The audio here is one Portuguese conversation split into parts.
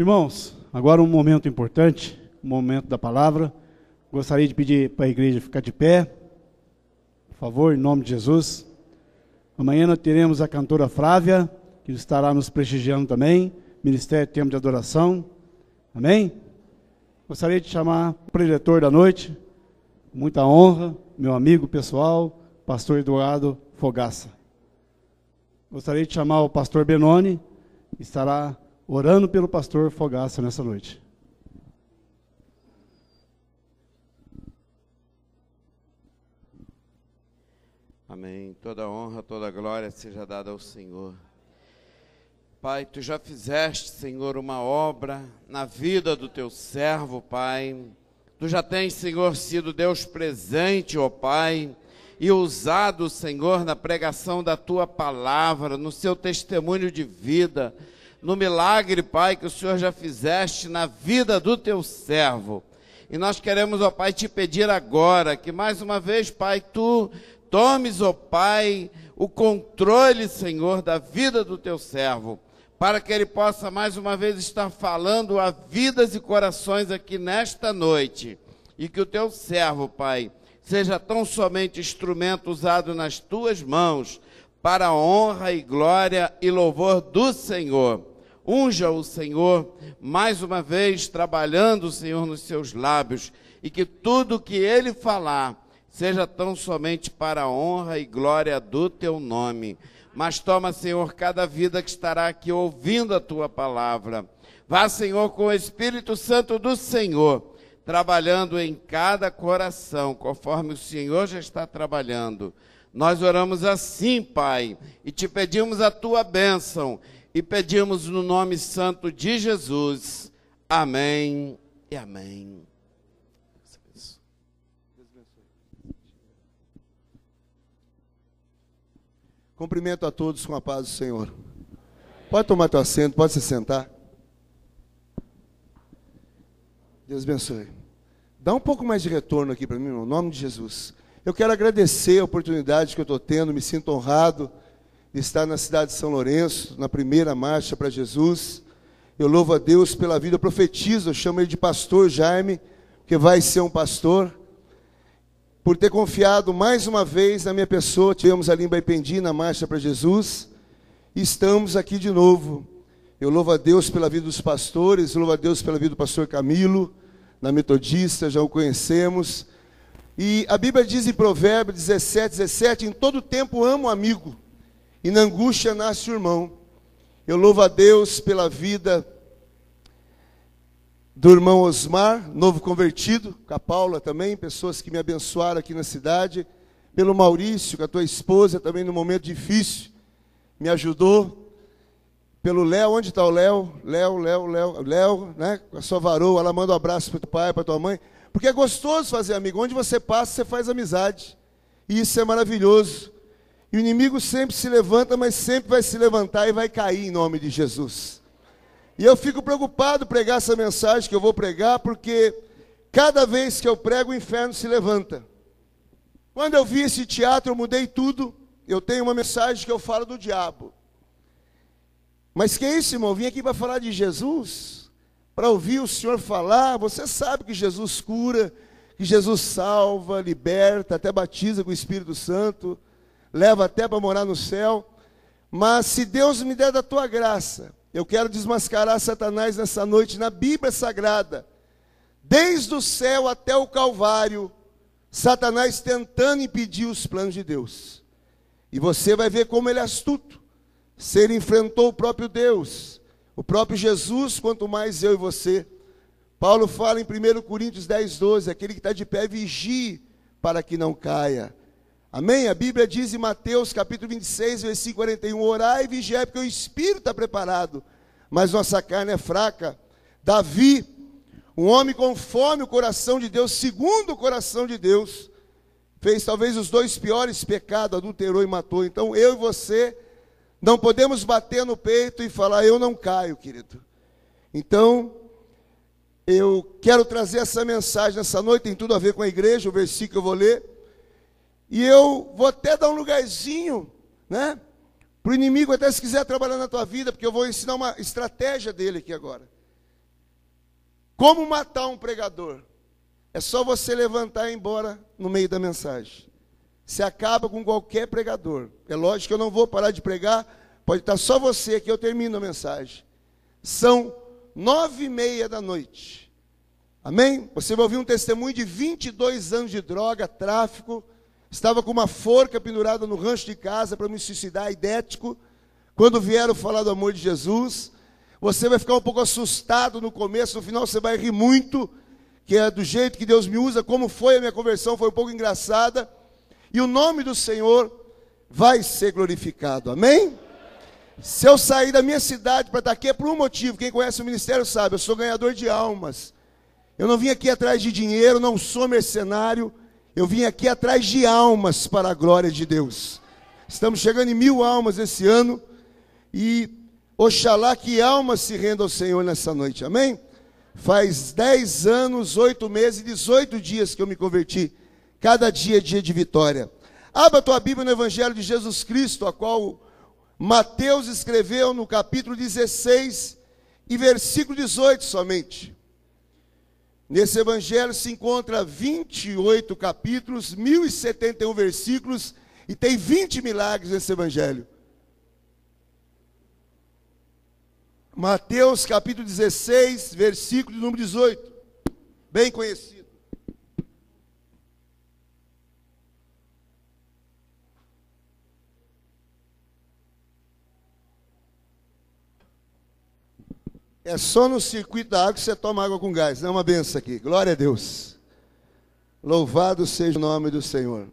Irmãos, agora um momento importante, um momento da palavra. Gostaria de pedir para a igreja ficar de pé. Por favor, em nome de Jesus. Amanhã nós teremos a cantora Flávia, que estará nos prestigiando também. Ministério Tempo de Adoração. Amém? Gostaria de chamar o preletor da noite, muita honra, meu amigo pessoal, pastor Eduardo Fogaça. Gostaria de chamar o pastor Benoni, estará orando pelo pastor Fogaça nessa noite. Amém. Toda honra, toda glória seja dada ao Senhor. Pai, tu já fizeste, Senhor, uma obra na vida do teu servo, Pai. Tu já tens, Senhor, sido Deus presente, ó Pai, e usado, Senhor, na pregação da tua palavra, no seu testemunho de vida, no milagre, Pai, que o Senhor já fizeste na vida do teu servo. E nós queremos, ó Pai, te pedir agora que mais uma vez, Pai, tu tomes, ó Pai, o controle, Senhor, da vida do teu servo para que ele possa mais uma vez estar falando a vidas e corações aqui nesta noite. E que o teu servo, Pai, seja tão somente instrumento usado nas tuas mãos para a honra e glória e louvor do Senhor. Unja o Senhor mais uma vez trabalhando, Senhor, nos seus lábios e que tudo que ele falar seja tão somente para a honra e glória do teu nome mas toma, Senhor, cada vida que estará aqui ouvindo a tua palavra. Vá, Senhor, com o Espírito Santo do Senhor, trabalhando em cada coração, conforme o Senhor já está trabalhando. Nós oramos assim, Pai, e te pedimos a tua bênção, e pedimos no nome santo de Jesus. Amém e amém. Cumprimento a todos com a paz do Senhor. Pode tomar teu assento, pode se sentar. Deus abençoe. Dá um pouco mais de retorno aqui para mim, no nome de Jesus. Eu quero agradecer a oportunidade que eu estou tendo, me sinto honrado estar na cidade de São Lourenço, na primeira marcha para Jesus. Eu louvo a Deus pela vida, eu profetizo, eu chamo ele de pastor Jaime, que vai ser um pastor por ter confiado mais uma vez na minha pessoa. Tivemos ali em Baipendi, na Marcha para Jesus. E estamos aqui de novo. Eu louvo a Deus pela vida dos pastores, louvo a Deus pela vida do pastor Camilo, na Metodista, já o conhecemos. E a Bíblia diz em Provérbios 17, 17: Em todo tempo amo amigo, e na angústia nasce o irmão. Eu louvo a Deus pela vida do irmão Osmar, novo convertido, com a Paula também, pessoas que me abençoaram aqui na cidade, pelo Maurício, com a tua esposa também no momento difícil, me ajudou, pelo Léo, onde está o Léo? Léo, Léo, Léo, Léo, né? Com a sua varoa, ela manda um abraço para o pai, para tua mãe, porque é gostoso fazer amigo, onde você passa, você faz amizade, e isso é maravilhoso. E o inimigo sempre se levanta, mas sempre vai se levantar e vai cair em nome de Jesus. E eu fico preocupado pregar essa mensagem que eu vou pregar, porque cada vez que eu prego, o inferno se levanta. Quando eu vi esse teatro, eu mudei tudo. Eu tenho uma mensagem que eu falo do diabo. Mas que é isso, irmão? Vim aqui para falar de Jesus, para ouvir o Senhor falar. Você sabe que Jesus cura, que Jesus salva, liberta, até batiza com o Espírito Santo, leva até para morar no céu. Mas se Deus me der da tua graça, eu quero desmascarar Satanás nessa noite na Bíblia Sagrada. Desde o céu até o Calvário, Satanás tentando impedir os planos de Deus. E você vai ver como ele é astuto. Se ele enfrentou o próprio Deus, o próprio Jesus, quanto mais eu e você. Paulo fala em 1 Coríntios 10, 12: aquele que está de pé, vigie para que não caia. Amém? A Bíblia diz em Mateus capítulo 26, versículo 41, orai e vigiai, porque o Espírito está preparado, mas nossa carne é fraca. Davi, um homem conforme o coração de Deus, segundo o coração de Deus, fez talvez os dois piores pecados, adulterou e matou. Então eu e você não podemos bater no peito e falar, eu não caio, querido. Então, eu quero trazer essa mensagem nessa noite, tem tudo a ver com a igreja, o versículo que eu vou ler. E eu vou até dar um lugarzinho, né? Para o inimigo, até se quiser trabalhar na tua vida, porque eu vou ensinar uma estratégia dele aqui agora. Como matar um pregador? É só você levantar e ir embora no meio da mensagem. Se acaba com qualquer pregador. É lógico que eu não vou parar de pregar, pode estar só você que eu termino a mensagem. São nove e meia da noite. Amém? Você vai ouvir um testemunho de 22 anos de droga, tráfico. Estava com uma forca pendurada no rancho de casa para me suicidar, idético. Quando vieram falar do amor de Jesus, você vai ficar um pouco assustado no começo, no final você vai rir muito que é do jeito que Deus me usa, como foi a minha conversão, foi um pouco engraçada, e o nome do Senhor vai ser glorificado, amém? Se eu sair da minha cidade para estar aqui é por um motivo, quem conhece o ministério sabe, eu sou ganhador de almas, eu não vim aqui atrás de dinheiro, não sou mercenário, eu vim aqui atrás de almas para a glória de Deus. Estamos chegando em mil almas esse ano, e oxalá que almas se rendam ao Senhor nessa noite, amém? Faz 10 anos, 8 meses e 18 dias que eu me converti. Cada dia é dia de vitória. Abra tua Bíblia no Evangelho de Jesus Cristo, a qual Mateus escreveu no capítulo 16 e versículo 18 somente. Nesse evangelho se encontra 28 capítulos, 1071 versículos e tem 20 milagres nesse evangelho. Mateus capítulo 16, versículo número 18. Bem conhecido. É só no circuito da água que você toma água com gás. É uma benção aqui. Glória a Deus. Louvado seja o nome do Senhor.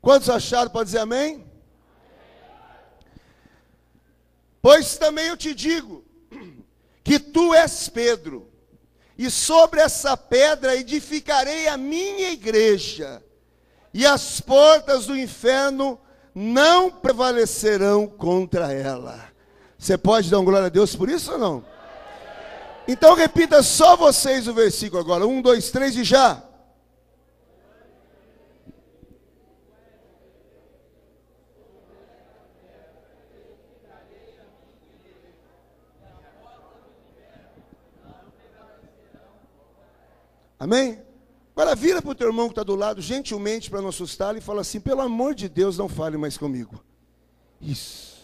Quantos acharam? Pode dizer amém? Pois também eu te digo que tu és Pedro, e sobre essa pedra edificarei a minha igreja, e as portas do inferno não prevalecerão contra ela. Você pode dar um glória a Deus por isso ou não? Então repita só vocês o versículo agora. Um, dois, três e já. Amém? Agora vira para o teu irmão que está do lado, gentilmente, para não assustá-lo, e fala assim: pelo amor de Deus, não fale mais comigo. Isso.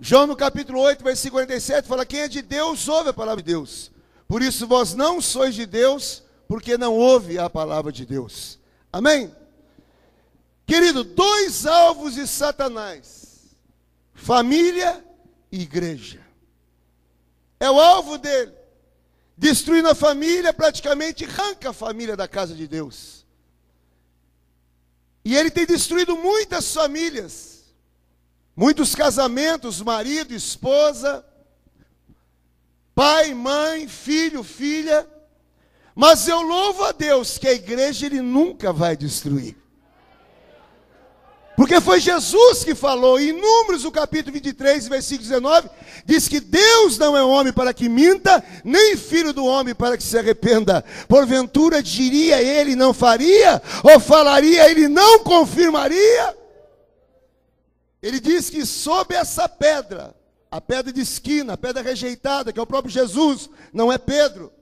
João no capítulo 8, versículo 47, fala: Quem é de Deus, ouve a palavra de Deus. Por isso vós não sois de Deus, porque não ouve a palavra de Deus. Amém? Querido, dois alvos de Satanás: família e igreja. É o alvo dele destruindo a família, praticamente arranca a família da casa de Deus. E ele tem destruído muitas famílias, muitos casamentos, marido, esposa, pai, mãe, filho, filha. Mas eu louvo a Deus que a igreja ele nunca vai destruir. Porque foi Jesus que falou, em Números, o capítulo 23, versículo 19, diz que Deus não é homem para que minta, nem filho do homem para que se arrependa. Porventura diria ele não faria, ou falaria ele não confirmaria. Ele diz que sob essa pedra, a pedra de esquina, a pedra rejeitada, que é o próprio Jesus, não é Pedro,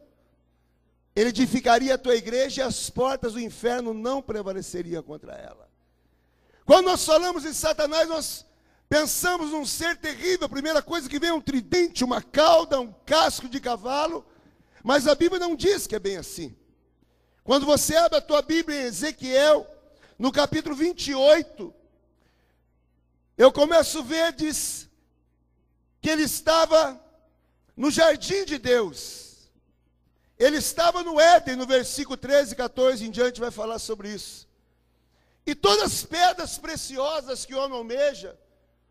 ele edificaria a tua igreja e as portas do inferno não prevaleceriam contra ela. Quando nós falamos em Satanás, nós pensamos num ser terrível. A primeira coisa que vem é um tridente, uma cauda, um casco de cavalo. Mas a Bíblia não diz que é bem assim. Quando você abre a tua Bíblia em Ezequiel, no capítulo 28, eu começo a ver, diz, que ele estava no jardim de Deus. Ele estava no Éden, no versículo 13 e 14 em diante vai falar sobre isso. E todas as pedras preciosas que o homem almeja,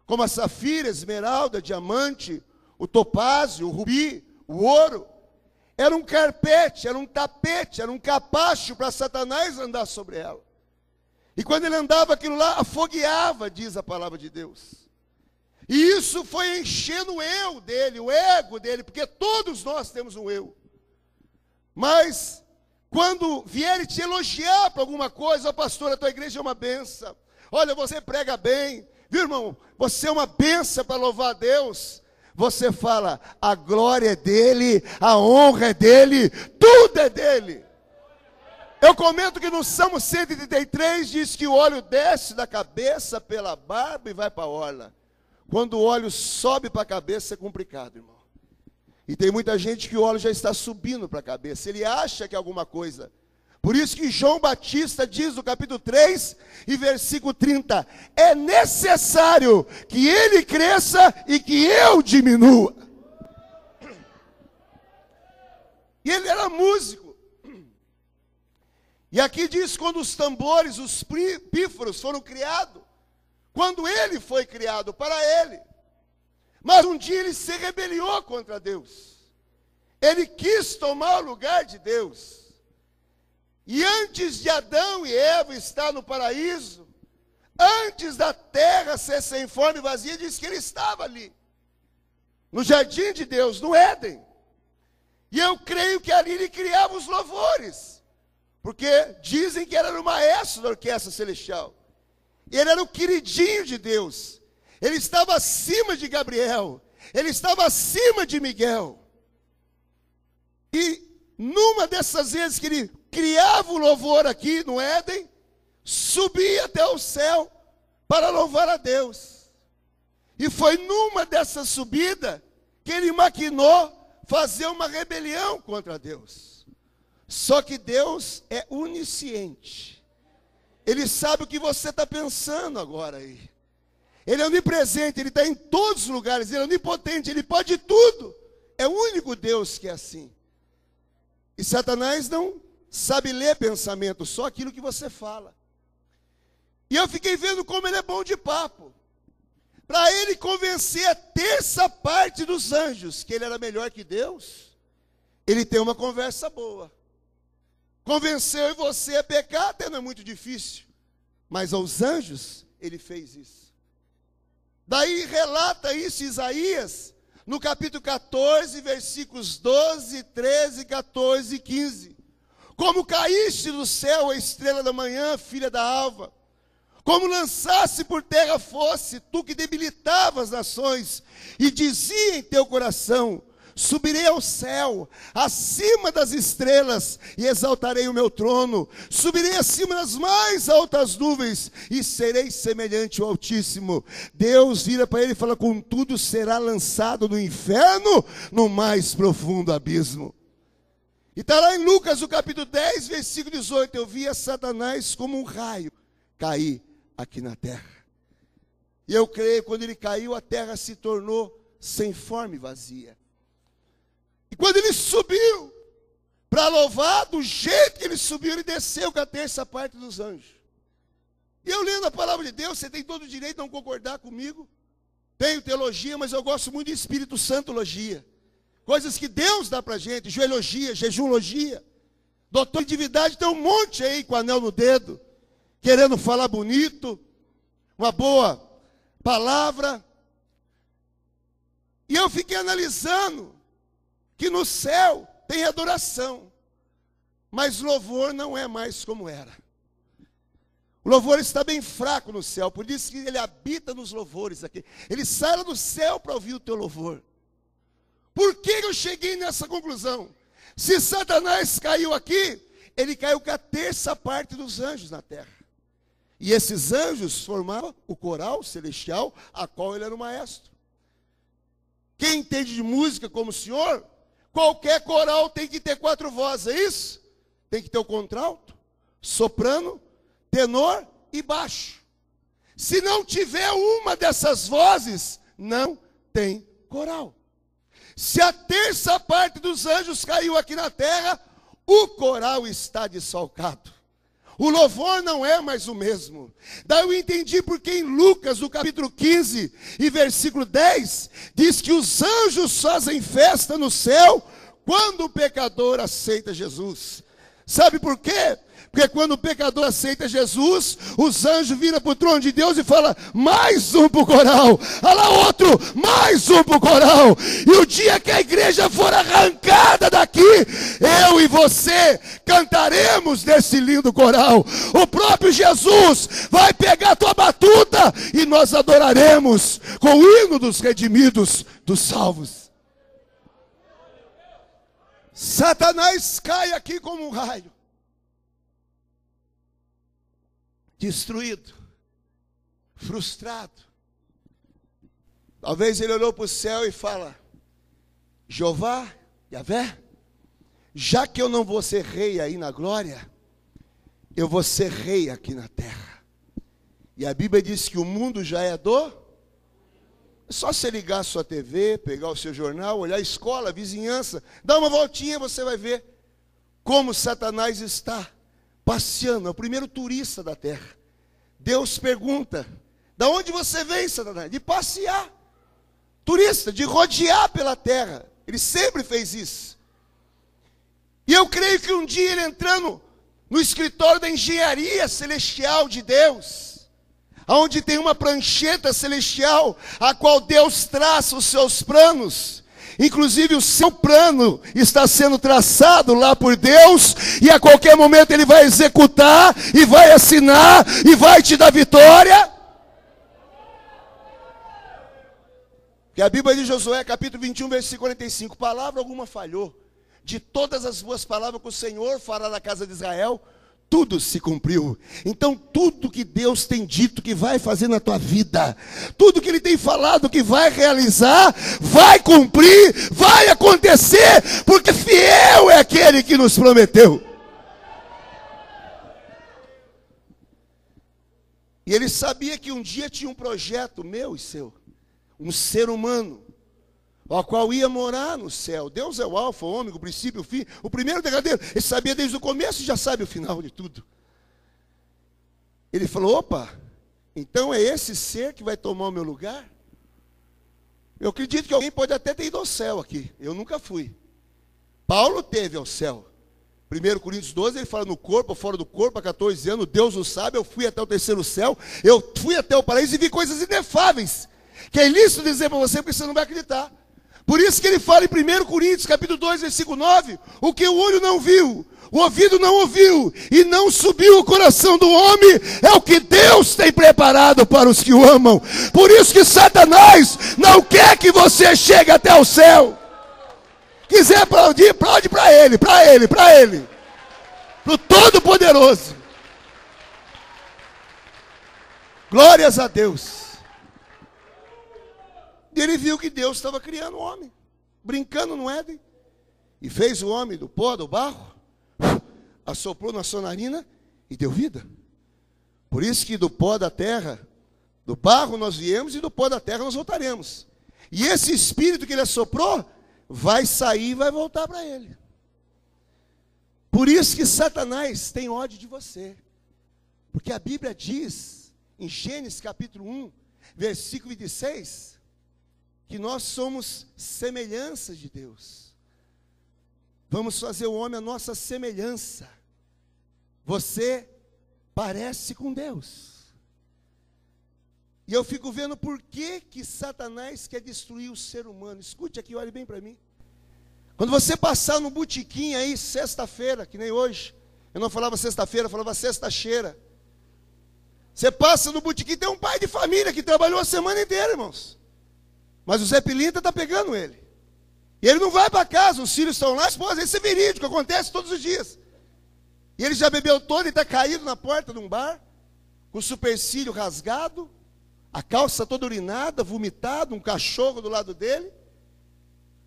como a safira, esmeralda, diamante, o topázio, o rubi, o ouro, era um carpete, era um tapete, era um capacho para Satanás andar sobre ela. E quando ele andava aquilo lá, afogueava, diz a palavra de Deus. E isso foi enchendo o eu dele, o ego dele, porque todos nós temos um eu. Mas quando vierem te elogiar para alguma coisa, oh, pastor, a tua igreja é uma benção. Olha, você prega bem. Viu, irmão? Você é uma benção para louvar a Deus. você fala: a glória é dele, a honra é dele, tudo é dele. Eu comento que no Salmo 133 diz que o óleo desce da cabeça pela barba e vai para a orla. Quando o óleo sobe para a cabeça é complicado, irmão. E tem muita gente que o óleo já está subindo para a cabeça. Ele acha que é alguma coisa. Por isso que João Batista diz no capítulo 3 e versículo 30: é necessário que ele cresça e que eu diminua. E ele era músico. E aqui diz quando os tambores, os pífaros foram criados, quando ele foi criado para ele. Mas um dia ele se rebeliou contra Deus. Ele quis tomar o lugar de Deus. E antes de Adão e Eva estar no paraíso, antes da terra ser sem forma e vazia, diz que ele estava ali, no jardim de Deus, no Éden. E eu creio que ali ele criava os louvores, porque dizem que era o maestro da orquestra celestial. Ele era o queridinho de Deus. Ele estava acima de Gabriel. Ele estava acima de Miguel. E numa dessas vezes que ele criava o louvor aqui no Éden, subia até o céu para louvar a Deus. E foi numa dessa subida que ele maquinou fazer uma rebelião contra Deus. Só que Deus é onisciente. Ele sabe o que você está pensando agora aí. Ele é onipresente, ele está em todos os lugares, ele é onipotente, ele pode tudo. É o único Deus que é assim. E Satanás não sabe ler pensamento, só aquilo que você fala. E eu fiquei vendo como ele é bom de papo. Para ele convencer a terça parte dos anjos que ele era melhor que Deus, ele tem uma conversa boa. Convenceu você a pecar, até não é muito difícil. Mas aos anjos, ele fez isso. Daí relata isso Isaías, no capítulo 14, versículos 12, 13, 14 e 15. Como caíste do céu a estrela da manhã, filha da alva, como lançasse por terra fosse, tu que debilitava as nações, e dizia em teu coração: Subirei ao céu, acima das estrelas, e exaltarei o meu trono. Subirei acima das mais altas nuvens, e serei semelhante ao Altíssimo. Deus vira para ele e fala: Contudo, será lançado no inferno, no mais profundo abismo. E está lá em Lucas, o capítulo 10, versículo 18: Eu via Satanás como um raio cair aqui na terra. E eu creio, quando ele caiu, a terra se tornou sem forma e vazia. E quando ele subiu para louvar, do jeito que ele subiu, ele desceu com a terça parte dos anjos. E eu lendo a palavra de Deus, você tem todo o direito de não concordar comigo. Tenho teologia, mas eu gosto muito de Espírito Santologia. Coisas que Deus dá para gente, joelhogia, jejumlogia. Doutor de divindade tem um monte aí com anel no dedo, querendo falar bonito, uma boa palavra. E eu fiquei analisando que no céu tem adoração, mas louvor não é mais como era. O louvor está bem fraco no céu, por isso que ele habita nos louvores aqui. Ele sai do céu para ouvir o teu louvor. Por que eu cheguei nessa conclusão? Se Satanás caiu aqui, ele caiu com a terça parte dos anjos na terra. E esses anjos formavam o coral celestial, a qual ele era o maestro. Quem entende de música como o senhor, Qualquer coral tem que ter quatro vozes, é isso? Tem que ter o contralto, soprano, tenor e baixo. Se não tiver uma dessas vozes, não tem coral. Se a terça parte dos anjos caiu aqui na terra, o coral está desfalcado. O louvor não é mais o mesmo. Daí eu entendi porque em Lucas, no capítulo 15 e versículo 10, diz que os anjos fazem festa no céu quando o pecador aceita Jesus. Sabe por quê? Porque quando o pecador aceita Jesus, os anjos viram para o trono de Deus e falam: mais um para o coral, olha lá outro, mais um para o coral. E o dia que a igreja for arrancada daqui, eu e você cantaremos nesse lindo coral. O próprio Jesus vai pegar a tua batuta e nós adoraremos com o hino dos redimidos, dos salvos. Satanás cai aqui como um raio, destruído, frustrado. Talvez ele olhou para o céu e fala: Jeová, Yahvé, já que eu não vou ser rei aí na glória, eu vou ser rei aqui na terra. E a Bíblia diz que o mundo já é do. É só você ligar a sua TV, pegar o seu jornal, olhar a escola, a vizinhança, dar uma voltinha, você vai ver como Satanás está passeando, é o primeiro turista da terra. Deus pergunta: da onde você vem, Satanás? De passear. Turista, de rodear pela terra. Ele sempre fez isso. E eu creio que um dia ele entrando no escritório da engenharia celestial de Deus, onde tem uma prancheta celestial, a qual Deus traça os seus planos. Inclusive o seu plano está sendo traçado lá por Deus, e a qualquer momento ele vai executar, e vai assinar, e vai te dar vitória. Que a Bíblia de Josué, capítulo 21, versículo 45, palavra alguma falhou de todas as boas palavras que o Senhor fará na casa de Israel, tudo se cumpriu. Então, tudo que Deus tem dito que vai fazer na tua vida, tudo que Ele tem falado que vai realizar, vai cumprir, vai acontecer, porque fiel é aquele que nos prometeu. E ele sabia que um dia tinha um projeto meu e seu, um ser humano, ao qual ia morar no céu. Deus é o alfa, o ômega, o princípio, o fim. O primeiro degradeiro, ele sabia desde o começo e já sabe o final de tudo. Ele falou: opa, então é esse ser que vai tomar o meu lugar? Eu acredito que alguém pode até ter ido ao céu aqui. Eu nunca fui. Paulo teve ao céu. 1 Coríntios 12, ele fala no corpo, fora do corpo, há 14 anos, Deus o sabe, eu fui até o terceiro céu, eu fui até o paraíso e vi coisas inefáveis. Que é ilícito dizer para você, porque você não vai acreditar. Por isso que ele fala em 1 Coríntios, capítulo 2, versículo 9, o que o olho não viu, o ouvido não ouviu e não subiu o coração do homem, é o que Deus tem preparado para os que o amam. Por isso que Satanás não quer que você chegue até o céu. Quiser aplaudir, aplaude para ele, para ele, para ele. Para o Todo-Poderoso. Glórias a Deus. E ele viu que Deus estava criando o homem, brincando no Éden. E fez o homem do pó, do barro, assoprou na sua narina e deu vida. Por isso que do pó da terra, do barro nós viemos e do pó da terra nós voltaremos. E esse espírito que ele assoprou vai sair e vai voltar para ele. Por isso que Satanás tem ódio de você. Porque a Bíblia diz, em Gênesis capítulo 1, versículo 26, que nós somos semelhanças de Deus. Vamos fazer o homem a nossa semelhança. Você parece com Deus. E eu fico vendo por que, que Satanás quer destruir o ser humano. Escute aqui, olhe bem para mim. Quando você passar no botequim aí, sexta-feira, que nem hoje, eu não falava sexta-feira, falava sexta-cheira. Você passa no botequim, tem um pai de família que trabalhou a semana inteira, irmãos. Mas o Zé Pilinta está pegando ele. E ele não vai para casa, os filhos estão lá, esposa, isso é verídico, acontece todos os dias. E ele já bebeu todo e está caído na porta de um bar, com o supercílio rasgado, a calça toda urinada, vomitado, um cachorro do lado dele.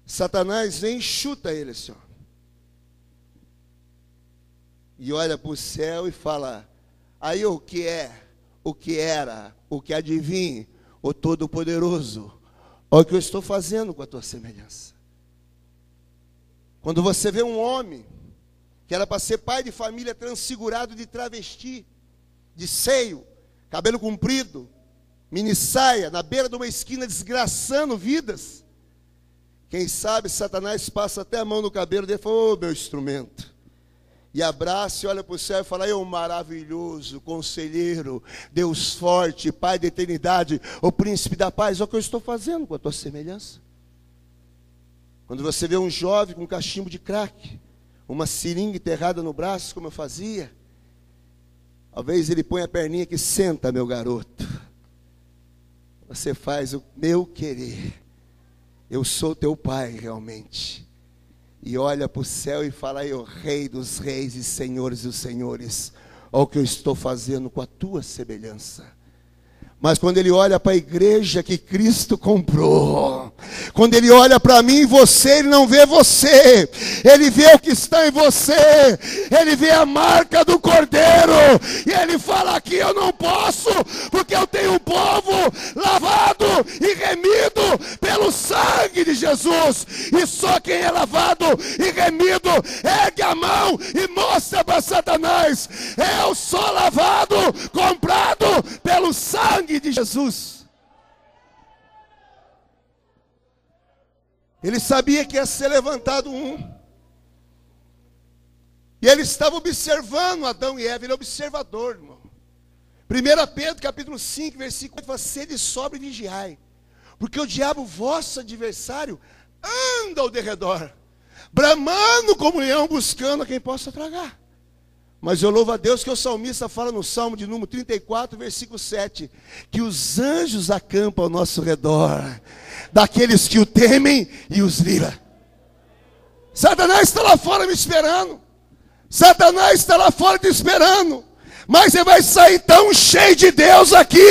Satanás vem e chuta ele assim, ó. E olha para o céu e fala: aí o que é, o que era, o que adivinhe, o Todo-Poderoso Olha o que eu estou fazendo com a tua semelhança. Quando você vê um homem que era para ser pai de família transfigurado de travesti, de seio, cabelo comprido, mini saia, na beira de uma esquina desgraçando vidas. Quem sabe Satanás passa até a mão no cabelo dele e fala: Ô oh, meu instrumento e abraça e olha para o céu e fala: Eu maravilhoso, conselheiro, Deus forte, Pai da eternidade, o príncipe da paz. Olha o que eu estou fazendo com a tua semelhança. Quando você vê um jovem com um cachimbo de crack, uma seringa enterrada no braço, como eu fazia, talvez ele põe a perninha que senta, meu garoto. você faz o meu querer. Eu sou teu pai, realmente. E olha para o céu e fala o Rei dos Reis e Senhores dos Senhores, olha o que eu estou fazendo com a tua semelhança. Mas quando ele olha para a igreja que Cristo comprou, quando ele olha para mim e você, ele não vê você, ele vê o que está em você, ele vê a marca do Cordeiro, e ele fala aqui: eu não posso, porque eu tenho um povo lavado e remido pelo sangue de Jesus, e só quem é lavado e remido ergue a mão e mostra para Satanás: eu sou lavado, comprado pelo sangue sangue de Jesus. Ele sabia que ia ser levantado um. E ele estava observando Adão e Eva, ele é observador, irmão. 1 Pedro capítulo 5, versículo 8, fala, sede sobre e vigiai, porque o diabo, vosso adversário, anda ao derredor, bramando como leão, buscando a quem possa tragar. Mas eu louvo a Deus que o salmista fala no Salmo de número 34, versículo 7, que os anjos acampam ao nosso redor, daqueles que o temem e os livra. Satanás está lá fora me esperando. Satanás está lá fora te esperando. Mas você vai sair tão cheio de Deus aqui,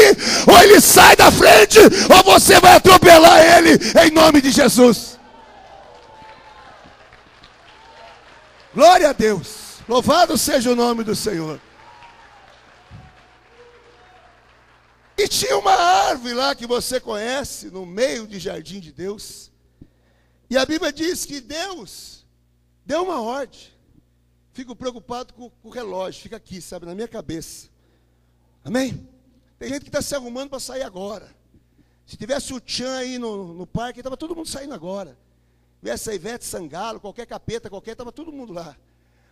ou ele sai da frente, ou você vai atropelar ele, em nome de Jesus. Glória a Deus. Louvado seja o nome do Senhor. E tinha uma árvore lá que você conhece, no meio de jardim de Deus. E a Bíblia diz que Deus deu uma ordem. Fico preocupado com, com o relógio, fica aqui, sabe, na minha cabeça. Amém? Tem gente que está se arrumando para sair agora. Se tivesse o Tchan aí no, no parque, estava todo mundo saindo agora. Tivesse a Ivete Sangalo, qualquer capeta, qualquer, estava todo mundo lá.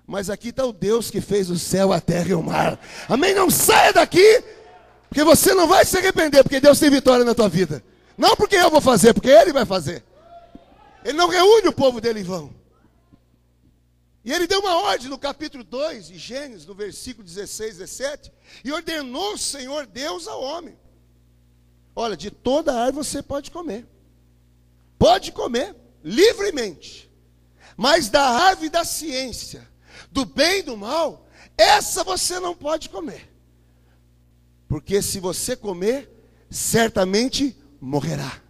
Mas aqui está o Deus que fez o céu, a terra e o mar. Amém? Não saia daqui, porque você não vai se arrepender, porque Deus tem vitória na tua vida. Não porque eu vou fazer, porque Ele vai fazer. Ele não reúne o povo dele em vão. E ele deu uma ordem no capítulo 2 de Gênesis, no versículo 16, 17, e ordenou o Senhor Deus ao homem: Olha, de toda árvore você pode comer, pode comer livremente, mas da árvore da ciência, do bem e do mal, essa você não pode comer. Porque se você comer, certamente morrerá.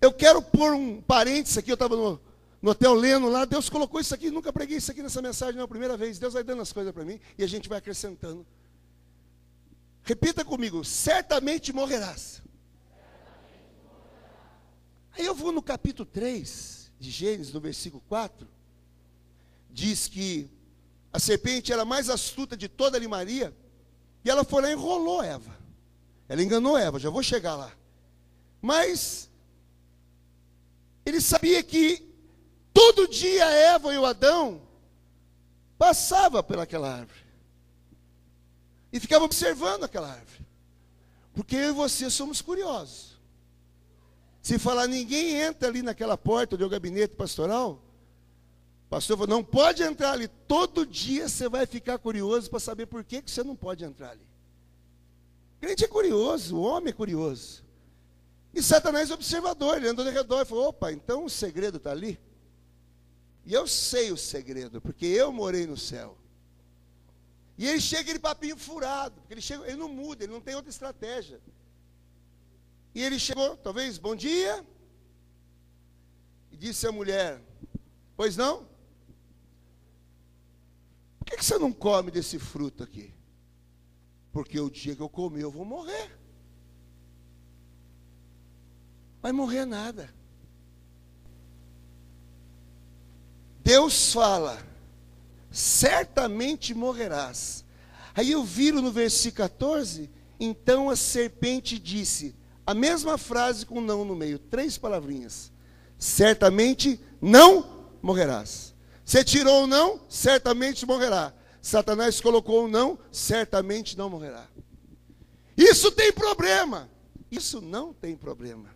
Eu quero pôr um parênteses aqui, eu estava no, no hotel lendo lá, Deus colocou isso aqui, nunca preguei isso aqui nessa mensagem, não é primeira vez. Deus vai dando as coisas para mim e a gente vai acrescentando. Repita comigo, certamente morrerás. Aí eu vou no capítulo 3 de Gênesis, no versículo 4 diz que a serpente era mais astuta de toda a limaria, e ela foi lá e enrolou Eva. Ela enganou Eva, já vou chegar lá. Mas ele sabia que todo dia Eva e o Adão passava pelaquela árvore. E ficava observando aquela árvore. Porque eu e você somos curiosos. Se falar ninguém entra ali naquela porta do gabinete pastoral, pastor falou, não pode entrar ali. Todo dia você vai ficar curioso para saber por que, que você não pode entrar ali. O crente é curioso, o homem é curioso. E Satanás é observador, ele andou ao redor e falou, opa, então o segredo está ali? E eu sei o segredo, porque eu morei no céu. E ele chega aquele papinho furado, porque ele, chega, ele não muda, ele não tem outra estratégia. E ele chegou, talvez, bom dia. E disse à mulher, pois não? Por que, que você não come desse fruto aqui? Porque o dia que eu comer eu vou morrer. Vai morrer nada. Deus fala, certamente morrerás. Aí eu viro no versículo 14, então a serpente disse, a mesma frase com não no meio, três palavrinhas. Certamente não morrerás. Você tirou o não, certamente morrerá. Satanás colocou o não, certamente não morrerá. Isso tem problema. Isso não tem problema.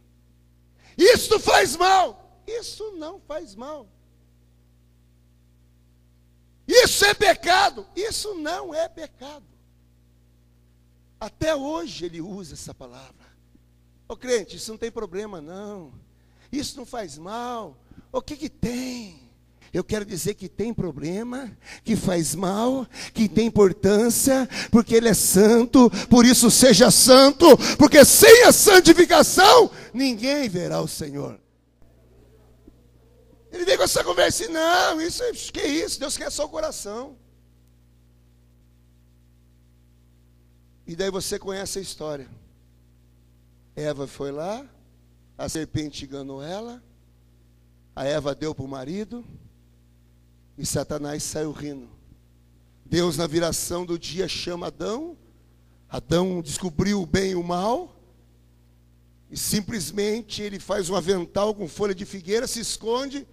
Isso faz mal. Isso não faz mal. Isso é pecado. Isso não é pecado. Até hoje ele usa essa palavra. Ô crente, isso não tem problema não. Isso não faz mal. O que que tem? Eu quero dizer que tem problema, que faz mal, que tem importância, porque Ele é santo, por isso seja santo, porque sem a santificação ninguém verá o Senhor. Ele veio com essa conversa não, isso que é isso, Deus quer só o coração. E daí você conhece a história. Eva foi lá, a serpente enganou ela, a Eva deu para o marido, e Satanás saiu rindo. Deus, na viração do dia, chama Adão. Adão descobriu o bem e o mal. E simplesmente ele faz um avental com folha de figueira, se esconde.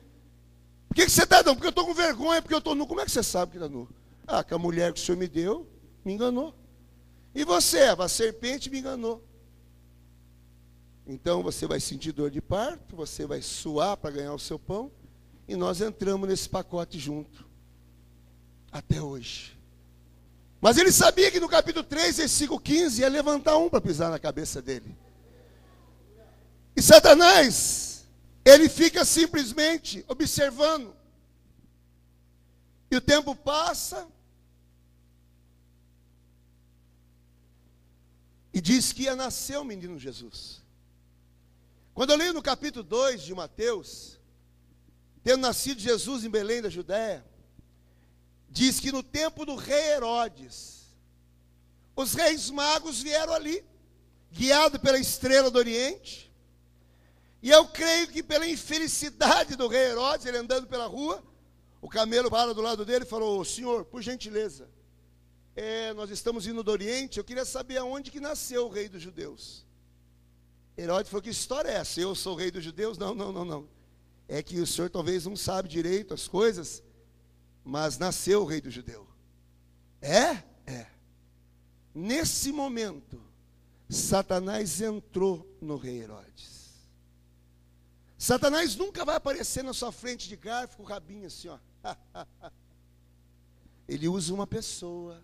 Por que, que você está, Adão? Porque eu estou com vergonha, porque eu estou nu. Como é que você sabe que está nu? Ah, que a mulher que o Senhor me deu me enganou. E você, a serpente me enganou. Então você vai sentir dor de parto, você vai suar para ganhar o seu pão. E nós entramos nesse pacote junto. Até hoje. Mas ele sabia que no capítulo 3, versículo 15, ia levantar um para pisar na cabeça dele. E Satanás, ele fica simplesmente observando. E o tempo passa. E diz que ia nascer o menino Jesus. Quando eu leio no capítulo 2 de Mateus, tendo nascido Jesus em Belém da Judéia, diz que no tempo do rei Herodes, os reis magos vieram ali, guiados pela estrela do Oriente, e eu creio que pela infelicidade do rei Herodes, ele andando pela rua, o camelo para do lado dele e falou: Senhor, por gentileza, é, nós estamos indo do Oriente, eu queria saber aonde que nasceu o rei dos judeus. Herodes falou: Que história é essa? Eu sou o rei dos judeus? Não, não, não, não é que o senhor talvez não sabe direito as coisas, mas nasceu o rei do judeu. É? É. Nesse momento, Satanás entrou no rei Herodes. Satanás nunca vai aparecer na sua frente de garfo com o rabinho assim, ó. Ele usa uma pessoa,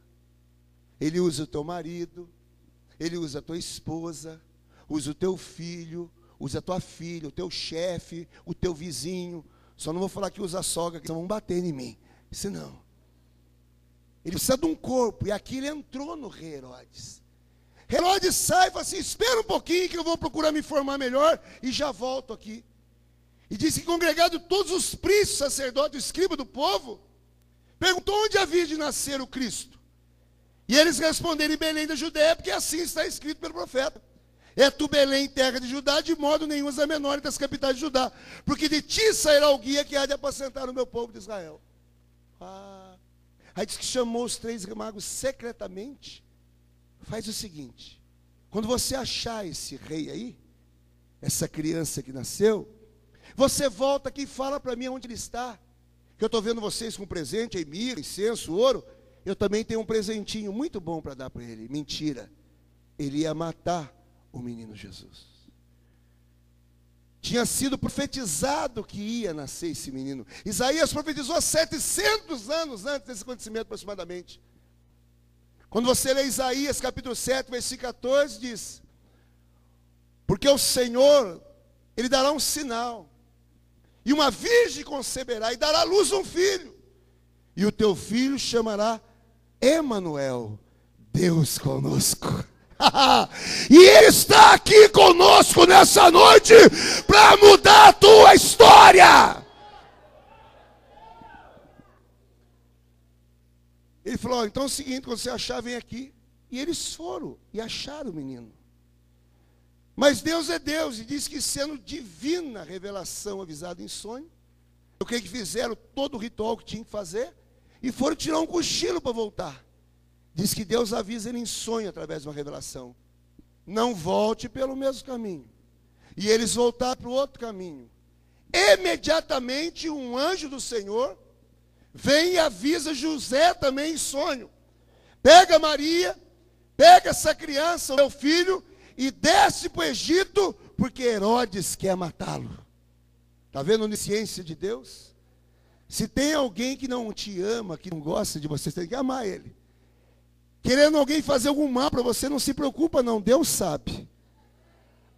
ele usa o teu marido, ele usa a tua esposa, usa o teu filho, usa a tua filha, o teu chefe, o teu vizinho. Só não vou falar que usa a sogra, que vão bater em mim. Isso não. Ele precisa de um corpo. E aqui ele entrou no rei Herodes. Herodes sai e fala assim: espera um pouquinho que eu vou procurar me informar melhor e já volto aqui. E disse que congregado todos os príncipes, sacerdotes, escriba do povo, perguntou onde havia de nascer o Cristo. E eles responderam em Belém da Judéia, porque assim está escrito pelo profeta. É tu, Belém, terra de Judá, de modo nenhum a menor das capitais de Judá, porque de ti sairá o guia que há de apacentar o meu povo de Israel. Ah. Aí diz que chamou os três magos secretamente. Faz o seguinte: quando você achar esse rei aí, essa criança que nasceu, você volta aqui e fala para mim onde ele está. Que eu estou vendo vocês com presente, aí mira, incenso, ouro. Eu também tenho um presentinho muito bom para dar para ele. Mentira. Ele ia matar o menino Jesus. Tinha sido profetizado que ia nascer esse menino. Isaías profetizou 700 anos antes desse acontecimento, aproximadamente. Quando você lê Isaías capítulo 7, versículo 14, diz: Porque o Senhor, Ele dará um sinal, e uma virgem conceberá, e dará à luz um filho, e o teu filho chamará Emanuel, Deus conosco. e Ele está aqui conosco nessa noite para mudar a tua história. Ele falou: então é o seguinte, quando você achar, vem aqui. E eles foram e acharam o menino. Mas Deus é Deus e diz que sendo divina revelação avisada em sonho, o que fizeram todo o ritual que tinha que fazer e foram tirar um cochilo para voltar. Diz que Deus avisa ele em sonho através de uma revelação. Não volte pelo mesmo caminho. E eles voltaram para o outro caminho. Imediatamente um anjo do Senhor vem e avisa José também em sonho. Pega Maria, pega essa criança, o meu filho, e desce para o Egito, porque Herodes quer matá-lo. Está vendo a onisciência de Deus? Se tem alguém que não te ama, que não gosta de você, você tem que amar ele. Querendo alguém fazer algum mal para você, não se preocupa não, Deus sabe.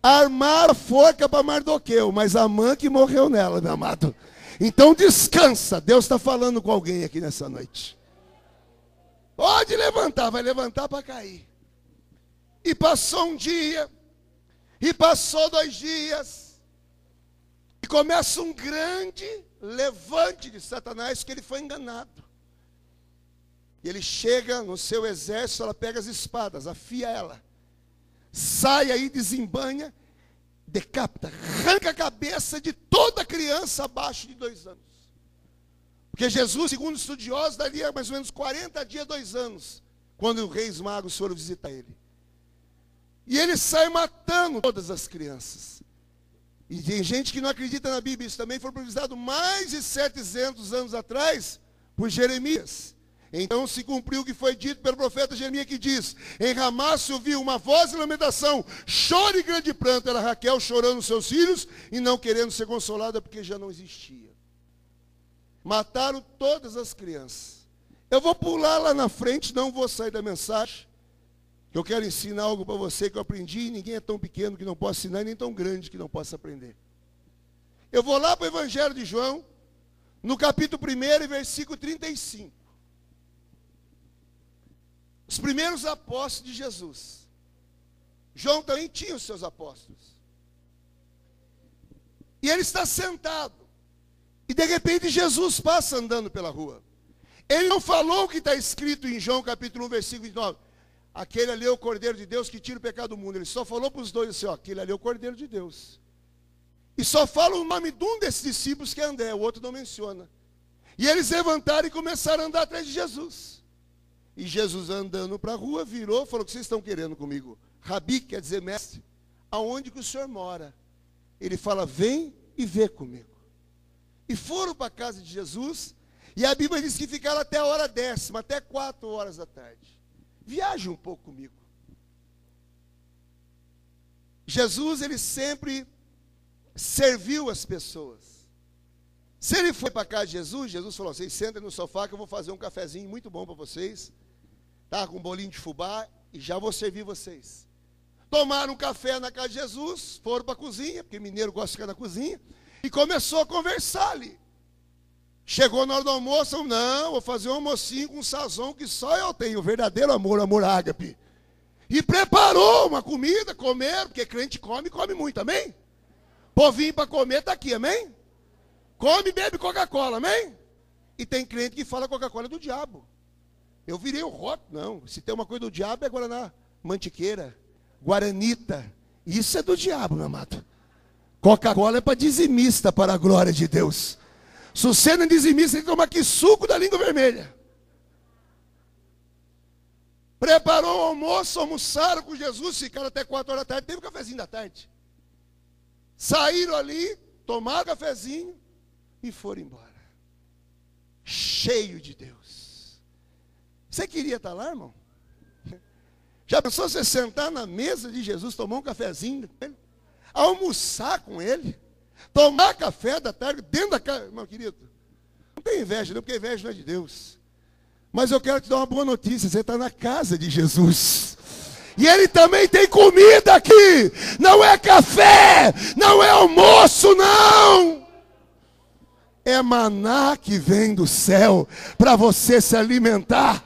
Armaram a forca para Mardoqueu, mas a mãe que morreu nela, meu amado. Então descansa, Deus está falando com alguém aqui nessa noite. Pode levantar, vai levantar para cair. E passou um dia, e passou dois dias, e começa um grande levante de Satanás, que ele foi enganado. E ele chega no seu exército, ela pega as espadas, afia ela, sai aí, desembanha, decapita, arranca a cabeça de toda criança abaixo de dois anos. Porque Jesus, segundo estudiosos, daria mais ou menos 40 dias, dois anos, quando os reis magos foram visitar ele. E ele sai matando todas as crianças. E tem gente que não acredita na Bíblia, isso também foi profetizado mais de 700 anos atrás por Jeremias. Então se cumpriu o que foi dito pelo profeta Jeremias que diz: Em Ramá se ouviu uma voz de lamentação, choro e grande pranto. Era Raquel chorando seus filhos e não querendo ser consolada porque já não existia. Mataram todas as crianças. Eu vou pular lá na frente, não vou sair da mensagem. Eu quero ensinar algo para você que eu aprendi e ninguém é tão pequeno que não possa ensinar e nem tão grande que não possa aprender. Eu vou lá para o Evangelho de João, no capítulo 1 versículo 35 os primeiros apóstolos de Jesus. João também tinha os seus apóstolos. E ele está sentado. E de repente Jesus passa andando pela rua. Ele não falou o que está escrito em João capítulo 1, versículo 29. Aquele ali é o Cordeiro de Deus que tira o pecado do mundo. Ele só falou para os dois assim, ó, aquele ali é o Cordeiro de Deus. E só fala o nome de um desses discípulos que é André, o outro não menciona. E eles levantaram e começaram a andar atrás de Jesus. E Jesus andando para a rua, virou, falou: O que vocês estão querendo comigo? Rabi quer dizer mestre. Aonde que o senhor mora? Ele fala: Vem e vê comigo. E foram para a casa de Jesus. E a Bíblia diz que ficaram até a hora décima, até quatro horas da tarde. Viaje um pouco comigo. Jesus, ele sempre serviu as pessoas. Se ele foi para casa de Jesus, Jesus falou: Vocês sentem no sofá que eu vou fazer um cafezinho muito bom para vocês tá, com um bolinho de fubá e já vou servir vocês. Tomaram um café na casa de Jesus, foram para a cozinha, porque mineiro gosta de ficar na cozinha, e começou a conversar ali. Chegou na hora do almoço, não, vou fazer um almocinho com um sazão que só eu tenho, verdadeiro amor, amor ágape. E preparou uma comida, comeram, porque crente come, come muito, amém? Povinho para comer está aqui, amém? Come e bebe Coca-Cola, amém? E tem crente que fala Coca-Cola é do diabo. Eu virei o rótulo. Não, se tem uma coisa do diabo é Guaraná. Mantiqueira, Guaranita. Isso é do diabo, meu amado. Coca-Cola é para dizimista, para a glória de Deus. Se você não é dizimista, tem que tomar aqui suco da língua vermelha. Preparou o almoço, almoçaram com Jesus, ficaram até quatro horas da tarde, teve um cafezinho da tarde. Saíram ali, tomaram cafezinho e foram embora. Cheio de Deus. Você queria estar lá, irmão? Já pensou você sentar na mesa de Jesus, tomar um cafezinho com ele? Almoçar com ele? Tomar café da tarde dentro da casa? Meu querido, não tem inveja, não, porque inveja não é de Deus. Mas eu quero te dar uma boa notícia: você está na casa de Jesus. E ele também tem comida aqui. Não é café, não é almoço, não. É maná que vem do céu para você se alimentar.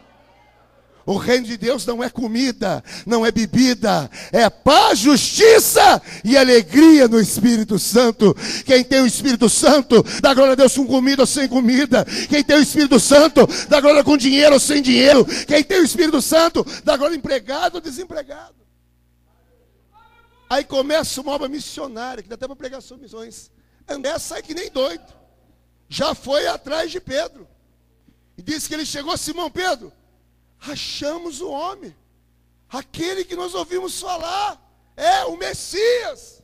O reino de Deus não é comida, não é bebida, é paz, justiça e alegria no Espírito Santo. Quem tem o Espírito Santo, dá glória a Deus com comida ou sem comida. Quem tem o Espírito Santo, dá glória com dinheiro ou sem dinheiro. Quem tem o Espírito Santo, dá glória empregado ou desempregado. Aí começa uma obra missionária, que dá até para pregar sobre missões. André sai que nem doido. Já foi atrás de Pedro. E disse que ele chegou, Simão Pedro, achamos o homem, aquele que nós ouvimos falar, é o Messias.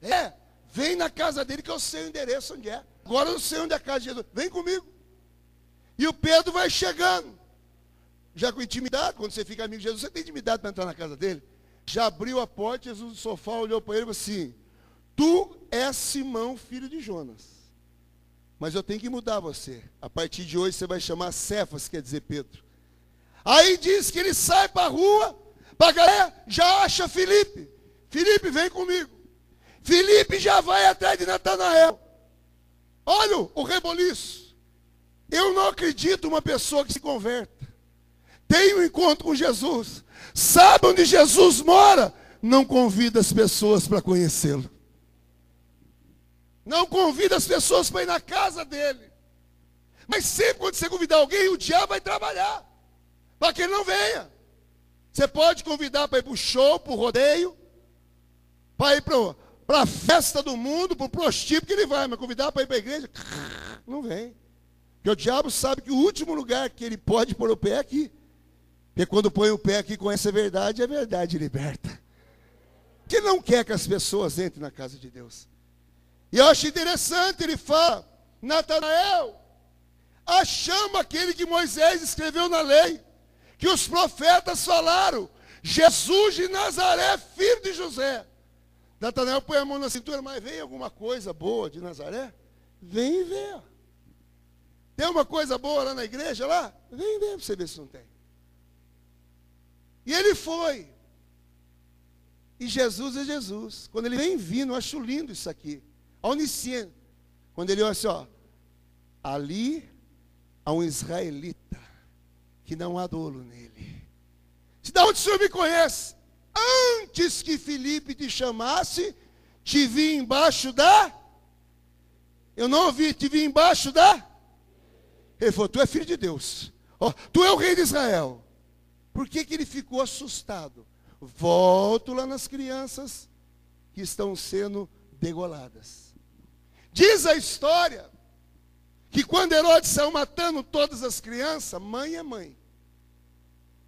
É, vem na casa dele que eu sei o endereço onde é. Agora eu sei onde é a casa de Jesus. Vem comigo. E o Pedro vai chegando. Já com intimidade, quando você fica amigo de Jesus, você tem intimidade para entrar na casa dele. Já abriu a porta, Jesus no sofá olhou para ele e falou assim: Tu és Simão, filho de Jonas. Mas eu tenho que mudar você. A partir de hoje você vai chamar Cefas, quer dizer Pedro. Aí diz que ele sai para a rua, para a galera, já acha Felipe. Felipe, vem comigo. Felipe já vai atrás de Natanael. Olha o reboliço. Eu não acredito uma pessoa que se converta. Tem um encontro com Jesus. Sabe onde Jesus mora? Não convida as pessoas para conhecê-lo. Não convida as pessoas para ir na casa dele. Mas sempre quando você convidar alguém, o diabo vai trabalhar. Para que ele não venha. Você pode convidar para ir para o show, para o rodeio, para ir para a festa do mundo, para o prostíbulo que ele vai, mas convidar para ir para a igreja, não vem. Porque o diabo sabe que o último lugar que ele pode pôr o pé é aqui. Porque quando põe o pé aqui com essa verdade, a verdade liberta. Que não quer que as pessoas entrem na casa de Deus. E eu acho interessante, ele fala, Natanael, achamos aquele que Moisés escreveu na lei que os profetas falaram: Jesus de Nazaré, filho de José. Natanael põe a mão na cintura, mas vem alguma coisa boa de Nazaré? Vem ver. Tem uma coisa boa lá na igreja lá? Vem ver para você ver se não tem. E ele foi. E Jesus é Jesus. Quando ele vem vindo, eu acho lindo isso aqui. A onisciência. Quando ele olha assim, ó. Ali há um israelita que não há dolo nele. Se da onde o Senhor me conhece? Antes que Felipe te chamasse, te vi embaixo da. Eu não ouvi, te vi embaixo da. Ele falou: Tu é filho de Deus. Oh, tu é o rei de Israel. Por que, que ele ficou assustado? Volto lá nas crianças que estão sendo degoladas. Diz a história que quando Herodes saiu matando todas as crianças, mãe é mãe.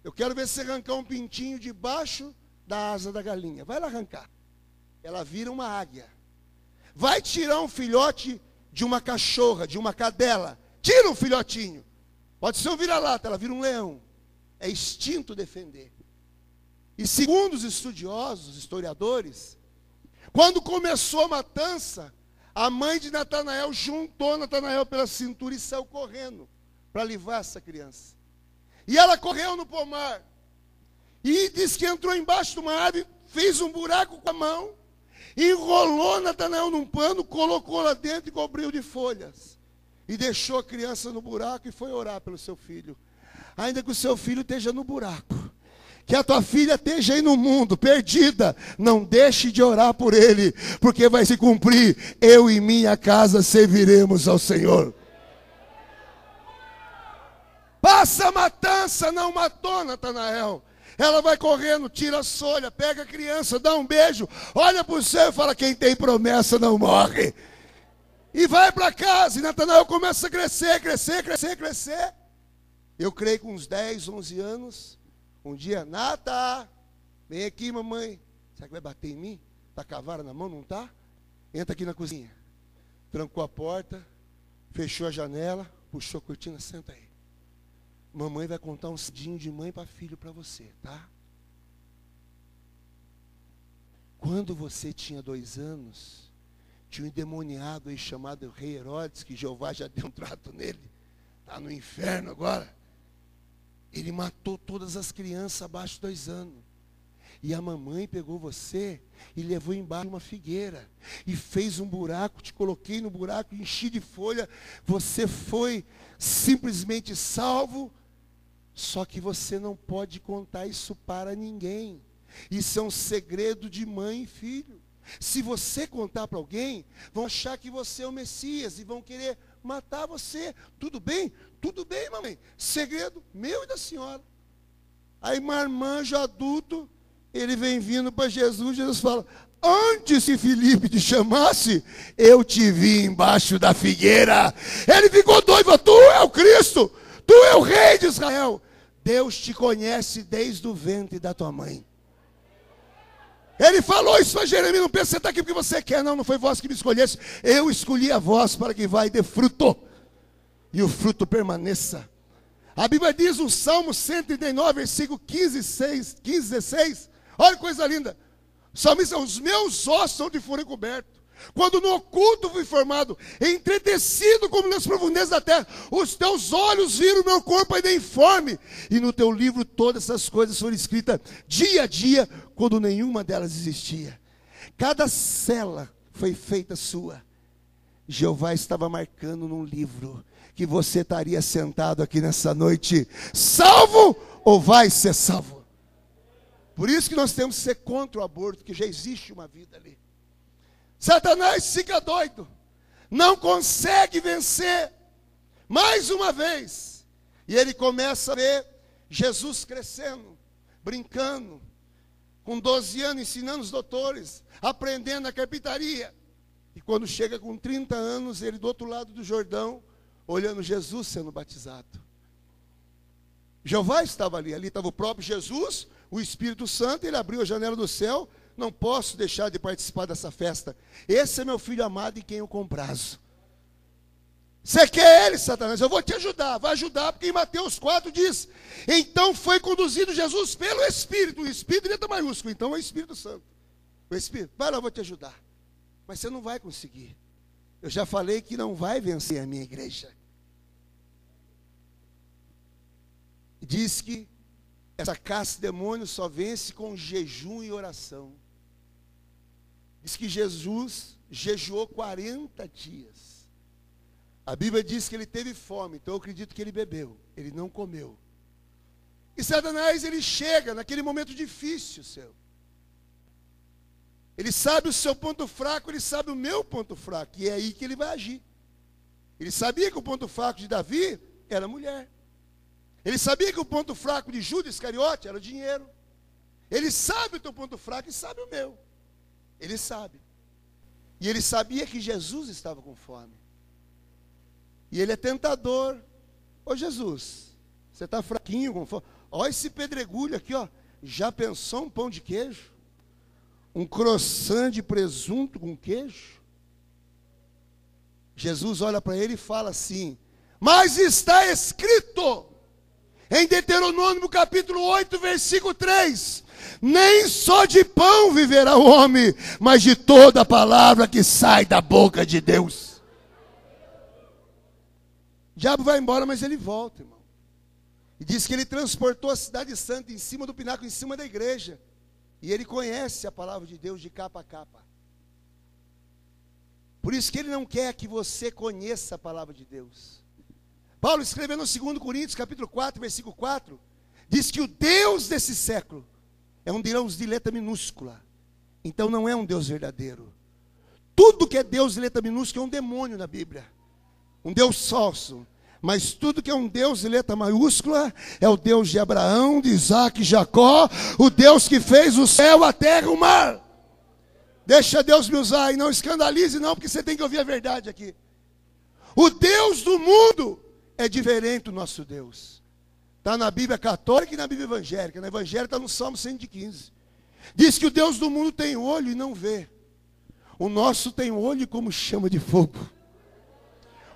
Eu quero ver você arrancar um pintinho debaixo da asa da galinha. Vai lá arrancar. Ela vira uma águia. Vai tirar um filhote de uma cachorra, de uma cadela. Tira um filhotinho. Pode ser um vira-lata, ela vira um leão. É instinto defender. E segundo os estudiosos, historiadores, quando começou a matança, a mãe de Natanael juntou Natanael pela cintura e saiu correndo para livrar essa criança. E ela correu no pomar. E disse que entrou embaixo de uma árvore, fez um buraco com a mão, enrolou Natanael num pano, colocou lá dentro e cobriu de folhas. E deixou a criança no buraco e foi orar pelo seu filho. Ainda que o seu filho esteja no buraco que a tua filha esteja aí no mundo, perdida, não deixe de orar por ele, porque vai se cumprir. Eu e minha casa serviremos ao Senhor. Passa a matança, não matou Natanael. Ela vai correndo, tira a solha, pega a criança, dá um beijo, olha para o céu e fala: quem tem promessa não morre. E vai para casa, e Natanael começa a crescer, crescer, crescer, crescer. Eu creio com uns 10, 11 anos, um dia, Nata, vem aqui, mamãe. Será que vai bater em mim? Tá com a vara na mão, não tá? Entra aqui na cozinha. Trancou a porta, fechou a janela, puxou a cortina, senta aí. Mamãe vai contar um cidinho de mãe para filho para você, tá? Quando você tinha dois anos, tinha um endemoniado aí chamado Rei Herodes, que Jeová já deu um trato nele. Está no inferno agora. Ele matou todas as crianças abaixo de dois anos. E a mamãe pegou você e levou embaixo uma figueira. E fez um buraco, te coloquei no buraco, enchi de folha. Você foi simplesmente salvo. Só que você não pode contar isso para ninguém. Isso é um segredo de mãe e filho. Se você contar para alguém, vão achar que você é o Messias e vão querer matar você. Tudo bem? Tudo bem, mamãe. Segredo meu e da senhora. Aí marmanjo adulto, ele vem vindo para Jesus, Jesus fala, antes que Felipe te chamasse, eu te vi embaixo da figueira. Ele ficou doido, tu é o Cristo, tu é o rei de Israel. Deus te conhece desde o ventre da tua mãe. Ele falou isso para Jeremias, não pensa você está aqui porque você quer, não, não foi vós que me escolhesse. Eu escolhi a vós para que vai de fruto e o fruto permaneça. A Bíblia diz no Salmo 139, versículo 15, 6, 15 16. Olha que coisa linda. Salmista, os meus ossos são de furo cobertos. Quando no oculto fui formado, entretecido como nas profundezas da terra, os teus olhos viram meu corpo ainda informe, e no teu livro todas essas coisas foram escritas dia a dia, quando nenhuma delas existia. cada cela foi feita sua. Jeová estava marcando num livro que você estaria sentado aqui nessa noite, salvo ou vai ser salvo. Por isso que nós temos que ser contra o aborto, que já existe uma vida ali. Satanás fica doido, não consegue vencer, mais uma vez, e ele começa a ver Jesus crescendo, brincando, com 12 anos ensinando os doutores, aprendendo a carpintaria. E quando chega com 30 anos, ele do outro lado do Jordão, olhando Jesus sendo batizado. Jeová estava ali, ali estava o próprio Jesus, o Espírito Santo, ele abriu a janela do céu. Não posso deixar de participar dessa festa. Esse é meu filho amado em quem eu comprazo. Você quer ele, Satanás? Eu vou te ajudar. Vai ajudar, porque em Mateus 4 diz: Então foi conduzido Jesus pelo Espírito. O Espírito letra maiúsculo, então é o Espírito Santo. O Espírito, vai lá, eu vou te ajudar. Mas você não vai conseguir. Eu já falei que não vai vencer a minha igreja. Diz que essa caça de demônios só vence com jejum e oração. Diz que Jesus jejuou 40 dias. A Bíblia diz que ele teve fome, então eu acredito que ele bebeu, ele não comeu. E Satanás, ele chega naquele momento difícil seu. Ele sabe o seu ponto fraco, ele sabe o meu ponto fraco, e é aí que ele vai agir. Ele sabia que o ponto fraco de Davi era mulher. Ele sabia que o ponto fraco de Judas Iscariote era dinheiro. Ele sabe o teu ponto fraco e sabe o meu. Ele sabe. E ele sabia que Jesus estava com fome. E ele é tentador. Ô Jesus, você está fraquinho com fome. Olha esse pedregulho aqui, ó. Já pensou um pão de queijo? Um croissant de presunto com queijo? Jesus olha para ele e fala assim: Mas está escrito em Deuteronômio capítulo 8, versículo 3: Nem só de pão viverá o homem, mas de toda a palavra que sai da boca de Deus. O diabo vai embora, mas ele volta, irmão. E diz que ele transportou a cidade santa em cima do pináculo, em cima da igreja. E ele conhece a palavra de Deus de capa a capa. Por isso que ele não quer que você conheça a palavra de Deus. Paulo escrevendo no 2 Coríntios, capítulo 4, versículo 4, diz que o Deus desse século é um Deus de letra minúscula. Então não é um Deus verdadeiro. Tudo que é Deus de letra minúscula é um demônio na Bíblia um Deus falso. Mas tudo que é um Deus de letra maiúscula é o Deus de Abraão, de Isaac, Jacó, o Deus que fez o céu, a terra o mar. Deixa Deus me usar e não escandalize, não, porque você tem que ouvir a verdade aqui. O Deus do mundo é diferente do nosso Deus. Está na Bíblia católica e na Bíblia evangélica. Na evangélica está no Salmo 115. Diz que o Deus do mundo tem olho e não vê. O nosso tem olho como chama de fogo.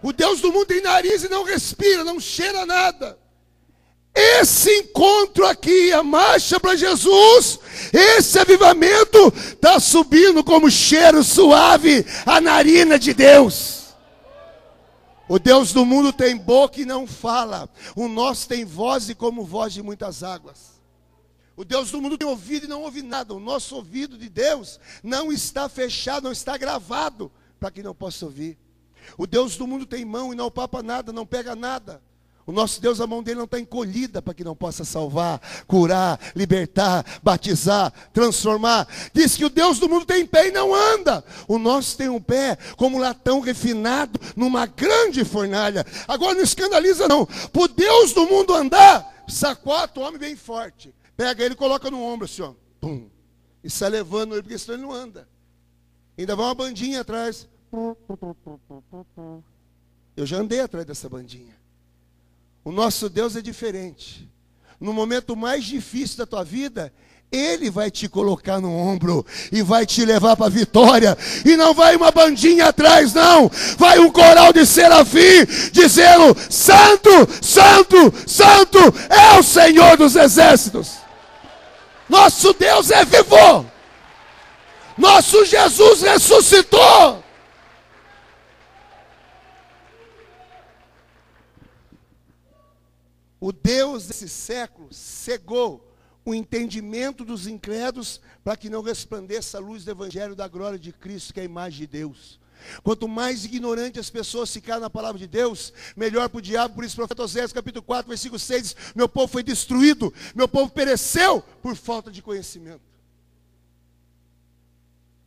O Deus do mundo tem nariz e não respira, não cheira nada. Esse encontro aqui, a marcha para Jesus, esse avivamento está subindo como cheiro suave a narina de Deus. O Deus do mundo tem boca e não fala. O nosso tem voz e como voz de muitas águas. O Deus do mundo tem ouvido e não ouve nada. O nosso ouvido de Deus não está fechado, não está gravado, para que não possa ouvir. O Deus do mundo tem mão e não papa nada, não pega nada. O nosso Deus, a mão dele não está encolhida para que não possa salvar, curar, libertar, batizar, transformar. Diz que o Deus do mundo tem pé e não anda. O nosso tem um pé como latão refinado numa grande fornalha. Agora não escandaliza, não. Para o Deus do mundo andar, sacota o homem bem forte. Pega ele e coloca no ombro assim, ó. Pum. E sai levando ele, porque senão ele não anda. Ainda vai uma bandinha atrás. Eu já andei atrás dessa bandinha. O nosso Deus é diferente. No momento mais difícil da tua vida, ele vai te colocar no ombro e vai te levar para a vitória. E não vai uma bandinha atrás, não. Vai um coral de serafim dizendo: Santo, Santo, Santo é o Senhor dos exércitos. Nosso Deus é vivo. Nosso Jesus ressuscitou. O Deus desse século cegou o entendimento dos incrédulos, para que não resplandeça a luz do Evangelho da glória de Cristo, que é a imagem de Deus. Quanto mais ignorante as pessoas ficarem na palavra de Deus, melhor para o diabo. Por isso, profeta Oséias, capítulo 4, versículo 6, diz, meu povo foi destruído, meu povo pereceu por falta de conhecimento.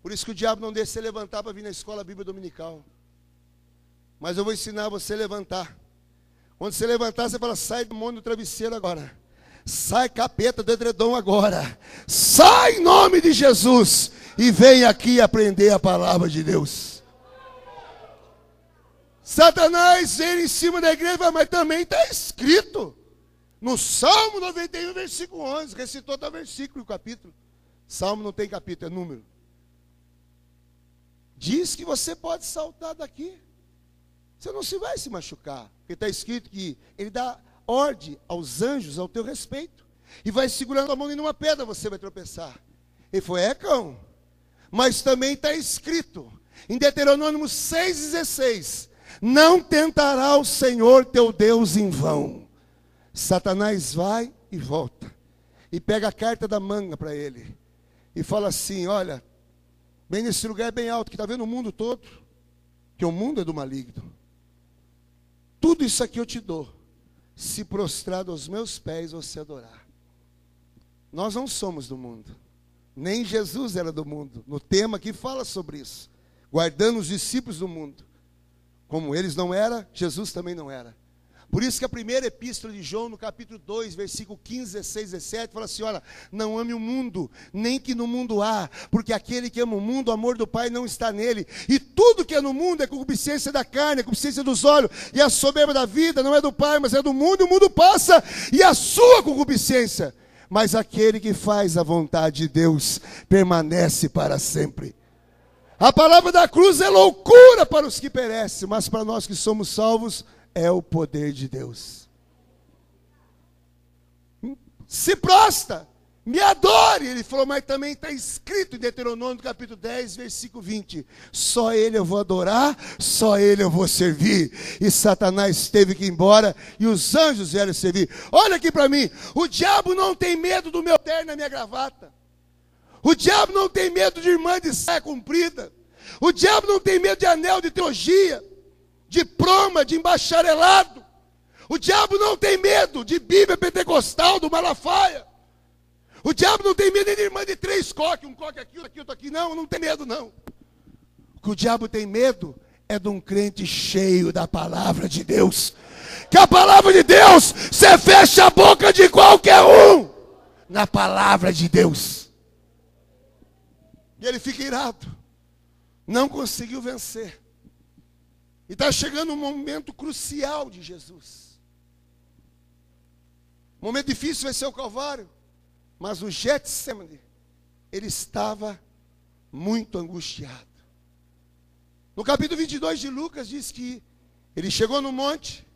Por isso que o diabo não deixa você levantar para vir na escola Bíblia Dominical. Mas eu vou ensinar você a levantar. Quando você levantar, você fala, sai do mundo do travesseiro agora. Sai capeta do edredom agora. Sai em nome de Jesus. E vem aqui aprender a palavra de Deus. Satanás vem em cima da igreja, mas também está escrito. No Salmo 91, versículo 11. Recitou até o versículo o capítulo. Salmo não tem capítulo, é número. Diz que você pode saltar daqui. Você não se vai se machucar. Porque está escrito que ele dá ordem aos anjos ao teu respeito. E vai segurando a mão em uma pedra, você vai tropeçar. Ele foi, é cão. Mas também está escrito em Deuteronômio 6,16: Não tentará o Senhor teu Deus em vão. Satanás vai e volta. E pega a carta da manga para ele. E fala assim: Olha, bem nesse lugar é bem alto, que está vendo o mundo todo. Que o mundo é do maligno. Tudo isso aqui eu te dou. Se prostrado aos meus pés você adorar. Nós não somos do mundo. Nem Jesus era do mundo. No tema aqui fala sobre isso. Guardando os discípulos do mundo. Como eles não eram, Jesus também não era. Por isso que a primeira epístola de João, no capítulo 2, versículo 15, 16, 17, fala assim: olha, não ame o mundo, nem que no mundo há, porque aquele que ama o mundo, o amor do Pai não está nele. E tudo que é no mundo é concupiscência da carne, é concupiscência dos olhos, e a soberba da vida não é do Pai, mas é do mundo, e o mundo passa, e a sua concupiscência. Mas aquele que faz a vontade de Deus permanece para sempre. A palavra da cruz é loucura para os que perecem, mas para nós que somos salvos, é o poder de Deus. Se prosta, me adore. Ele falou, mas também está escrito em Deuteronômio capítulo 10, versículo 20: só Ele eu vou adorar, só Ele eu vou servir. E Satanás teve que ir embora e os anjos vieram servir. Olha aqui para mim: o diabo não tem medo do meu terno na minha gravata, o diabo não tem medo de irmã de saia comprida, o diabo não tem medo de anel de teologia diploma de embacharelado. O diabo não tem medo de Bíblia pentecostal do Malafaia. O diabo não tem medo nem de irmã de três coques, um coque aqui, outro aqui, outro aqui. Não, não tem medo, não. O que o diabo tem medo é de um crente cheio da palavra de Deus. Que a palavra de Deus, você fecha a boca de qualquer um na palavra de Deus. E ele fica irado. Não conseguiu vencer. E está chegando um momento crucial de Jesus. Um momento difícil vai ser o Calvário. Mas o Getsemane, ele estava muito angustiado. No capítulo 22 de Lucas diz que ele chegou no monte,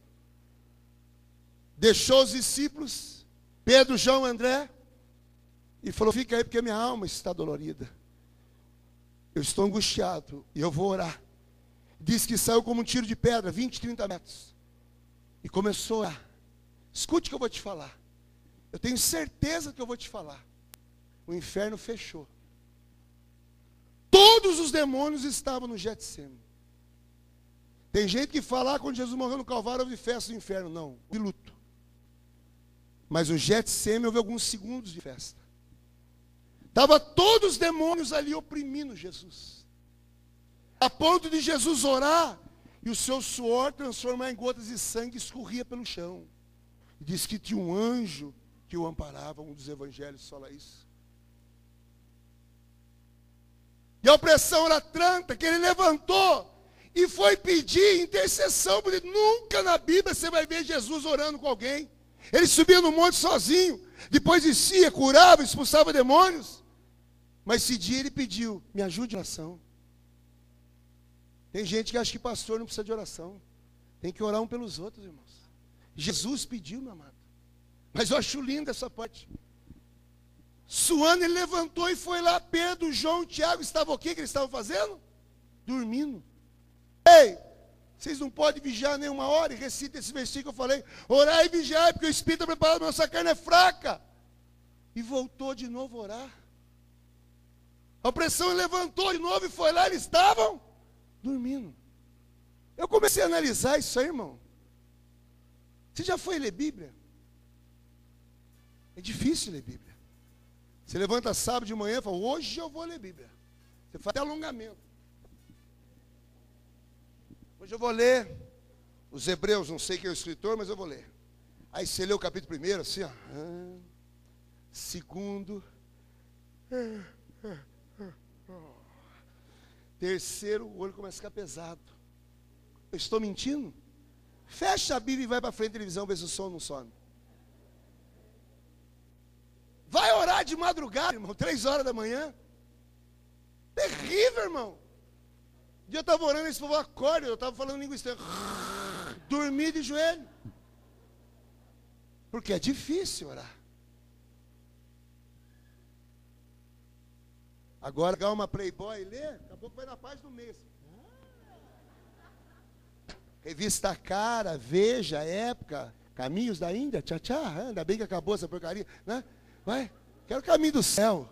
deixou os discípulos, Pedro, João, André, e falou: Fica aí porque minha alma está dolorida. Eu estou angustiado e eu vou orar diz que saiu como um tiro de pedra, 20, 30 metros. E começou a. Escute o que eu vou te falar. Eu tenho certeza que eu vou te falar. O inferno fechou. Todos os demônios estavam no Getsemane. Tem gente que fala, ah, quando Jesus morreu no Calvário, houve festa no inferno. Não, houve luto. Mas o Getsemane houve alguns segundos de festa. Estava todos os demônios ali oprimindo Jesus. A ponto de Jesus orar e o seu suor transformar em gotas de sangue escorria pelo chão. Diz que tinha um anjo que o amparava, um dos evangelhos fala isso. E a opressão era tanta que ele levantou e foi pedir intercessão, porque nunca na Bíblia você vai ver Jesus orando com alguém. Ele subia no monte sozinho, depois descia, curava, expulsava demônios. Mas esse dia ele pediu: me ajude em oração. Tem gente que acha que pastor não precisa de oração. Tem que orar um pelos outros, irmãos. Jesus pediu, meu amado. Mas eu acho linda essa parte. Suando, ele levantou e foi lá. Pedro, João, Tiago estavam o que, eles estavam fazendo? Dormindo. Ei, vocês não podem vigiar nenhuma hora. E recita esse versículo que eu falei. Orar e vigiar, porque o Espírito é preparado, mas nossa carne é fraca. e voltou de novo a orar. A opressão levantou de novo e foi lá, eles estavam dormindo. Eu comecei a analisar isso aí, irmão. Você já foi ler Bíblia? É difícil ler Bíblia. Você levanta sábado de manhã e fala, hoje eu vou ler Bíblia. Você faz até alongamento. Hoje eu vou ler os Hebreus, não sei quem é o escritor, mas eu vou ler. Aí você lê o capítulo primeiro, assim, ó. Ah, segundo. Terceiro, o olho começa a ficar pesado. Eu estou mentindo? Fecha a Bíblia e vai para frente da televisão ver se o som não some. Vai orar de madrugada, irmão, três horas da manhã. Terrível, irmão. Um dia eu estava orando, esse povo acorda, eu estava falando língua estranha. Dormi de joelho. Porque é difícil orar. Agora, pegar uma Playboy e ler, daqui a pouco vai na paz do mês. Revista Cara, Veja, Época, Caminhos da Índia, tchá, tchá, ainda bem que acabou essa porcaria, né? Vai, quero o caminho do céu.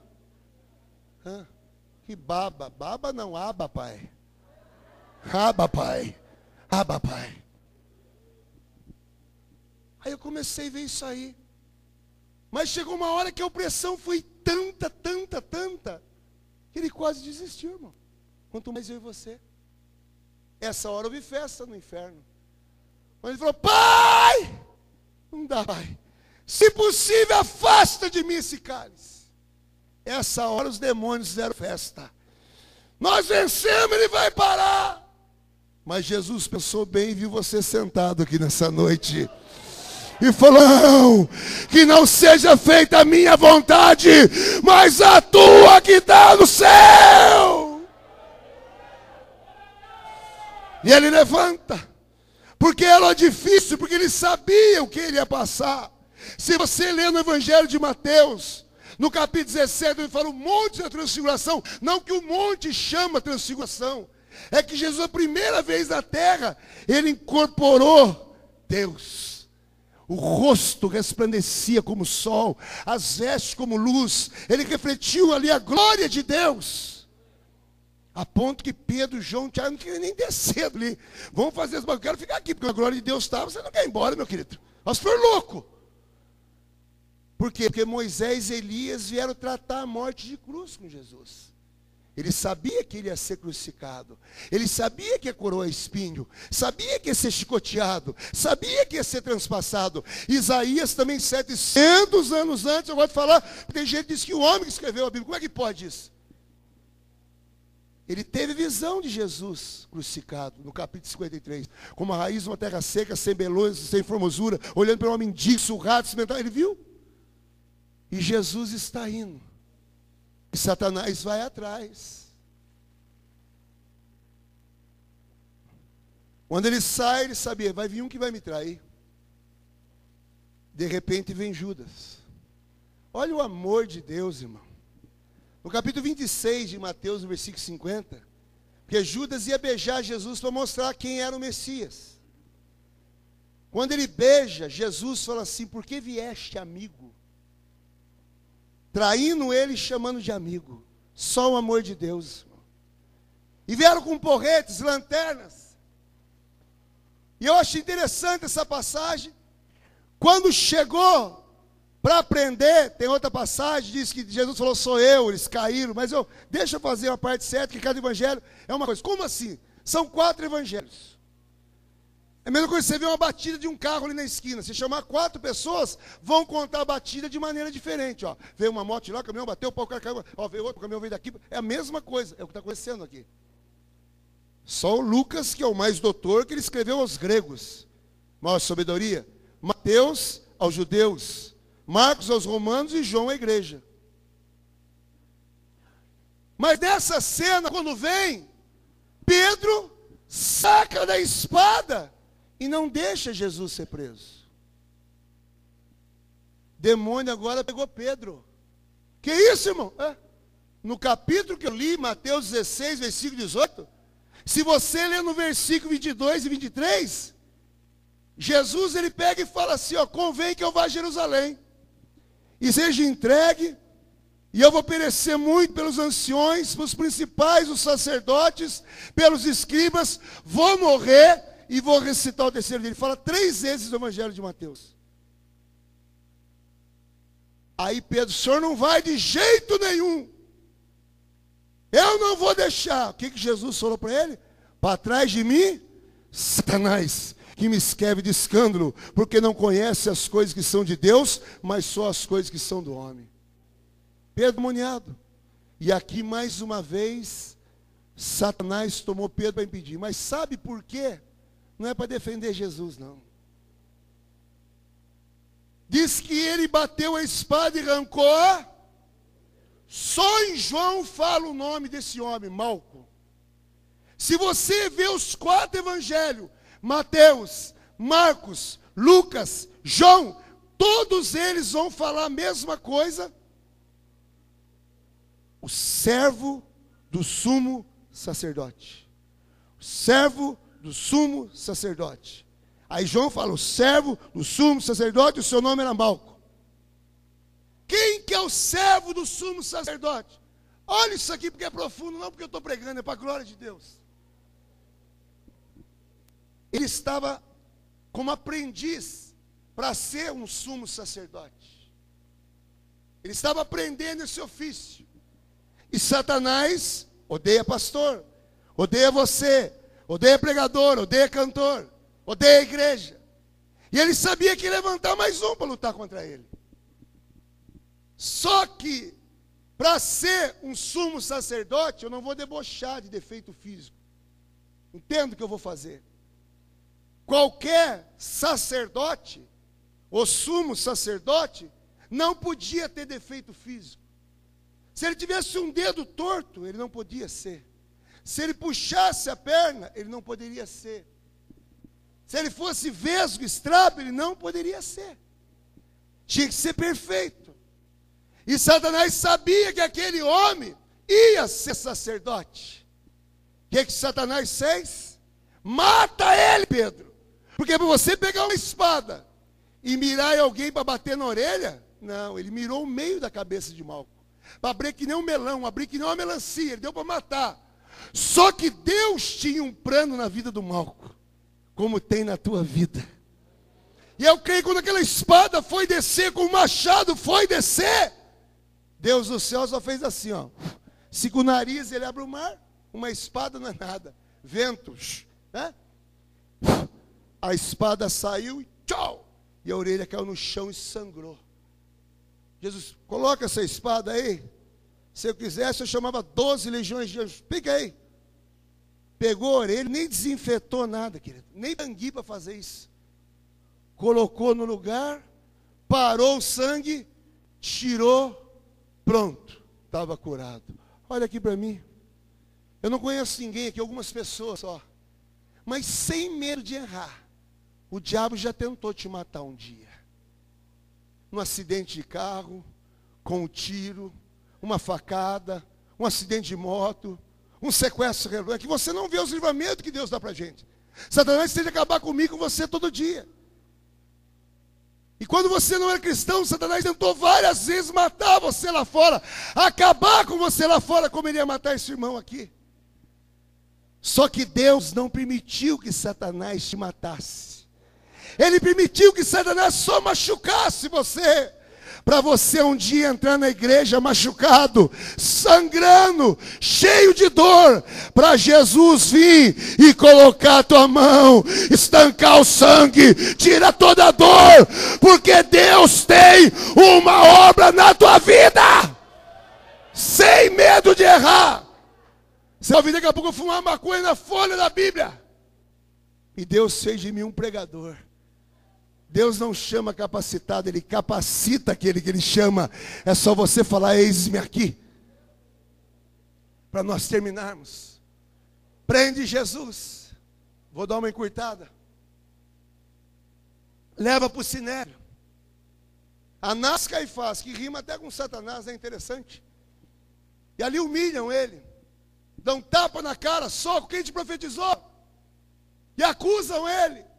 Hã? Que baba, baba não, aba, pai. Aba, pai. Aba, pai. Aí eu comecei a ver isso aí. Mas chegou uma hora que a opressão foi tanta, tanta, tanta, que ele quase desistiu, irmão. Quanto mais eu e você. Essa hora vi festa no inferno. Quando ele falou, pai, não dá, pai. Se possível, afasta de mim esse cálice. Essa hora os demônios fizeram festa. Nós vencemos, ele vai parar. Mas Jesus pensou bem e viu você sentado aqui nessa noite. E falou: que não seja feita a minha vontade, mas a tua que está no céu. E ele levanta, porque era difícil, porque ele sabia o que ele ia passar. Se você ler no Evangelho de Mateus, no capítulo 17, ele fala o monte da transfiguração. Não que o monte chama transfiguração. É que Jesus, a primeira vez na terra, ele incorporou Deus. O rosto resplandecia como sol, as vestes como luz. Ele refletiu ali a glória de Deus. A ponto que Pedro, João, Tiago não queriam nem descer ali. Vamos fazer as Eu quero ficar aqui, porque a glória de Deus está. Você não quer ir embora, meu querido. Nós for louco. Por quê? Porque Moisés e Elias vieram tratar a morte de cruz com Jesus. Ele sabia que ele ia ser crucificado. Ele sabia que ia coroa espinho. Sabia que ia ser chicoteado. Sabia que ia ser transpassado. Isaías também, 700 anos antes, eu gosto de falar, tem gente que diz que o homem que escreveu a Bíblia, como é que pode isso? Ele teve visão de Jesus crucificado, no capítulo 53. Como a raiz de uma terra seca, sem beleza, sem formosura, olhando para um homem digno, surrado, cimentado. Ele viu. E Jesus está indo. E Satanás vai atrás. Quando ele sai, ele sabia, vai vir um que vai me trair. De repente vem Judas. Olha o amor de Deus, irmão. No capítulo 26 de Mateus, no versículo 50, porque Judas ia beijar Jesus para mostrar quem era o Messias. Quando ele beija, Jesus fala assim: Por que vieste, amigo? Traindo ele e chamando de amigo. Só o amor de Deus. E vieram com porretes, lanternas. E eu achei interessante essa passagem. Quando chegou para aprender, tem outra passagem, diz que Jesus falou, sou eu, eles caíram, mas eu, deixa eu fazer uma parte certa, que cada evangelho é uma coisa. Como assim? São quatro evangelhos. É a mesma coisa você vê uma batida de um carro ali na esquina. Se chamar quatro pessoas, vão contar a batida de maneira diferente. Ó. Veio uma moto lá, o caminhão bateu, o pau caiu. Ó, veio outro, o caminhão veio daqui. É a mesma coisa. É o que está acontecendo aqui. Só o Lucas, que é o mais doutor, que ele escreveu aos gregos. Maior sabedoria. Mateus aos judeus. Marcos aos romanos e João à igreja. Mas nessa cena, quando vem, Pedro saca da espada e não deixa Jesus ser preso. Demônio agora pegou Pedro. Que isso, irmão? É. No capítulo que eu li, Mateus 16, versículo 18, se você ler no versículo 22 e 23, Jesus ele pega e fala assim, ó, convém que eu vá a Jerusalém. e seja entregue, e eu vou perecer muito pelos anciões, pelos principais, os sacerdotes, pelos escribas, vou morrer e vou recitar o terceiro dia. Ele fala três vezes o Evangelho de Mateus. Aí Pedro, o senhor não vai de jeito nenhum. Eu não vou deixar. O que, que Jesus falou para ele? Para trás de mim, Satanás, que me escreve de escândalo, porque não conhece as coisas que são de Deus, mas só as coisas que são do homem. Pedro moniado. E aqui mais uma vez, Satanás tomou Pedro para impedir. Mas sabe por quê? Não é para defender Jesus, não. Diz que ele bateu a espada e arrancou. Só em João fala o nome desse homem, Malco. Se você vê os quatro evangelhos, Mateus, Marcos, Lucas, João, todos eles vão falar a mesma coisa. O servo do sumo sacerdote. O servo do sumo sacerdote. Aí João fala, o servo do sumo sacerdote, o seu nome era Malco. Quem que é o servo do sumo sacerdote? Olha isso aqui porque é profundo, não porque eu estou pregando, é para a glória de Deus. Ele estava como aprendiz para ser um sumo sacerdote. Ele estava aprendendo esse ofício. E Satanás odeia pastor, odeia você, odeia pregador, odeia cantor, odeia igreja. E ele sabia que ia levantar mais um para lutar contra ele. Só que, para ser um sumo sacerdote, eu não vou debochar de defeito físico. Entendo o que eu vou fazer. Qualquer sacerdote, ou sumo sacerdote, não podia ter defeito físico. Se ele tivesse um dedo torto, ele não podia ser. Se ele puxasse a perna, ele não poderia ser. Se ele fosse vesgo, estrapo, ele não poderia ser. Tinha que ser perfeito. E Satanás sabia que aquele homem ia ser sacerdote. O que, que Satanás fez? Mata ele, Pedro. Porque para você pegar uma espada e mirar em alguém para bater na orelha, não, ele mirou o meio da cabeça de Malco. Para abrir que nem um melão, abrir que nem uma melancia, ele deu para matar. Só que Deus tinha um plano na vida do Malco, como tem na tua vida. E eu creio que quando aquela espada foi descer, com o machado foi descer, Deus do céu só fez assim, ó. Se com o nariz ele abre o mar, uma espada não é nada. Ventos, né? A espada saiu e tchau! E a orelha caiu no chão e sangrou. Jesus, coloca essa espada aí. Se eu quisesse, eu chamava 12 legiões de anjos. Peguei. Pegou a orelha, nem desinfetou nada, querido. Nem tangui para fazer isso. Colocou no lugar, parou o sangue, tirou, pronto. Estava curado. Olha aqui para mim. Eu não conheço ninguém aqui, algumas pessoas só. Mas sem medo de errar. O diabo já tentou te matar um dia. Um acidente de carro, com um tiro, uma facada, um acidente de moto, um sequestro relâmpago, que você não vê os livramentos que Deus dá para a gente. Satanás tenta acabar comigo, com você todo dia. E quando você não era cristão, Satanás tentou várias vezes matar você lá fora, acabar com você lá fora, como ele ia matar esse irmão aqui. Só que Deus não permitiu que Satanás te matasse. Ele permitiu que Satanás só machucasse você para você um dia entrar na igreja machucado, sangrando, cheio de dor, para Jesus vir e colocar a tua mão, estancar o sangue, tira toda a dor, porque Deus tem uma obra na tua vida, sem medo de errar. Você ouvir daqui a pouco fumar maconha na folha da Bíblia. E Deus fez de mim um pregador. Deus não chama capacitado, Ele capacita aquele que Ele chama. É só você falar, eis-me aqui. Para nós terminarmos. Prende Jesus. Vou dar uma encurtada. Leva para o sinério. Anás Caifás, que rima até com Satanás, é interessante. E ali humilham ele. Dão tapa na cara, soco, quem te profetizou? E acusam ele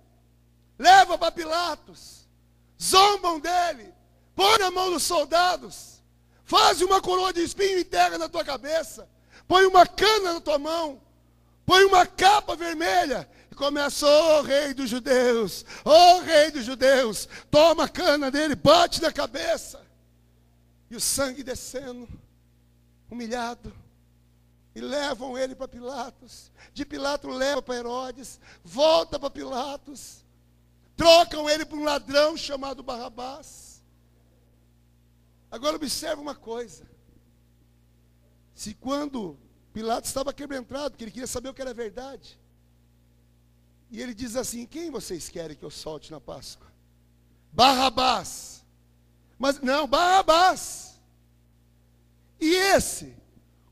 leva para Pilatos, zombam dele, põe na mão dos soldados, faz uma coroa de espinho e terra na tua cabeça, põe uma cana na tua mão, põe uma capa vermelha. E começa, ô oh, rei dos judeus, ô oh, rei dos judeus, toma a cana dele, bate na cabeça, e o sangue descendo, humilhado. E levam ele para Pilatos. De Pilatos leva para Herodes. Volta para Pilatos. Trocam ele por um ladrão chamado Barrabás. Agora observe uma coisa. Se quando Pilatos estava quebrantado, porque ele queria saber o que era verdade. E ele diz assim: Quem vocês querem que eu solte na Páscoa? Barrabás. Mas não, Barrabás. E esse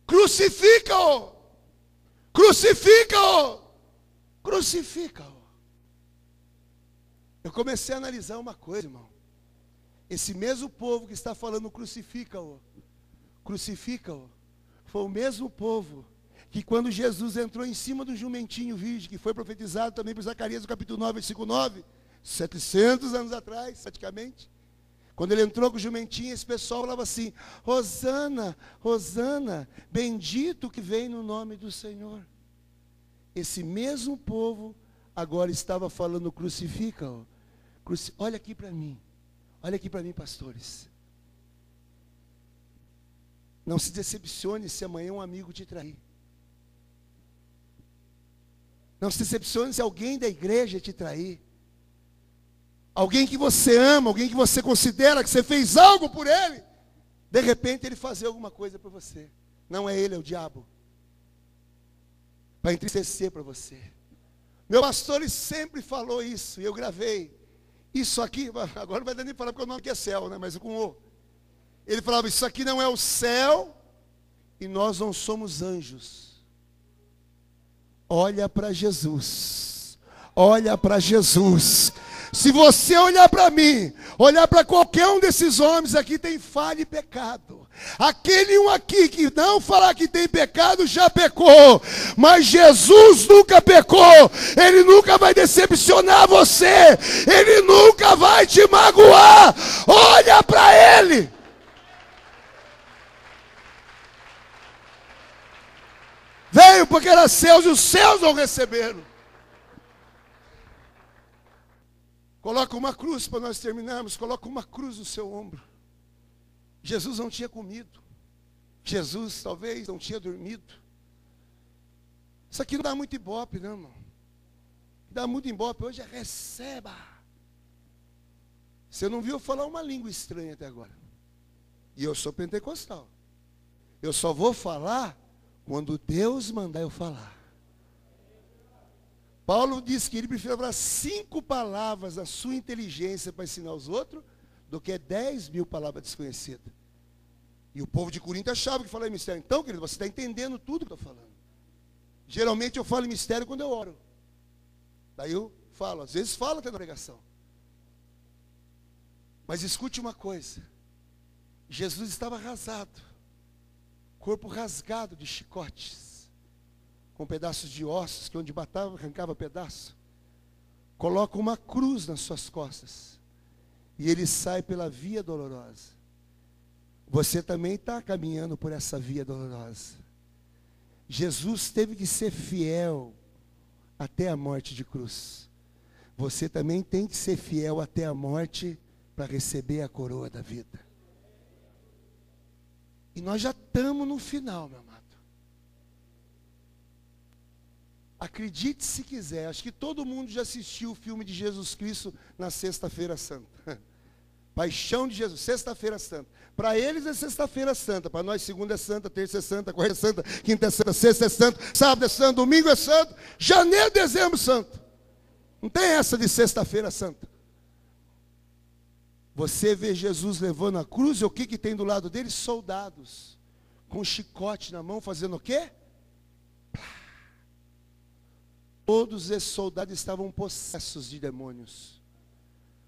Crucifica-o! Crucifica-o! Crucifica-o! Eu comecei a analisar uma coisa, irmão. Esse mesmo povo que está falando crucifica-o, crucifica-o, foi o mesmo povo que quando Jesus entrou em cima do jumentinho virgem, que foi profetizado também por Zacarias no capítulo 9, versículo 9, 700 anos atrás, praticamente, quando ele entrou com o jumentinho, esse pessoal falava assim: Rosana, Rosana, bendito que vem no nome do Senhor. Esse mesmo povo agora estava falando: crucifica-o. Cruci olha aqui para mim, olha aqui para mim, pastores. Não se decepcione se amanhã um amigo te trair. Não se decepcione se alguém da igreja te trair. Alguém que você ama, alguém que você considera que você fez algo por ele, de repente ele fazer alguma coisa por você. Não é ele, é o diabo. Para entristecer para você. Meu pastor sempre falou isso, e eu gravei. Isso aqui, agora não vai dar nem falar porque o nome aqui é céu, né? Mas com o. Ele falava: Isso aqui não é o céu, e nós não somos anjos. Olha para Jesus. Olha para Jesus. Se você olhar para mim, olhar para qualquer um desses homens aqui, tem falha e pecado. Aquele um aqui que não falar que tem pecado já pecou, mas Jesus nunca pecou, ele nunca vai decepcionar você, ele nunca vai te magoar. Olha para ele. Veio porque era seus e os céus não receberam. Coloca uma cruz para nós terminarmos. Coloca uma cruz no seu ombro. Jesus não tinha comido. Jesus talvez não tinha dormido. Isso aqui não dá muito ibope, não, irmão. Dá muito ibope. Hoje é receba. Você não viu falar uma língua estranha até agora. E eu sou pentecostal. Eu só vou falar quando Deus mandar eu falar. Paulo diz que ele prefere falar cinco palavras da sua inteligência para ensinar os outros do que dez mil palavras desconhecidas. E o povo de Corinto achava que falava em mistério. Então, querido, você está entendendo tudo que eu estou falando. Geralmente eu falo em mistério quando eu oro. Daí eu falo, às vezes falo até na pregação. Mas escute uma coisa. Jesus estava arrasado, corpo rasgado de chicotes com pedaços de ossos, que onde batava, arrancava pedaço. Coloca uma cruz nas suas costas. E ele sai pela via dolorosa. Você também está caminhando por essa via dolorosa. Jesus teve que ser fiel até a morte de cruz. Você também tem que ser fiel até a morte para receber a coroa da vida. E nós já estamos no final, meu amado. Acredite se quiser, acho que todo mundo já assistiu o filme de Jesus Cristo na Sexta-feira Santa. Paixão de Jesus, Sexta-feira Santa. Para eles é Sexta-feira Santa, para nós segunda é Santa, terça é Santa, quarta é Santa, quinta é Santa, sexta é Santa, sábado é Santo, domingo é Santo, janeiro, dezembro Santo. Não tem essa de Sexta-feira Santa. Você vê Jesus levando a cruz e o que, que tem do lado dele? Soldados, com chicote na mão, fazendo o quê? Todos esses soldados estavam possessos de demônios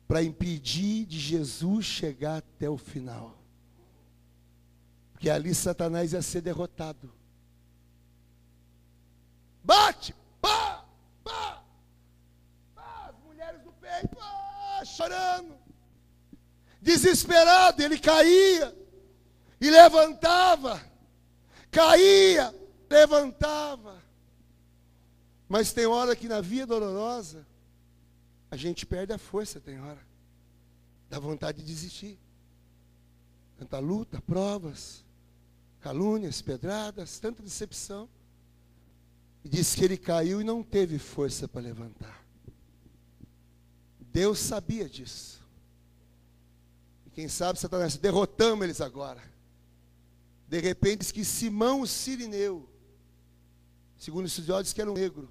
para impedir de Jesus chegar até o final. Porque ali Satanás ia ser derrotado. Bate! Pá! Pá! pá as mulheres do peito, ah, chorando. desesperado, ele caía e levantava, caía, levantava. Mas tem hora que na via dolorosa, a gente perde a força, tem hora, dá vontade de desistir. Tanta luta, provas, calúnias, pedradas, tanta decepção. E diz que ele caiu e não teve força para levantar. Deus sabia disso. E quem sabe Satanás, derrotamos eles agora. De repente diz que Simão o Sirineu, segundo os estudiosos que era um negro,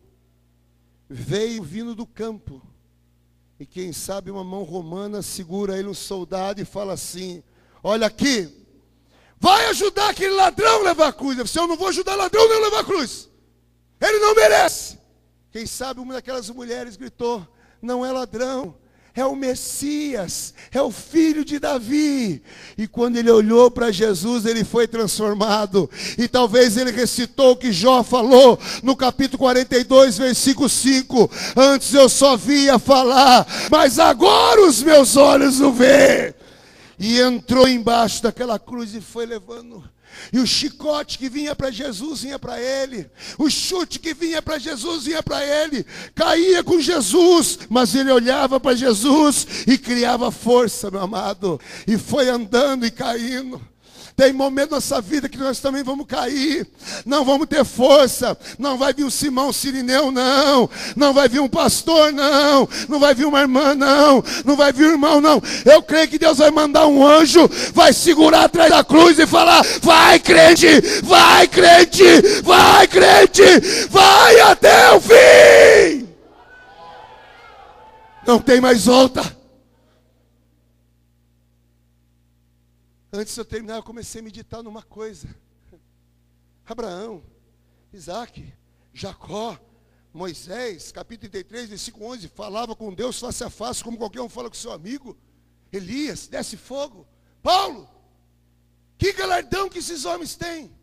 veio vindo do campo. E quem sabe uma mão romana segura ele um soldado e fala assim: Olha aqui, vai ajudar aquele ladrão a levar a cruz. Eu, disse, eu não vou ajudar ladrão nem levar a cruz. Ele não merece. Quem sabe uma daquelas mulheres gritou: Não é ladrão, é o Messias, é o filho de Davi. E quando ele olhou para Jesus, ele foi transformado. E talvez ele recitou o que Jó falou no capítulo 42, versículo 5: Antes eu só via falar, mas agora os meus olhos o veem. E entrou embaixo daquela cruz e foi levando e o chicote que vinha para Jesus vinha para ele. O chute que vinha para Jesus vinha para ele. Caía com Jesus, mas ele olhava para Jesus e criava força, meu amado. E foi andando e caindo. Tem momento na nossa vida que nós também vamos cair, não vamos ter força. Não vai vir um Simão Sirineu, não. Não vai vir um pastor, não. Não vai vir uma irmã, não. Não vai vir um irmão, não. Eu creio que Deus vai mandar um anjo, vai segurar atrás da cruz e falar: Vai, crente, vai, crente, vai, crente, vai até o fim. Não tem mais volta. Antes de eu terminar, eu comecei a meditar numa coisa. Abraão, Isaac, Jacó, Moisés, capítulo 33, versículo 11, falava com Deus face a face, como qualquer um fala com seu amigo. Elias, desce fogo. Paulo, que galardão que esses homens têm.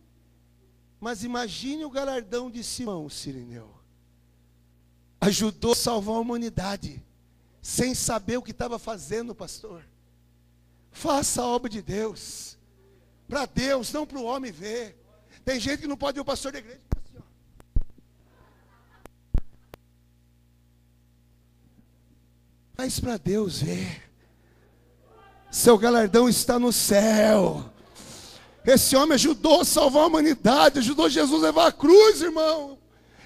Mas imagine o galardão de Simão, Sirineu. Ajudou a salvar a humanidade, sem saber o que estava fazendo, pastor. Faça a obra de Deus. Para Deus, não para o homem ver. Tem gente que não pode ver o pastor da igreja. Assim. Mas para Deus ver. Seu galardão está no céu. Esse homem ajudou a salvar a humanidade, ajudou Jesus a levar a cruz, irmão.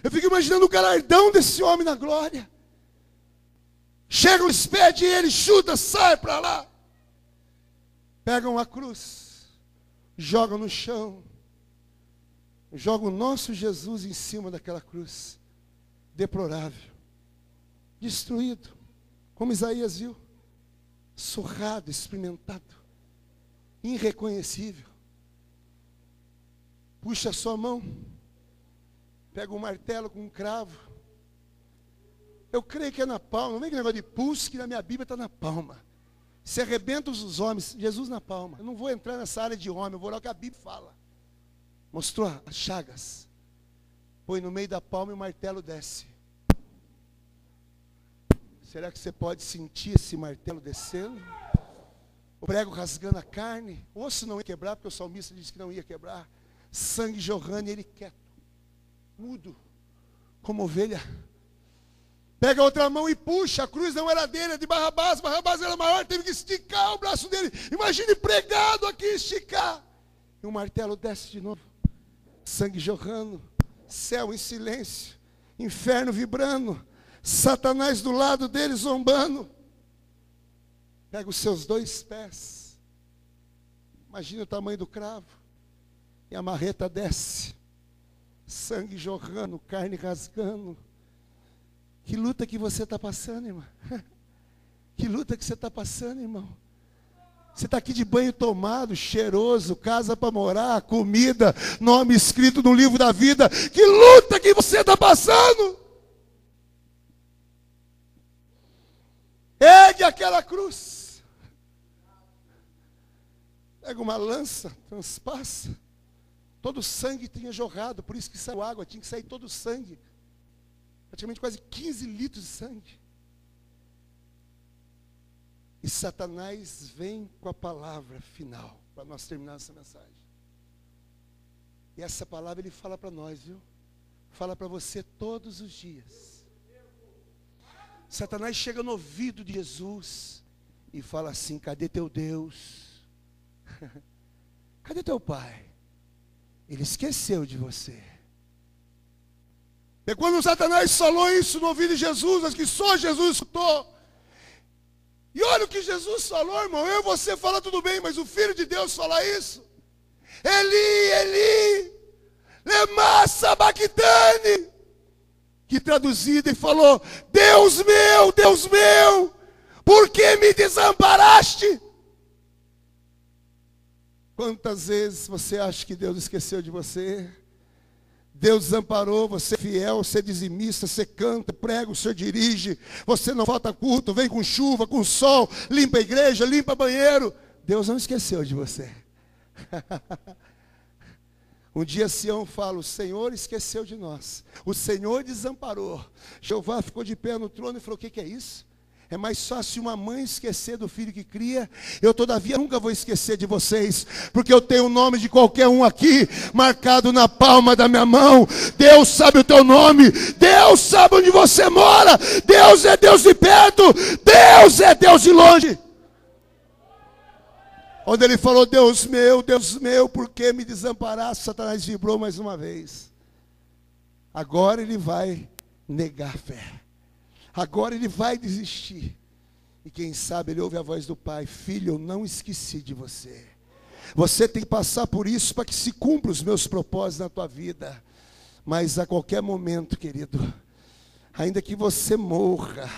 Eu fico imaginando o galardão desse homem na glória. Chega, despede ele, chuta, sai para lá pegam a cruz, jogam no chão, jogam o nosso Jesus em cima daquela cruz, deplorável, destruído, como Isaías viu, surrado, experimentado, irreconhecível. Puxa a sua mão, pega um martelo com um cravo. Eu creio que é na palma, não vem que negócio de pulso, que na minha Bíblia está na palma. Se arrebenta os homens, Jesus na palma. Eu não vou entrar nessa área de homem, eu vou olhar o que a Bíblia fala. Mostrou as chagas. Põe no meio da palma e o martelo desce. Será que você pode sentir esse martelo descendo? O prego rasgando a carne. Osso não ia quebrar, porque o salmista disse que não ia quebrar. Sangue jorrando e ele quieto. Mudo. Como ovelha Pega a outra mão e puxa. A cruz não era dele, era de Barrabás. Barrabás era maior, teve que esticar o braço dele. Imagine pregado aqui esticar. E o martelo desce de novo. Sangue jorrando. Céu em silêncio. Inferno vibrando. Satanás do lado dele zombando. Pega os seus dois pés. Imagine o tamanho do cravo. E a marreta desce. Sangue jorrando, carne rasgando que luta que você está passando, irmão? Que luta que você está passando, irmão? Você está aqui de banho tomado, cheiroso, casa para morar, comida, nome escrito no livro da vida. Que luta que você está passando? Ergue aquela cruz. Pega uma lança, transpassa. Todo o sangue tinha jorrado, por isso que saiu água, tinha que sair todo o sangue praticamente quase 15 litros de sangue. E Satanás vem com a palavra final, para nós terminar essa mensagem. E essa palavra ele fala para nós, viu? Fala para você todos os dias. Satanás chega no ouvido de Jesus e fala assim: cadê teu Deus? cadê teu pai? Ele esqueceu de você. E quando Satanás falou isso no ouvido de Jesus, acho que só Jesus escutou. E olha o que Jesus falou, irmão. Eu e você fala tudo bem, mas o Filho de Deus fala isso. Eli, Eli, lema sabachthani. Que traduzido e falou: Deus meu, Deus meu, por que me desamparaste? Quantas vezes você acha que Deus esqueceu de você? Deus desamparou, você é fiel, você é dizimista, você canta, prega, o Senhor dirige, você não falta culto, vem com chuva, com sol, limpa a igreja, limpa banheiro. Deus não esqueceu de você. um dia Sião fala, o Senhor esqueceu de nós, o Senhor desamparou. Jeová ficou de pé no trono e falou: O que, que é isso? É mais fácil uma mãe esquecer do filho que cria. Eu, todavia, nunca vou esquecer de vocês, porque eu tenho o nome de qualquer um aqui, marcado na palma da minha mão. Deus sabe o teu nome, Deus sabe onde você mora. Deus é Deus de perto, Deus é Deus de longe. Onde ele falou: Deus meu, Deus meu, por que me desamparaste? Satanás vibrou mais uma vez. Agora ele vai negar a fé. Agora ele vai desistir. E quem sabe ele ouve a voz do pai: Filho, eu não esqueci de você. Você tem que passar por isso para que se cumpra os meus propósitos na tua vida. Mas a qualquer momento, querido, ainda que você morra,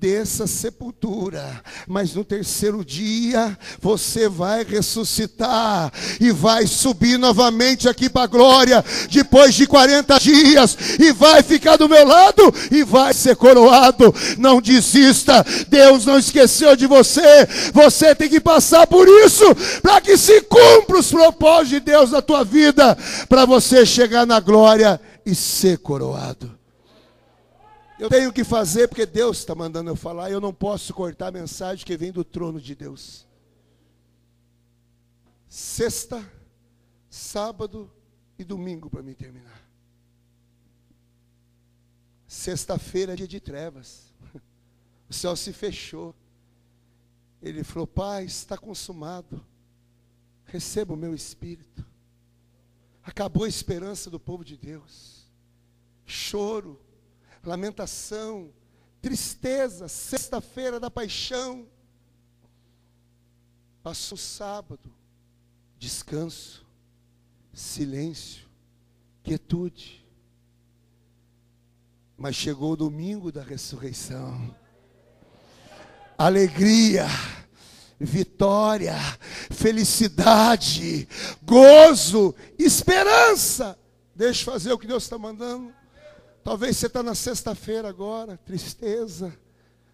dessa sepultura, mas no terceiro dia você vai ressuscitar e vai subir novamente aqui para a glória, depois de 40 dias, e vai ficar do meu lado e vai ser coroado. Não desista, Deus não esqueceu de você, você tem que passar por isso, para que se cumpra os propósitos de Deus na tua vida, para você chegar na glória e ser coroado. Eu tenho que fazer porque Deus está mandando eu falar. Eu não posso cortar a mensagem que vem do trono de Deus. Sexta, sábado e domingo para me terminar. Sexta-feira é dia de trevas. O céu se fechou. Ele falou: Pai, está consumado. Receba o meu espírito. Acabou a esperança do povo de Deus. Choro lamentação, tristeza, sexta-feira da paixão. Passou sábado, descanso, silêncio, quietude. Mas chegou o domingo da ressurreição. Alegria, vitória, felicidade, gozo, esperança. Deixa eu fazer o que Deus está mandando. Talvez você está na sexta-feira agora, tristeza,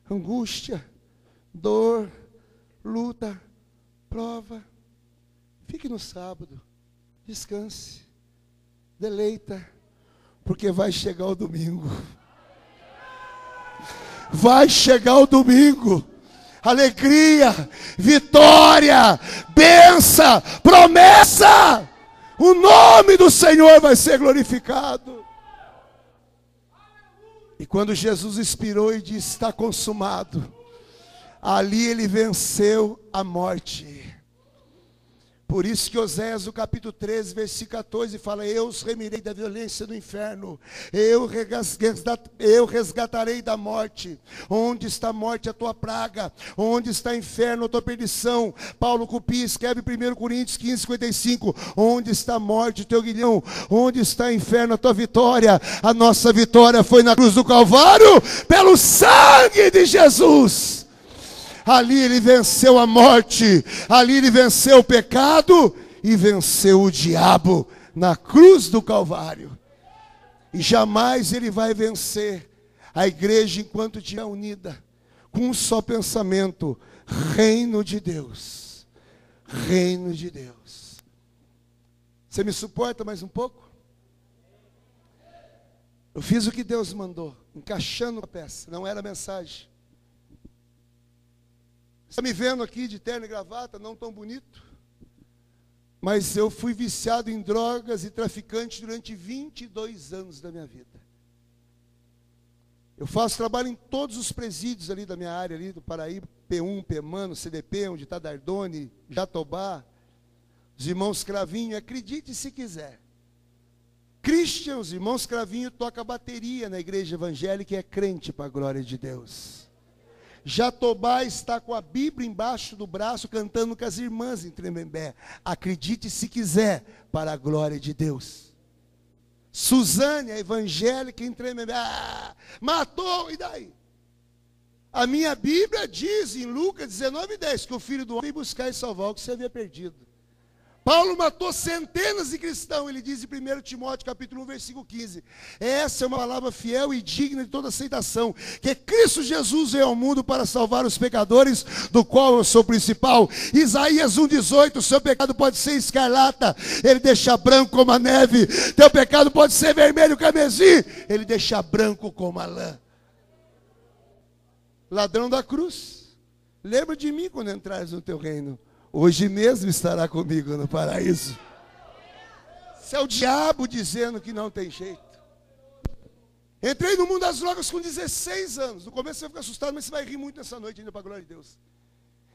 angústia, dor, luta, prova. Fique no sábado, descanse, deleita, porque vai chegar o domingo. Vai chegar o domingo. Alegria, vitória, benção, promessa. O nome do Senhor vai ser glorificado. E quando Jesus expirou e disse: Está consumado, ali ele venceu a morte. Por isso que Oséias, no capítulo 13, versículo 14, fala: Eu os remirei da violência do inferno, eu, eu resgatarei da morte. Onde está a morte, a tua praga? Onde está o inferno, a tua perdição? Paulo Cupi escreve 1 Coríntios 15, 55. Onde está a morte, o teu guilhão? Onde está o inferno, a tua vitória? A nossa vitória foi na cruz do Calvário, pelo sangue de Jesus ali ele venceu a morte, ali ele venceu o pecado e venceu o diabo na cruz do Calvário. E jamais ele vai vencer a igreja enquanto estiver unida, com um só pensamento: reino de Deus. Reino de Deus. Você me suporta mais um pouco? Eu fiz o que Deus mandou, encaixando a peça, não era mensagem. Está me vendo aqui de terno e gravata, não tão bonito? Mas eu fui viciado em drogas e traficante durante 22 anos da minha vida. Eu faço trabalho em todos os presídios ali da minha área, ali do Paraíba, P1, Pemano, CDP, onde está Dardone, Jatobá, os irmãos Cravinho, acredite se quiser. Christian, os irmãos Cravinho toca bateria na igreja evangélica e é crente para a glória de Deus. Jatobá está com a Bíblia embaixo do braço, cantando com as irmãs em Tremembé. Acredite se quiser, para a glória de Deus. Suzane, a evangélica em Tremembé. Ah, matou, e daí? A minha Bíblia diz em Lucas 19, 10 que o filho do homem buscar e salvar o que se havia perdido. Paulo matou centenas de cristãos, ele diz em 1 Timóteo capítulo 1, versículo 15. Essa é uma palavra fiel e digna de toda aceitação, que Cristo Jesus veio ao mundo para salvar os pecadores, do qual eu sou principal. Isaías 1,18, o seu pecado pode ser escarlata, ele deixa branco como a neve. Teu pecado pode ser vermelho camesim, ele deixa branco como a lã. Ladrão da cruz, lembra de mim quando entrares no teu reino hoje mesmo estará comigo no paraíso. Isso é o diabo dizendo que não tem jeito. Entrei no mundo das drogas com 16 anos. No começo você fica assustado, mas você vai rir muito nessa noite ainda para a glória de Deus.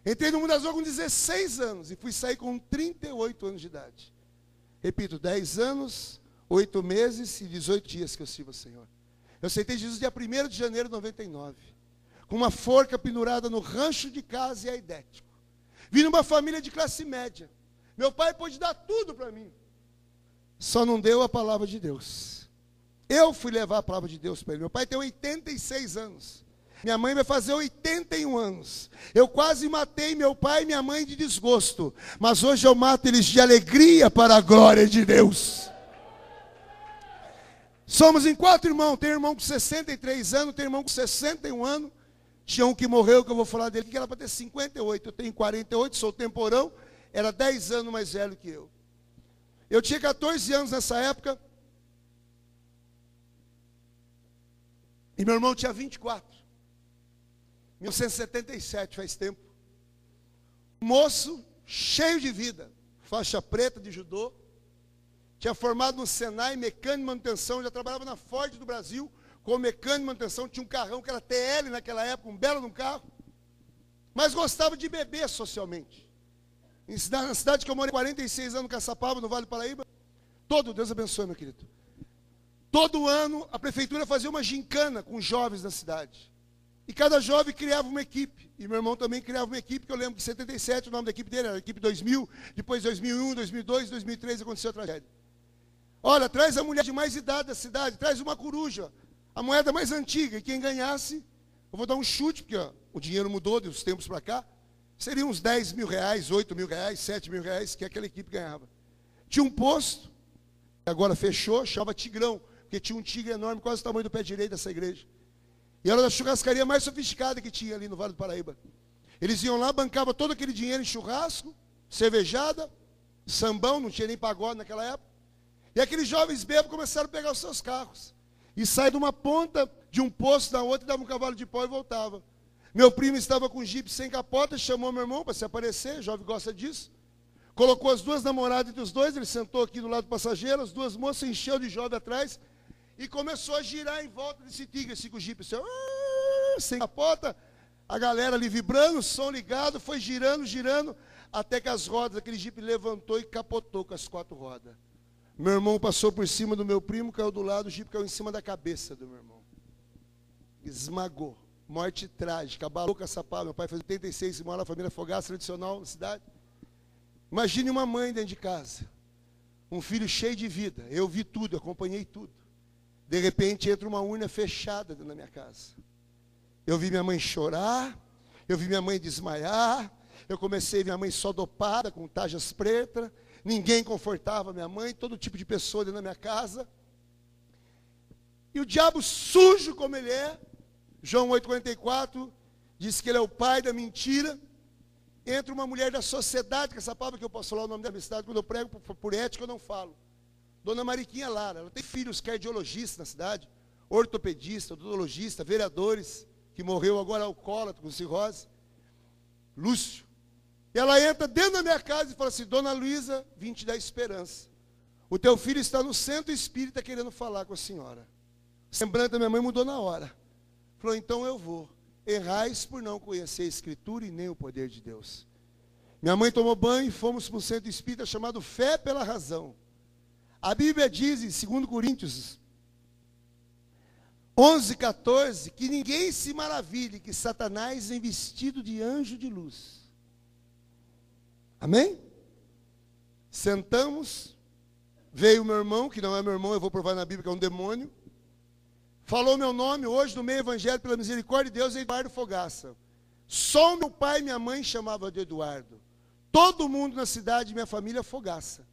Entrei no mundo das drogas com 16 anos e fui sair com 38 anos de idade. Repito, 10 anos, 8 meses e 18 dias que eu sirvo ao Senhor. Eu aceitei Jesus dia 1 de janeiro de 99. Com uma forca pendurada no rancho de casa e aidético. Vim numa família de classe média. Meu pai pôde dar tudo para mim. Só não deu a palavra de Deus. Eu fui levar a palavra de Deus para ele. Meu pai tem 86 anos. Minha mãe vai fazer 81 anos. Eu quase matei meu pai e minha mãe de desgosto. Mas hoje eu mato eles de alegria para a glória de Deus. Somos em quatro irmãos. Tem irmão com 63 anos, tem irmão com 61 anos. Tinha um que morreu, que eu vou falar dele, que era para ter 58. Eu tenho 48, sou temporão. Era 10 anos mais velho que eu. Eu tinha 14 anos nessa época. E meu irmão tinha 24. 1977, faz tempo. Moço, cheio de vida. Faixa preta de judô. Tinha formado no Senai, mecânico de manutenção, já trabalhava na Ford do Brasil como mecânico de manutenção, tinha um carrão que era TL naquela época, um belo de um carro, mas gostava de beber socialmente. Na cidade que eu morei 46 anos, Caçapava, no Vale do Paraíba, todo, Deus abençoe, meu querido. Todo ano a prefeitura fazia uma gincana com jovens da cidade. E cada jovem criava uma equipe. E meu irmão também criava uma equipe, que eu lembro que em 77 o nome da equipe dele era a equipe 2000, depois 2001, 2002, 2003 aconteceu a tragédia. Olha, traz a mulher de mais idade da cidade, traz uma coruja, a moeda mais antiga, quem ganhasse, eu vou dar um chute, porque ó, o dinheiro mudou dos tempos para cá, seria uns 10 mil reais, 8 mil reais, 7 mil reais que aquela equipe ganhava. Tinha um posto, agora fechou, chamava Tigrão, porque tinha um tigre enorme, quase o tamanho do pé direito dessa igreja. E era da churrascaria mais sofisticada que tinha ali no Vale do Paraíba. Eles iam lá, bancavam todo aquele dinheiro em churrasco, cervejada, sambão, não tinha nem pagode naquela época. E aqueles jovens bêbados começaram a pegar os seus carros e sai de uma ponta de um poço da outra dava um cavalo de pau e voltava. Meu primo estava com um jipe sem capota, chamou meu irmão para se aparecer, o jovem gosta disso. Colocou as duas namoradas entre os dois, ele sentou aqui do lado do passageiro, as duas moças encheu de jovem atrás e começou a girar em volta desse tigre, assim com o jipe, assim, sem capota, a galera ali vibrando, som ligado, foi girando, girando, até que as rodas daquele jipe levantou e capotou com as quatro rodas. Meu irmão passou por cima do meu primo, caiu do lado, o jipe caiu em cima da cabeça do meu irmão. Esmagou. Morte trágica, abalou com essa pá. Meu pai fez 86 e mora na família Fogaça tradicional na cidade. Imagine uma mãe dentro de casa. Um filho cheio de vida. Eu vi tudo, acompanhei tudo. De repente entra uma urna fechada dentro da minha casa. Eu vi minha mãe chorar, eu vi minha mãe desmaiar, eu comecei a ver minha mãe só dopada, com tajas pretas, ninguém confortava minha mãe, todo tipo de pessoa dentro da minha casa. E o diabo sujo como ele é, João 8,44, diz que ele é o pai da mentira. Entra uma mulher da sociedade, que essa palavra que eu posso falar o nome da minha cidade, quando eu prego por, por ética eu não falo. Dona Mariquinha Lara, ela tem filhos cardiologistas na cidade, ortopedista, odontologista, vereadores, que morreu agora alcoólatra com cirrose. Lúcio. Ela entra dentro da minha casa e fala assim: Dona Luísa, vim te dar esperança. O teu filho está no centro espírita querendo falar com a senhora. O semblante da minha mãe mudou na hora. Falou: Então eu vou. Errais por não conhecer a Escritura e nem o poder de Deus. Minha mãe tomou banho e fomos para um centro espírita chamado Fé pela Razão. A Bíblia diz em 2 Coríntios 11, 14, que ninguém se maravilhe que Satanás é vestido de anjo de luz. Amém? Sentamos, veio meu irmão, que não é meu irmão, eu vou provar na Bíblia que é um demônio. Falou meu nome hoje no meio evangelho pela misericórdia de Deus, Eduardo Fogaça. Só meu pai e minha mãe chamavam de Eduardo. Todo mundo na cidade, minha família, Fogaça.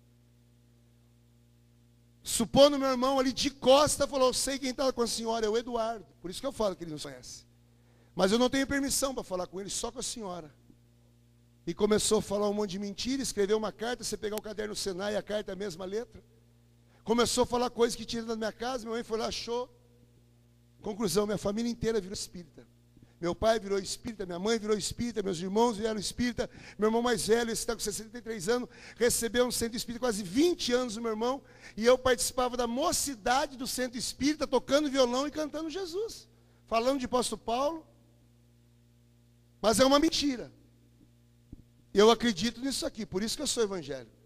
Supondo meu irmão ali de costa, falou: sei quem está com a senhora, é o Eduardo. Por isso que eu falo que ele não conhece. Mas eu não tenho permissão para falar com ele, só com a senhora. E começou a falar um monte de mentira, escreveu uma carta, você pegar o caderno Senai, a carta é a mesma letra. Começou a falar coisas que tinha na minha casa, minha mãe foi lá, achou. Conclusão, minha família inteira virou espírita. Meu pai virou espírita, minha mãe virou espírita, meus irmãos vieram espírita. Meu irmão mais velho, esse está com 63 anos, recebeu um centro espírita quase 20 anos, o meu irmão. E eu participava da mocidade do centro espírita, tocando violão e cantando Jesus. Falando de apóstolo Paulo. Mas é uma mentira. Eu acredito nisso aqui, por isso que eu sou evangélico.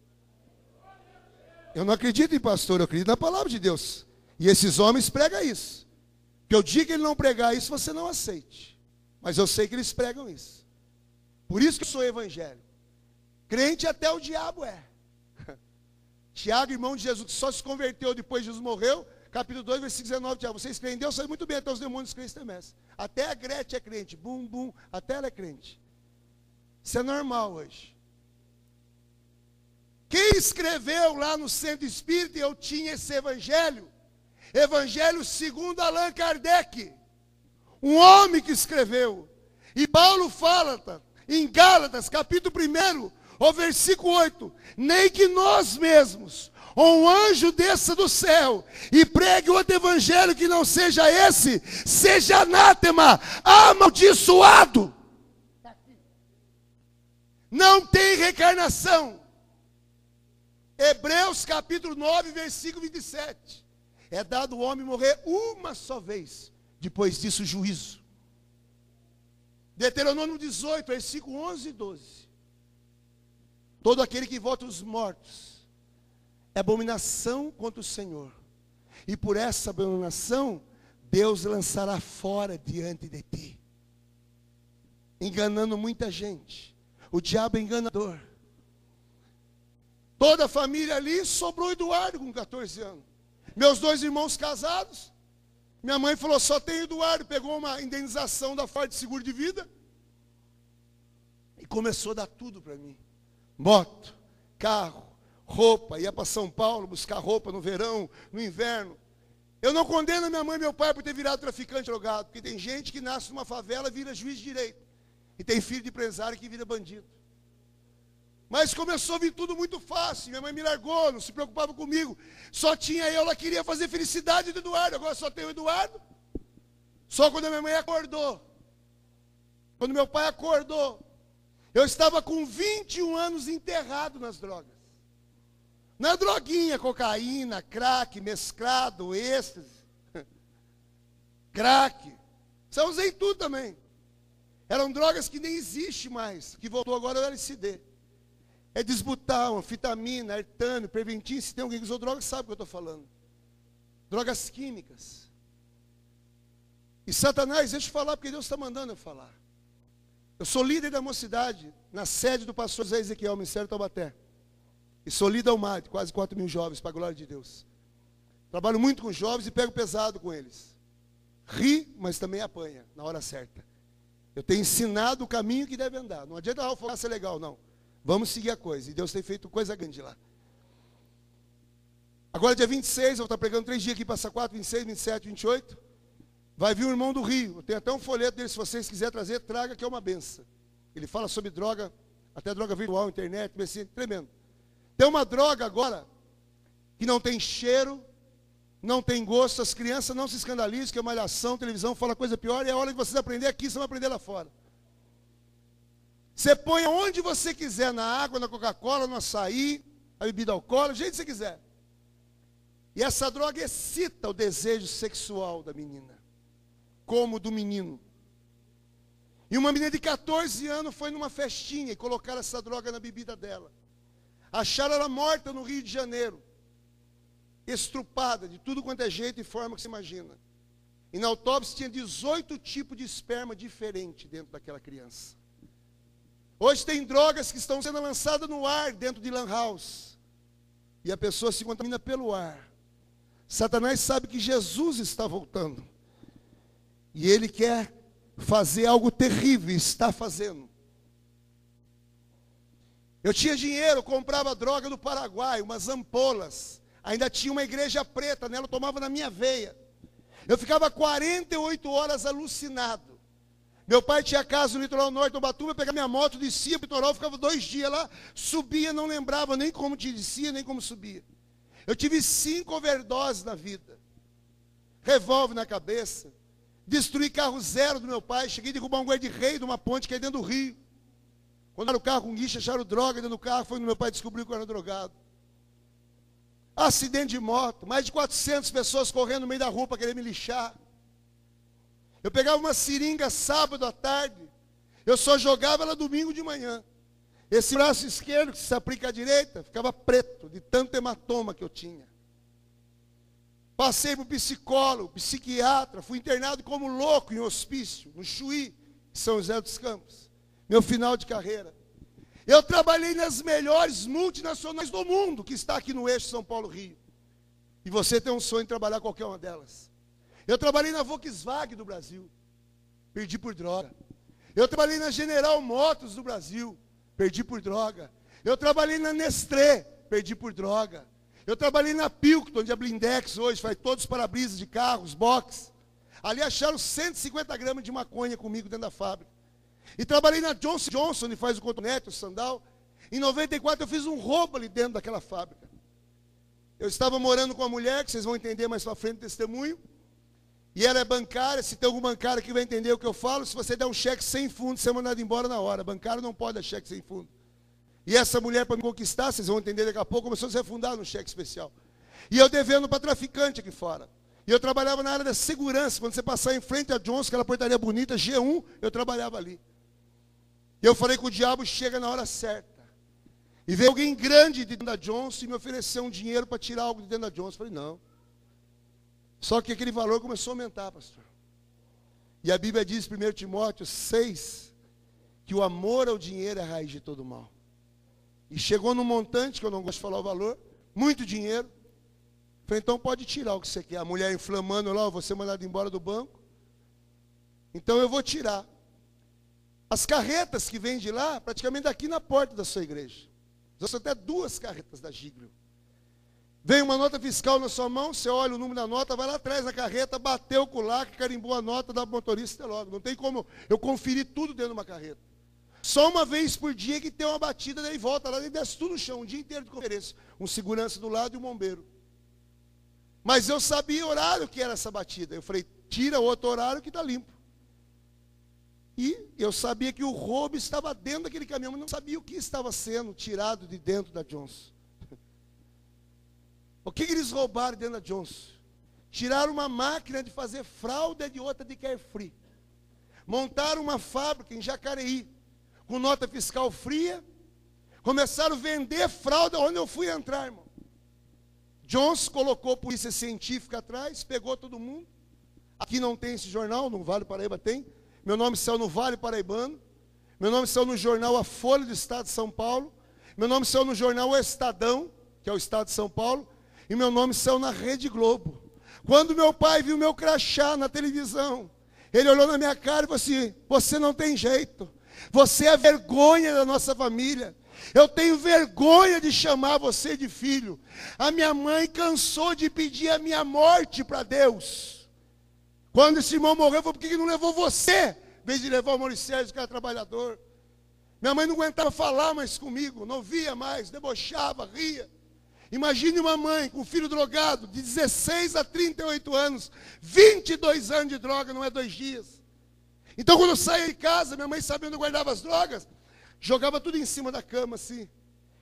Eu não acredito em pastor, eu acredito na palavra de Deus. E esses homens pregam isso. Que eu diga que ele não pregar isso, você não aceite. Mas eu sei que eles pregam isso. Por isso que eu sou evangélico. Crente até o diabo é. Tiago, irmão de Jesus, que só se converteu depois de Jesus morreu, capítulo 2, versículo 19, Tiago, vocês creem em Deus, sabem muito bem, até os demônios creem também. Até a Gretchen é crente, bum, bum, até ela é crente. Isso é normal hoje. Quem escreveu lá no centro espírita, eu tinha esse evangelho, evangelho segundo Allan Kardec um homem que escreveu. E Paulo fala tá, em Gálatas, capítulo 1, o versículo 8: Nem que nós mesmos, ou um anjo desça do céu e pregue outro evangelho que não seja esse, seja anátema, amaldiçoado. Não tem reencarnação. Hebreus capítulo 9, versículo 27. É dado o homem morrer uma só vez depois disso, juízo. Deuteronômio 18, versículo 11 e 12. Todo aquele que vota os mortos é abominação contra o Senhor. E por essa abominação, Deus lançará fora diante de ti. Enganando muita gente. O diabo é enganador. Toda a família ali sobrou Eduardo com 14 anos. Meus dois irmãos casados, minha mãe falou: só tem Eduardo. Pegou uma indenização da Ford de seguro de vida. E começou a dar tudo para mim: moto, carro, roupa. Ia para São Paulo buscar roupa no verão, no inverno. Eu não condeno minha mãe e meu pai por ter virado traficante drogado. Porque tem gente que nasce numa favela e vira juiz de direito. E tem filho de empresário que vira bandido. Mas começou a vir tudo muito fácil. Minha mãe me largou, não se preocupava comigo. Só tinha eu, ela queria fazer felicidade do Eduardo. Agora só tem o Eduardo. Só quando a minha mãe acordou. Quando meu pai acordou. Eu estava com 21 anos enterrado nas drogas. É droguinha, cocaína, crack, mesclado, êxtase. crack. Só usei tudo também. Eram drogas que nem existe mais. Que voltou agora é o LCD. É desbutal, anfetamina, artano, preventin. Se tem alguém que usou drogas, sabe o que eu estou falando. Drogas químicas. E Satanás, deixa eu falar, porque Deus está mandando eu falar. Eu sou líder da mocidade, na sede do pastor Zé Ezequiel, Ministério Taubaté. E sou líder ao mar, quase 4 mil jovens, para a glória de Deus. Trabalho muito com jovens e pego pesado com eles. Ri, mas também apanha, na hora certa. Eu tenho ensinado o caminho que deve andar. Não adianta ah, falar ser legal, não. Vamos seguir a coisa. E Deus tem feito coisa grande lá. Agora, dia 26, eu vou estar pregando três dias aqui, passa 4, 26, 27, 28. Vai vir o irmão do Rio. Tem até um folheto dele, se vocês quiserem trazer, traga, que é uma benção. Ele fala sobre droga, até droga virtual, internet, assim, tremendo. Tem uma droga agora, que não tem cheiro, não tem gosto, as crianças não se escandalizam, que é malhação, televisão, fala coisa pior, e é hora de vocês aprender aqui, vocês vão aprender lá fora. Você põe onde você quiser, na água, na Coca-Cola, no açaí, a bebida alcoólica, do jeito que você quiser. E essa droga excita o desejo sexual da menina, como do menino. E uma menina de 14 anos foi numa festinha e colocaram essa droga na bebida dela. Acharam ela morta no Rio de Janeiro, estrupada de tudo quanto é jeito e forma que você imagina. E na autópsia tinha 18 tipos de esperma diferente dentro daquela criança. Hoje tem drogas que estão sendo lançadas no ar dentro de lan house. E a pessoa se contamina pelo ar. Satanás sabe que Jesus está voltando. E ele quer fazer algo terrível, está fazendo. Eu tinha dinheiro, comprava droga no Paraguai, umas ampolas. Ainda tinha uma igreja preta nela, eu tomava na minha veia. Eu ficava 48 horas alucinado. Meu pai tinha casa no litoral norte do Batuba, eu pegava minha moto, descia para o litoral, ficava dois dias lá, subia, não lembrava nem como descia, nem como subia. Eu tive cinco overdoses na vida. Revólver na cabeça. Destruí carro zero do meu pai. Cheguei a derrubar um guarda-rei de uma ponte que é dentro do rio. Quando era o carro com guicha, acharam droga dentro do carro. Foi quando meu pai descobriu que eu era drogado. Acidente de moto. Mais de 400 pessoas correndo no meio da rua para querer me lixar. Eu pegava uma seringa sábado à tarde, eu só jogava ela domingo de manhã. Esse braço esquerdo, que se aplica à direita, ficava preto, de tanto hematoma que eu tinha. Passei o psicólogo, psiquiatra, fui internado como louco em hospício, no Chuí, São José dos Campos. Meu final de carreira. Eu trabalhei nas melhores multinacionais do mundo, que está aqui no eixo São Paulo-Rio. E você tem um sonho de trabalhar qualquer uma delas. Eu trabalhei na Volkswagen do Brasil, perdi por droga. Eu trabalhei na General Motors do Brasil, perdi por droga. Eu trabalhei na Nestlé, perdi por droga. Eu trabalhei na Pilkton, onde a Blindex hoje faz todos os para-brisas de carros, box. Ali acharam 150 gramas de maconha comigo dentro da fábrica. E trabalhei na Johnson Johnson, onde faz o cotonete, o sandal. Em 94 eu fiz um roubo ali dentro daquela fábrica. Eu estava morando com uma mulher, que vocês vão entender mais para frente testemunho. E ela é bancária, se tem algum bancário que vai entender o que eu falo, se você der um cheque sem fundo, você é mandado embora na hora. Bancário não pode dar cheque sem fundo. E essa mulher, para me conquistar, vocês vão entender daqui a pouco, começou a se refundar no cheque especial. E eu devendo para traficante aqui fora. E eu trabalhava na área da segurança. Quando você passar em frente a Johnson, aquela portaria bonita, G1, eu trabalhava ali. E eu falei com o diabo, chega na hora certa. E veio alguém grande de dentro da Johnson e me ofereceu um dinheiro para tirar algo de dentro da Johnson. Eu falei, não. Só que aquele valor começou a aumentar, pastor. E a Bíblia diz, 1 Timóteo 6, que o amor ao dinheiro é a raiz de todo mal. E chegou num montante, que eu não gosto de falar o valor, muito dinheiro. Falei, então pode tirar o que você quer. A mulher inflamando lá, você mandado embora do banco. Então eu vou tirar. As carretas que vêm de lá, praticamente aqui na porta da sua igreja. Eu sou até duas carretas da Giglio. Vem uma nota fiscal na sua mão, você olha o número da nota, vai lá atrás da carreta, bateu com o lacre, carimbou a nota da motorista logo. Não tem como eu conferir tudo dentro de uma carreta. Só uma vez por dia que tem uma batida, daí volta lá e desce tudo no chão, um dia inteiro de conferência. Um segurança do lado e um bombeiro. Mas eu sabia o horário que era essa batida. Eu falei, tira outro horário que está limpo. E eu sabia que o roubo estava dentro daquele caminhão, mas não sabia o que estava sendo tirado de dentro da Johnson. O que, eles roubaram dentro da Johnson? Tiraram uma máquina de fazer fralda de outra de carefree. Montaram uma fábrica em Jacareí, com nota fiscal fria. Começaram a vender fralda onde eu fui entrar, irmão. Johnson colocou polícia científica atrás, pegou todo mundo. Aqui não tem esse jornal, no Vale Paraíba tem. Meu nome saiu no Vale Paraibano. Meu nome saiu no jornal A Folha do Estado de São Paulo. Meu nome saiu no jornal O Estadão, que é o Estado de São Paulo e meu nome saiu na Rede Globo. Quando meu pai viu meu crachá na televisão, ele olhou na minha cara e falou assim: Você não tem jeito, você é vergonha da nossa família. Eu tenho vergonha de chamar você de filho. A minha mãe cansou de pedir a minha morte para Deus. Quando esse irmão morreu, falou: Por que não levou você? Em vez de levar o Maurício, que era trabalhador. Minha mãe não aguentava falar mais comigo, não via mais, debochava, ria. Imagine uma mãe com um filho drogado, de 16 a 38 anos, 22 anos de droga, não é dois dias. Então, quando eu saía de casa, minha mãe sabia onde eu guardava as drogas, jogava tudo em cima da cama assim,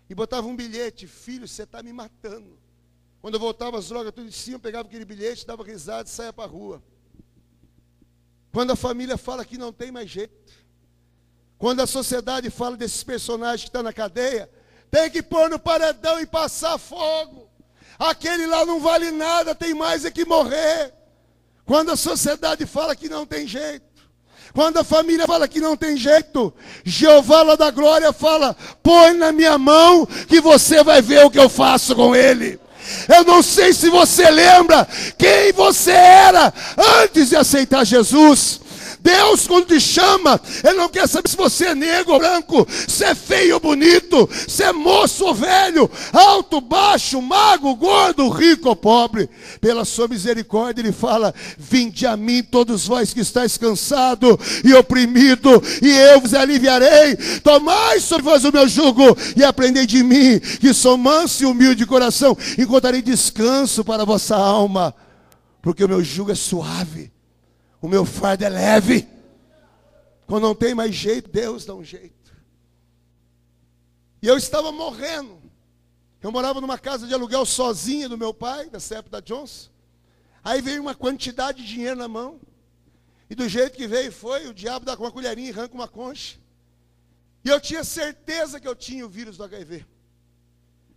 e botava um bilhete: Filho, você está me matando. Quando eu voltava as drogas tudo em cima, pegava aquele bilhete, dava risada e saia para a rua. Quando a família fala que não tem mais jeito, quando a sociedade fala desses personagens que estão tá na cadeia, tem que pôr no paredão e passar fogo. Aquele lá não vale nada, tem mais é que morrer. Quando a sociedade fala que não tem jeito, quando a família fala que não tem jeito, Jeová lá da glória fala: põe na minha mão que você vai ver o que eu faço com ele. Eu não sei se você lembra quem você era antes de aceitar Jesus. Deus, quando te chama, Ele não quer saber se você é negro ou branco, se é feio ou bonito, se é moço ou velho, alto, baixo, magro, gordo, rico ou pobre. Pela sua misericórdia, Ele fala: Vinde a mim, todos vós que estáis cansado e oprimido, e eu vos aliviarei. Tomai sobre vós o meu jugo e aprendei de mim, que sou manso e humilde de coração, encontrarei descanso para a vossa alma, porque o meu jugo é suave o meu fardo é leve. Quando não tem mais jeito, Deus dá um jeito. E eu estava morrendo. Eu morava numa casa de aluguel sozinha do meu pai, da CEP da Johnson. Aí veio uma quantidade de dinheiro na mão. E do jeito que veio foi, o diabo dá com uma colherinha e arranca uma concha. E eu tinha certeza que eu tinha o vírus do HIV.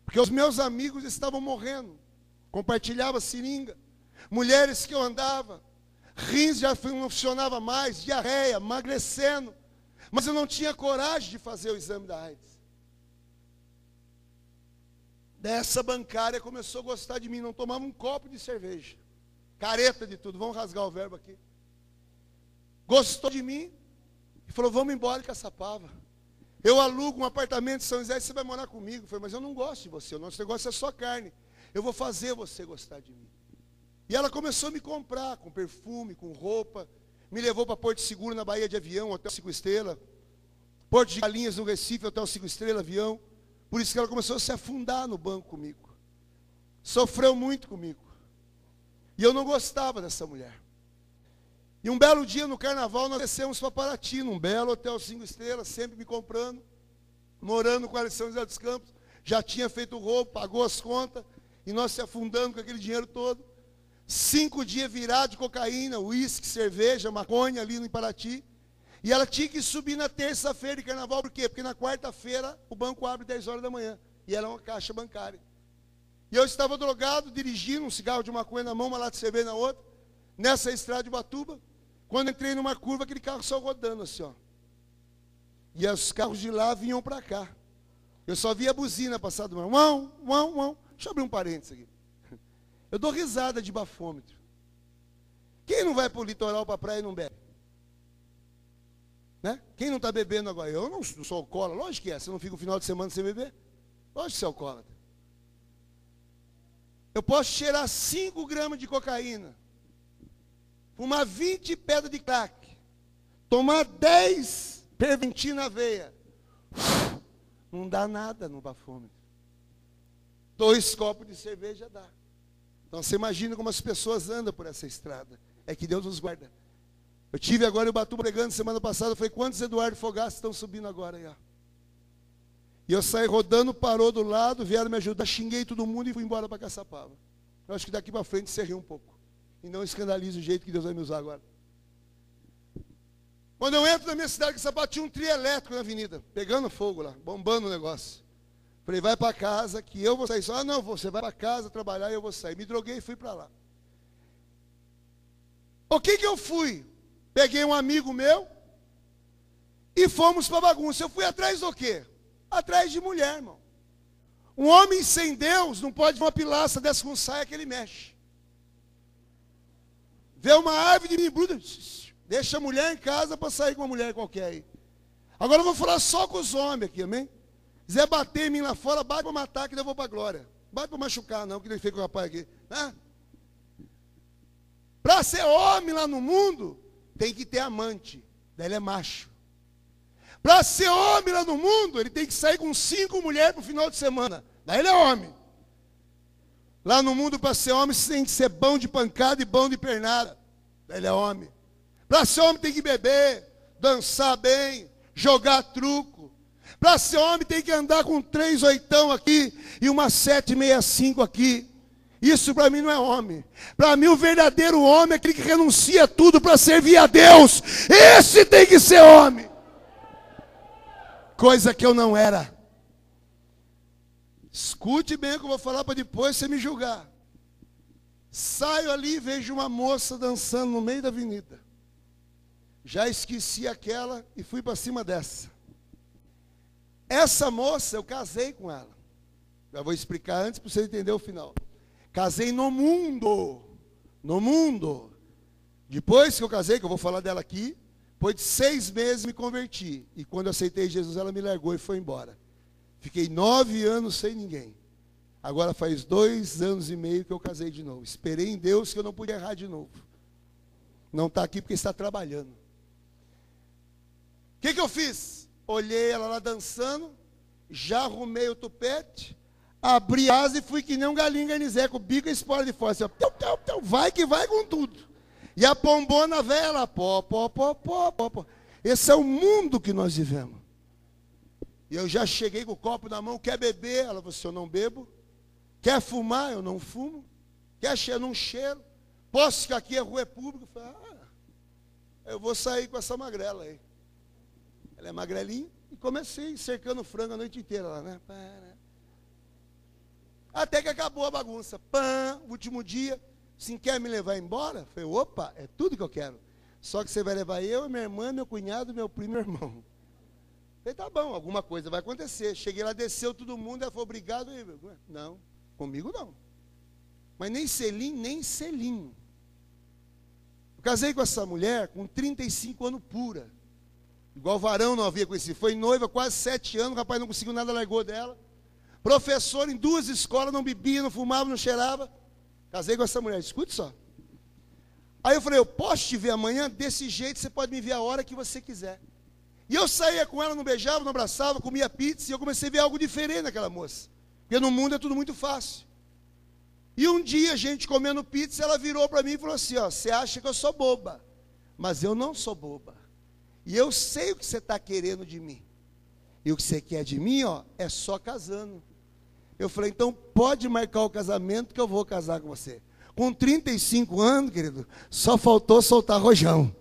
Porque os meus amigos estavam morrendo. Compartilhava seringa. Mulheres que eu andava, rins já funcionava mais, diarreia, emagrecendo. Mas eu não tinha coragem de fazer o exame da AIDS. Dessa bancária começou a gostar de mim, não tomava um copo de cerveja. Careta de tudo, vamos rasgar o verbo aqui. Gostou de mim e falou: vamos embora de Caçapava. Eu alugo um apartamento em São José e você vai morar comigo. Falei, mas eu não gosto de você, o nosso negócio é só carne. Eu vou fazer você gostar de mim. E ela começou a me comprar com perfume, com roupa. Me levou para Porto Seguro, na Bahia de avião, hotel 5 estrelas. Porto de Galinhas, no Recife, hotel 5 estrelas, avião. Por isso que ela começou a se afundar no banco comigo. Sofreu muito comigo. E eu não gostava dessa mulher. E um belo dia no carnaval nós descemos para Paraty, num belo hotel 5 estrelas, sempre me comprando, morando com a São José dos Campos. Já tinha feito roupa, pagou as contas, e nós se afundando com aquele dinheiro todo. Cinco dias virado de cocaína, uísque, cerveja, maconha ali no Paraty. E ela tinha que subir na terça-feira de carnaval, por quê? Porque na quarta-feira o banco abre 10 horas da manhã. E ela é uma caixa bancária. E eu estava drogado, dirigindo um cigarro de maconha na mão, uma lata de cerveja na outra, nessa estrada de Batuba. Quando entrei numa curva, aquele carro só rodando assim, ó. E os carros de lá vinham para cá. Eu só via a buzina passar do. Uau, uau, uau. Deixa eu abrir um parênteses aqui. Eu dou risada de bafômetro. Quem não vai para o litoral, para a praia e não bebe? Né? Quem não está bebendo agora? Eu não, sou alcoólatra. Lógico que é. Você não fica o final de semana sem beber? Lógico que você é alcoólatra. Eu posso cheirar 5 gramas de cocaína. Fumar 20 pedras de crack. Tomar 10 perventina na veia. Não dá nada no bafômetro. Dois copos de cerveja dá. Então você imagina como as pessoas andam por essa estrada. É que Deus nos guarda. Eu tive agora o Batu pregando semana passada, falei, quantos Eduardo Fogaça estão subindo agora aí? Ó? E eu saí rodando, parou do lado, vieram me ajudar, xinguei todo mundo e fui embora para Caçapava. Eu acho que daqui para frente você riu um pouco. E não escandalize o jeito que Deus vai me usar agora. Quando eu entro na minha cidade, Caçapava tinha um trio elétrico na avenida, pegando fogo lá, bombando o negócio. Falei, vai para casa que eu vou sair. Só, ah, não, você vai para casa trabalhar e eu vou sair. Me droguei e fui para lá. O que que eu fui? Peguei um amigo meu e fomos para bagunça. Eu fui atrás do quê? Atrás de mulher, irmão. Um homem sem Deus não pode ver uma pilaça dessa com saia que ele mexe. Vê uma árvore de embruda, deixa a mulher em casa para sair com uma mulher qualquer aí. Agora eu vou falar só com os homens aqui, amém? Quiser bater em mim lá fora, bate para matar que eu vou para a glória. Bate para machucar, não, que ele fez com o rapaz aqui. Né? Para ser homem lá no mundo, tem que ter amante. Daí ele é macho. Para ser homem lá no mundo, ele tem que sair com cinco mulheres para o final de semana. Daí ele é homem. Lá no mundo, para ser homem, você tem que ser bom de pancada e bom de pernada. Daí ele é homem. Para ser homem, tem que beber, dançar bem, jogar truco, Para ser homem tem que andar com três oitão aqui e uma sete meia cinco aqui. Isso para mim não é homem. Para mim o verdadeiro homem é aquele que renuncia tudo para servir a Deus. Esse tem que ser homem. Coisa que eu não era. Escute bem o que eu vou falar para depois você me julgar. Saio ali e vejo uma moça dançando no meio da avenida. Já esqueci aquela e fui para cima dessa. Essa moça, eu casei com ela. Já vou explicar antes para você entender o final. Casei no mundo. No mundo. Depois que eu casei, que eu vou falar dela aqui, depois de seis meses me converti. E quando eu aceitei Jesus, ela me largou e foi embora. Fiquei nove anos sem ninguém. Agora faz dois anos e meio que eu casei de novo. Esperei em Deus que eu não podia errar de novo. Não está aqui porque está trabalhando. O que, que eu fiz? Olhei ela lá dançando, já arrumei o tupete, abri asa e fui que nem um galinho garnizé, com o bico e espora de fora. Assim, ó, vai que vai com tudo. E a pombona velha lá, pó, pó, pó, pó, pó, pó. Esse é o mundo que nós vivemos. E eu já cheguei com o copo na mão, quer beber? Ela falou assim, eu não bebo. Quer fumar? Eu não fumo. Quer cheirar? Não cheiro. Posso ficar aqui, a rua é pública? Eu falei, ah, eu vou sair com essa magrela aí. Ela é magrelinha. E comecei cercando frango a noite inteira lá, né? Até que acabou a bagunça. Pã, último dia. Sim, quer me levar embora? Falei, opa, é tudo que eu quero. Só que você vai levar eu, minha irmã, meu cunhado, meu primo e meu irmão. Falei, tá bom, alguma coisa vai acontecer. Cheguei lá, desceu todo mundo, ela falou, obrigado. Não, comigo não. Mas nem selim, nem selinho. Eu casei com essa mulher com 35 anos pura. Igual varão não havia conhecido. Foi noiva quase sete anos, o rapaz não conseguiu nada, largou dela. Professor em duas escolas, não bebia, não fumava, não cheirava. Casei com essa mulher, escute só. Aí eu falei, eu posso te ver amanhã? Desse jeito você pode me ver a hora que você quiser. E eu saía com ela, não beijava, não abraçava, comia pizza, e eu comecei a ver algo diferente naquela moça. Porque no mundo é tudo muito fácil. E um dia, a gente comendo pizza, ela virou para mim e falou assim: ó, você acha que eu sou boba, mas eu não sou boba. E eu sei o que você está querendo de mim. E o que você quer de mim, ó, é só casando. Eu falei, então pode marcar o casamento que eu vou casar com você. Com 35 anos, querido, só faltou soltar rojão.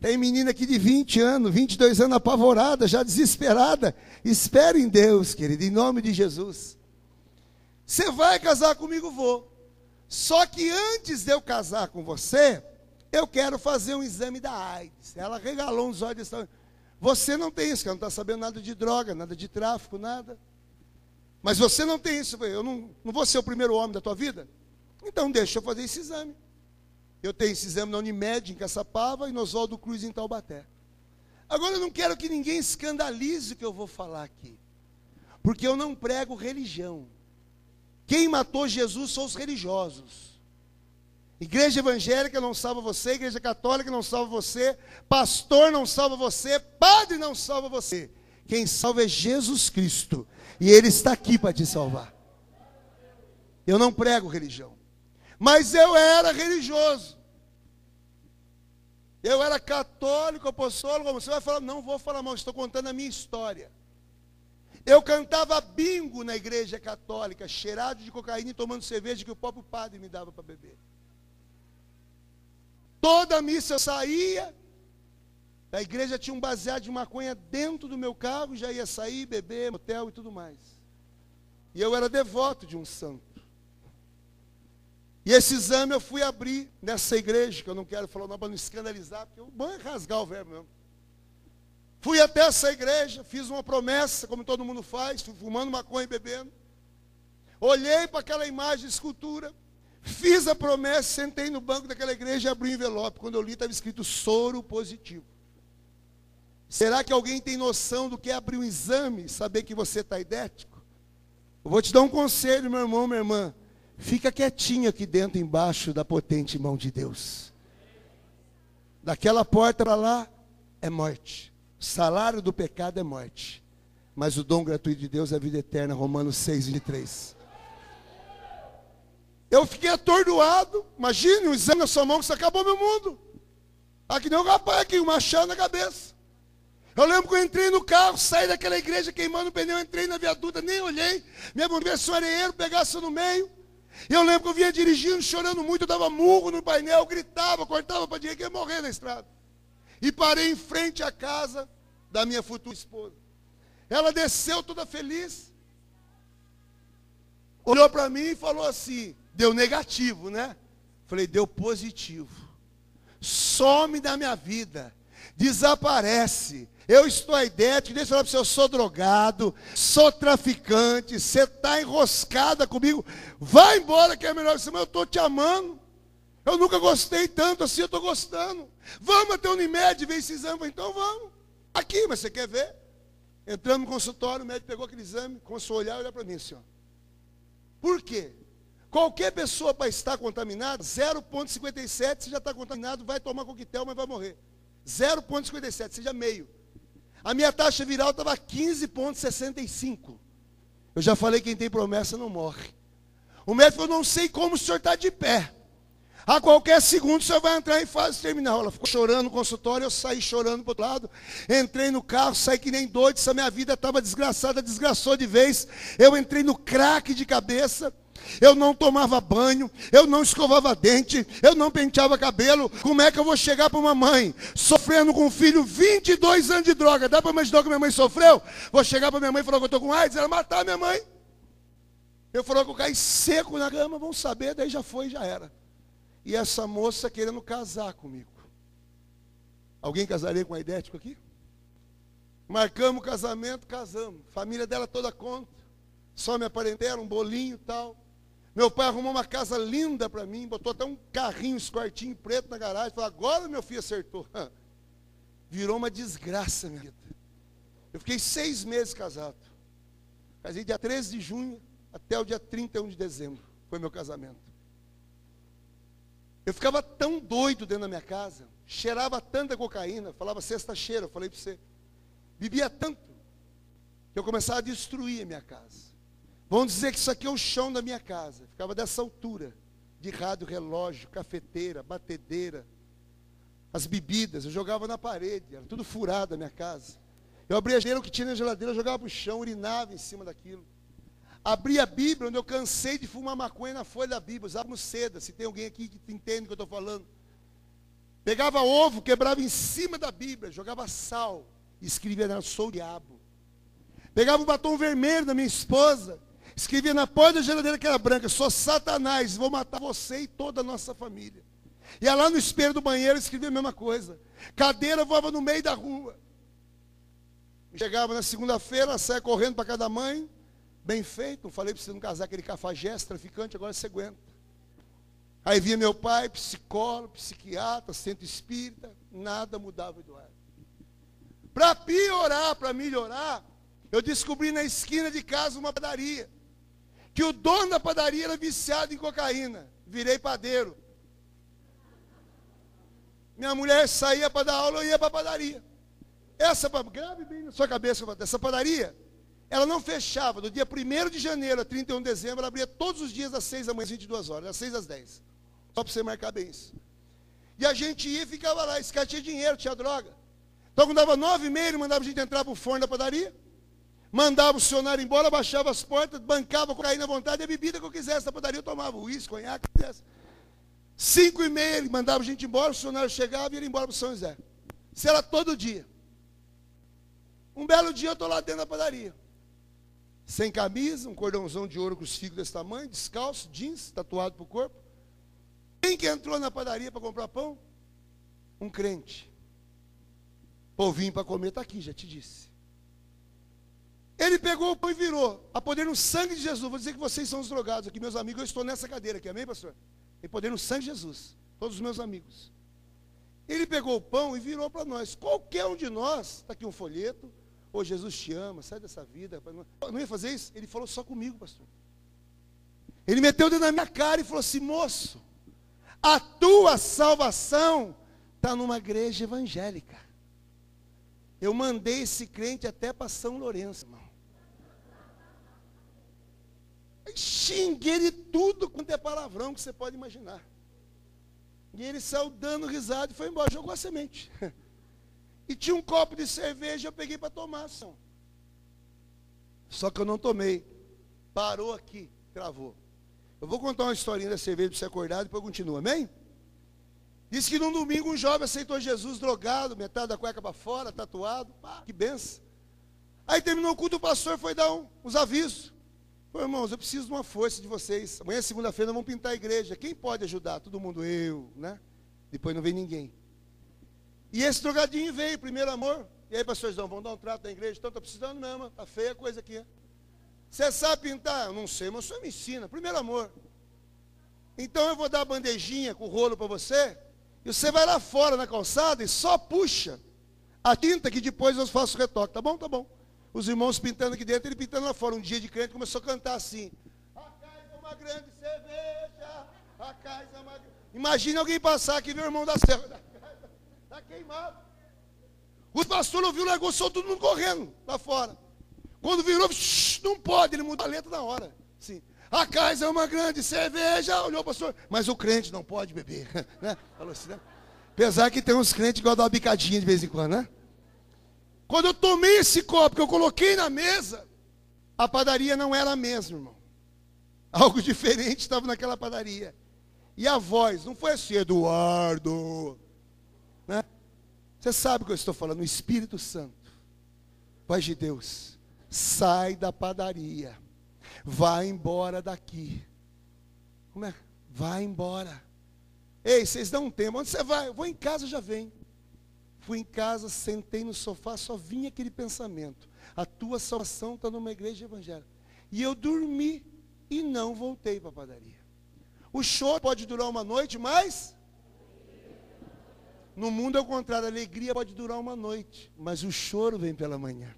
Tem menina aqui de 20 anos, 22 anos, apavorada, já desesperada. Espere em Deus, querido, em nome de Jesus. Você vai casar comigo? Vou. Só que antes de eu casar com você, eu quero fazer um exame da AIDS. Ela regalou uns olhos. Você não tem isso, que não está sabendo nada de droga, nada de tráfico, nada. Mas você não tem isso. Eu não, não vou ser o primeiro homem da tua vida? Então deixa eu fazer esse exame. Eu tenho esse exame na Unimed, em Caçapava, e no Oswaldo Cruz, em Taubaté. Agora, eu não quero que ninguém escandalize o que eu vou falar aqui. Porque eu não prego religião. Quem matou Jesus são os religiosos. Igreja evangélica não salva você, igreja católica não salva você, pastor não salva você, padre não salva você. Quem salva é Jesus Cristo. E Ele está aqui para te salvar. Eu não prego religião. Mas eu era religioso. Eu era católico, apostólico. Você vai falar, não vou falar mal, estou contando a minha história. Eu cantava bingo na igreja católica, cheirado de cocaína e tomando cerveja que o próprio padre me dava para beber. Toda missa eu saía, a igreja tinha um baseado de maconha dentro do meu carro, já ia sair, beber, motel e tudo mais. E eu era devoto de um santo. E esse exame eu fui abrir nessa igreja, que eu não quero falar não para não escandalizar, porque o bom é rasgar o verbo mesmo. Fui até essa igreja, fiz uma promessa, como todo mundo faz, fui fumando maconha e bebendo. Olhei para aquela imagem escultura, fiz a promessa, sentei no banco daquela igreja e abri o envelope. Quando eu li, estava escrito soro positivo. Será que alguém tem noção do que é abrir um exame saber que você está idético? Eu vou te dar um conselho, meu irmão, minha irmã. Fica quietinho aqui dentro, embaixo da potente mão de Deus. Daquela porta para lá é morte. O salário do pecado é morte. Mas o dom gratuito de Deus é a vida eterna. Romanos 6, 23. Eu fiquei atordoado. Imagine um exame na sua mão que você acabou meu mundo. Aqui nem o rapaz aqui, um machado na cabeça. Eu lembro que eu entrei no carro, saí daquela igreja queimando o pneu, entrei na viaduta, nem olhei. Minha mulher, se o areeiro pegasse no meio. Eu lembro que eu vinha dirigindo, chorando muito, eu dava murro no painel, gritava, cortava para direita, que ia morrer na estrada. E parei em frente à casa da minha futura esposa. Ela desceu toda feliz. Olhou para mim e falou assim: deu negativo, né? Falei, deu positivo. Some da minha vida. Desaparece. Eu estou aidético, deixa eu falar para você, eu sou drogado, sou traficante, você está enroscada comigo, vai embora que é melhor, mas eu estou te amando. Eu nunca gostei tanto assim, eu estou gostando. Vamos até o Unimed ver esse exame. Então vamos. Aqui, mas você quer ver? Entramos no consultório, o médico pegou aquele exame, começou a olhar olhar para mim assim, ó. Por quê? Qualquer pessoa para estar contaminada, 0,57, você já está contaminado, vai tomar coquetel, mas vai morrer. 0,57, seja meio. A minha taxa viral estava 15,65. Eu já falei, quem tem promessa não morre. O médico falou, não sei como o senhor está de pé. A qualquer segundo o senhor vai entrar em fase terminal. Ela ficou chorando no consultório, eu saí chorando para outro lado. Entrei no carro, saí que nem doido. Essa minha vida estava desgraçada, desgraçou de vez. Eu entrei no craque de cabeça. Eu não tomava banho, eu não escovava dente, eu não penteava cabelo. Como é que eu vou chegar para uma mãe sofrendo com um filho 22 anos de droga? Dá para imaginar que minha mãe sofreu? Vou chegar para minha mãe e falar que eu estou com AIDS, ela matar minha mãe. Eu falou que eu caí seco na cama, vamos saber, daí já foi, já era. E essa moça querendo casar comigo. Alguém casaria com a idético aqui? Marcamos o casamento, casamos. Família dela toda conta. Só me aparentaram, um bolinho e tal. Meu pai arrumou uma casa linda para mim, botou até um carrinho, um preto na garagem. Falou, agora meu filho acertou. Virou uma desgraça, minha vida. Eu fiquei seis meses casado. Casei dia 13 de junho até o dia 31 de dezembro. Foi meu casamento. Eu ficava tão doido dentro da minha casa, cheirava tanta cocaína, falava sexta cheira, eu falei para você. Bebia tanto, que eu começava a destruir a minha casa. Vamos dizer que isso aqui é o chão da minha casa. Ficava dessa altura. De rádio, relógio, cafeteira, batedeira. As bebidas, eu jogava na parede. Era tudo furado a minha casa. Eu abria a geladeira, o que tinha na geladeira, eu jogava para o chão, urinava em cima daquilo. Abria a Bíblia, onde eu cansei de fumar maconha na folha da Bíblia. Usava seda, se tem alguém aqui que entende o que eu estou falando. Pegava ovo, quebrava em cima da Bíblia, jogava sal. Escrevia, sou o diabo. Pegava o batom vermelho da minha esposa, Escrevia na porta da geladeira que era branca: Sou Satanás, vou matar você e toda a nossa família. Ia lá no espelho do banheiro escrevia a mesma coisa. Cadeira voava no meio da rua. Chegava na segunda-feira, saia correndo para cada mãe. Bem feito, não falei para você não casar aquele cafajeste, traficante, agora você aguenta. Aí via meu pai, psicólogo, psiquiatra, centro espírita, nada mudava Eduardo. Para piorar, para melhorar, eu descobri na esquina de casa uma padaria que o dono da padaria era viciado em cocaína. Virei padeiro. Minha mulher saía para dar aula, eu ia para a padaria. Essa, grave bem na sua cabeça, essa padaria, ela não fechava. Do dia 1 de janeiro a 31 de dezembro, ela abria todos os dias das 6 da manhã, 22 horas, das 6 às 10. Só para você marcar bem isso. E a gente ia e ficava lá. Esse cara tinha dinheiro, tinha droga. Então, quando dava nove e meia, ele mandava a gente entrar para o forno da padaria mandava o funcionário embora, baixava as portas, bancava cocaína à vontade, a bebida que eu quisesse na padaria eu tomava, uísque, conhaque, quisesse. Cinco e meia ele mandava a gente embora, o funcionário chegava e ia embora para São José. Isso era todo dia. Um belo dia eu estou lá dentro da padaria. Sem camisa, um cordãozão de ouro crucifixo desse tamanho, descalço, jeans, tatuado para o corpo. Quem que entrou na padaria para comprar pão? Um crente. Povinho para comer está aqui, já te disse. Ele pegou o pão e virou. A poder no sangue de Jesus. Vou dizer que vocês são os drogados aqui, meus amigos. Eu estou nessa cadeira aqui, amém, pastor? Tem poder no sangue de Jesus. Todos os meus amigos. Ele pegou o pão e virou para nós. Qualquer um de nós, está aqui um folheto. Ô, Jesus te ama, sai dessa vida. Não ia fazer isso? Ele falou só comigo, pastor. Ele meteu o dedo na minha cara e falou assim: moço, a tua salvação está numa igreja evangélica. Eu mandei esse crente até para São Lourenço, irmão. Xinguei ele tudo quanto é palavrão que você pode imaginar. E ele saiu dando risada e foi embora, jogou a semente. E tinha um copo de cerveja, eu peguei para tomar, só. Que eu não tomei. Parou aqui, travou. Eu vou contar uma historinha da cerveja para você acordar, depois continua, amém? Diz que num domingo um jovem aceitou Jesus drogado, metade da cueca para fora, tatuado. Pá, que benção. Aí terminou o culto, o pastor foi dar um, uns avisos. Falei, irmãos, eu preciso de uma força de vocês. Amanhã, segunda-feira, vamos pintar a igreja. Quem pode ajudar? Todo mundo, eu, né? Depois não vem ninguém. E esse drogadinho veio, primeiro amor. E aí, pastorzão, vamos dar um trato na igreja? Então, está precisando mesmo, está feia a coisa aqui. Você sabe pintar? Não sei, mas o senhor me ensina. Primeiro amor. Então eu vou dar a bandejinha com o rolo para você. E você vai lá fora na calçada e só puxa a tinta que depois eu faço o retoque. Tá bom? Tá bom. Os irmãos pintando aqui dentro, ele pintando lá fora. Um dia de crente começou a cantar assim. A casa é uma grande cerveja. A casa é uma Imagine alguém passar aqui e ver o irmão da serra. Está queimado. O pastor ouviu, largou, só todo mundo correndo lá fora. Quando virou, não pode, ele mudou a letra na hora. Sim. A casa é uma grande cerveja, olhou o pastor, mas o crente não pode beber. Né? Falou assim, né? Apesar que tem uns crentes que gostam de uma bicadinha de vez em quando, né? Quando eu tomei esse copo que eu coloquei na mesa, a padaria não era a mesma, irmão. Algo diferente estava naquela padaria. E a voz, não foi assim, Eduardo. Né? Você sabe o que eu estou falando, o Espírito Santo, Pai de Deus, sai da padaria, vai embora daqui. Como é? Vai embora. Ei, vocês dão um tempo, onde você vai? Eu vou em casa, já vem. Fui em casa, sentei no sofá, só vinha aquele pensamento. A tua salvação está numa igreja evangélica. E eu dormi e não voltei para a padaria. O choro pode durar uma noite, mas no mundo é o contrário, a alegria pode durar uma noite, mas o choro vem pela manhã.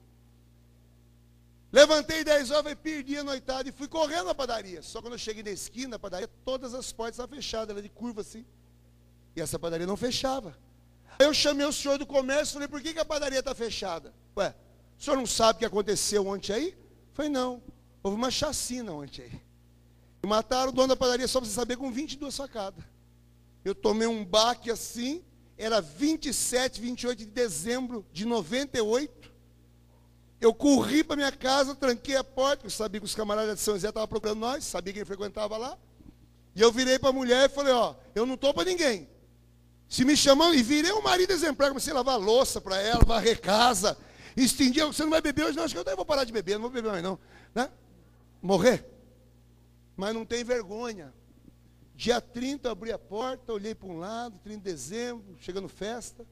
Levantei 10 horas perdi a noitada e fui correndo na padaria. Só quando eu cheguei na esquina, a padaria, todas as portas estavam fechadas, ela de curva assim. E essa padaria não fechava. Eu chamei o senhor do comércio e falei, por que, que a padaria está fechada? Ué, o senhor não sabe o que aconteceu ontem aí? Falei, não, houve uma chacina ontem aí. E mataram o dono da padaria, só para você saber, com 22 facadas. Eu tomei um baque assim, era 27, 28 de dezembro de 98. Eu corri para minha casa, tranquei a porta, eu sabia que os camaradas de São José estavam procurando nós, sabia quem frequentava lá. E eu virei para a mulher e falei, ó, eu não estou para ninguém. Se me chamam, e virei um marido exemplar, comecei a lavar louça para ela, varrer casa, estendi, você não vai beber hoje? Não, acho que eu vou parar de beber, não vou beber mais não. Né? Morrer. Mas não tem vergonha. Dia 30 eu abri a porta, olhei para um lado, 30 de dezembro, chegando festa.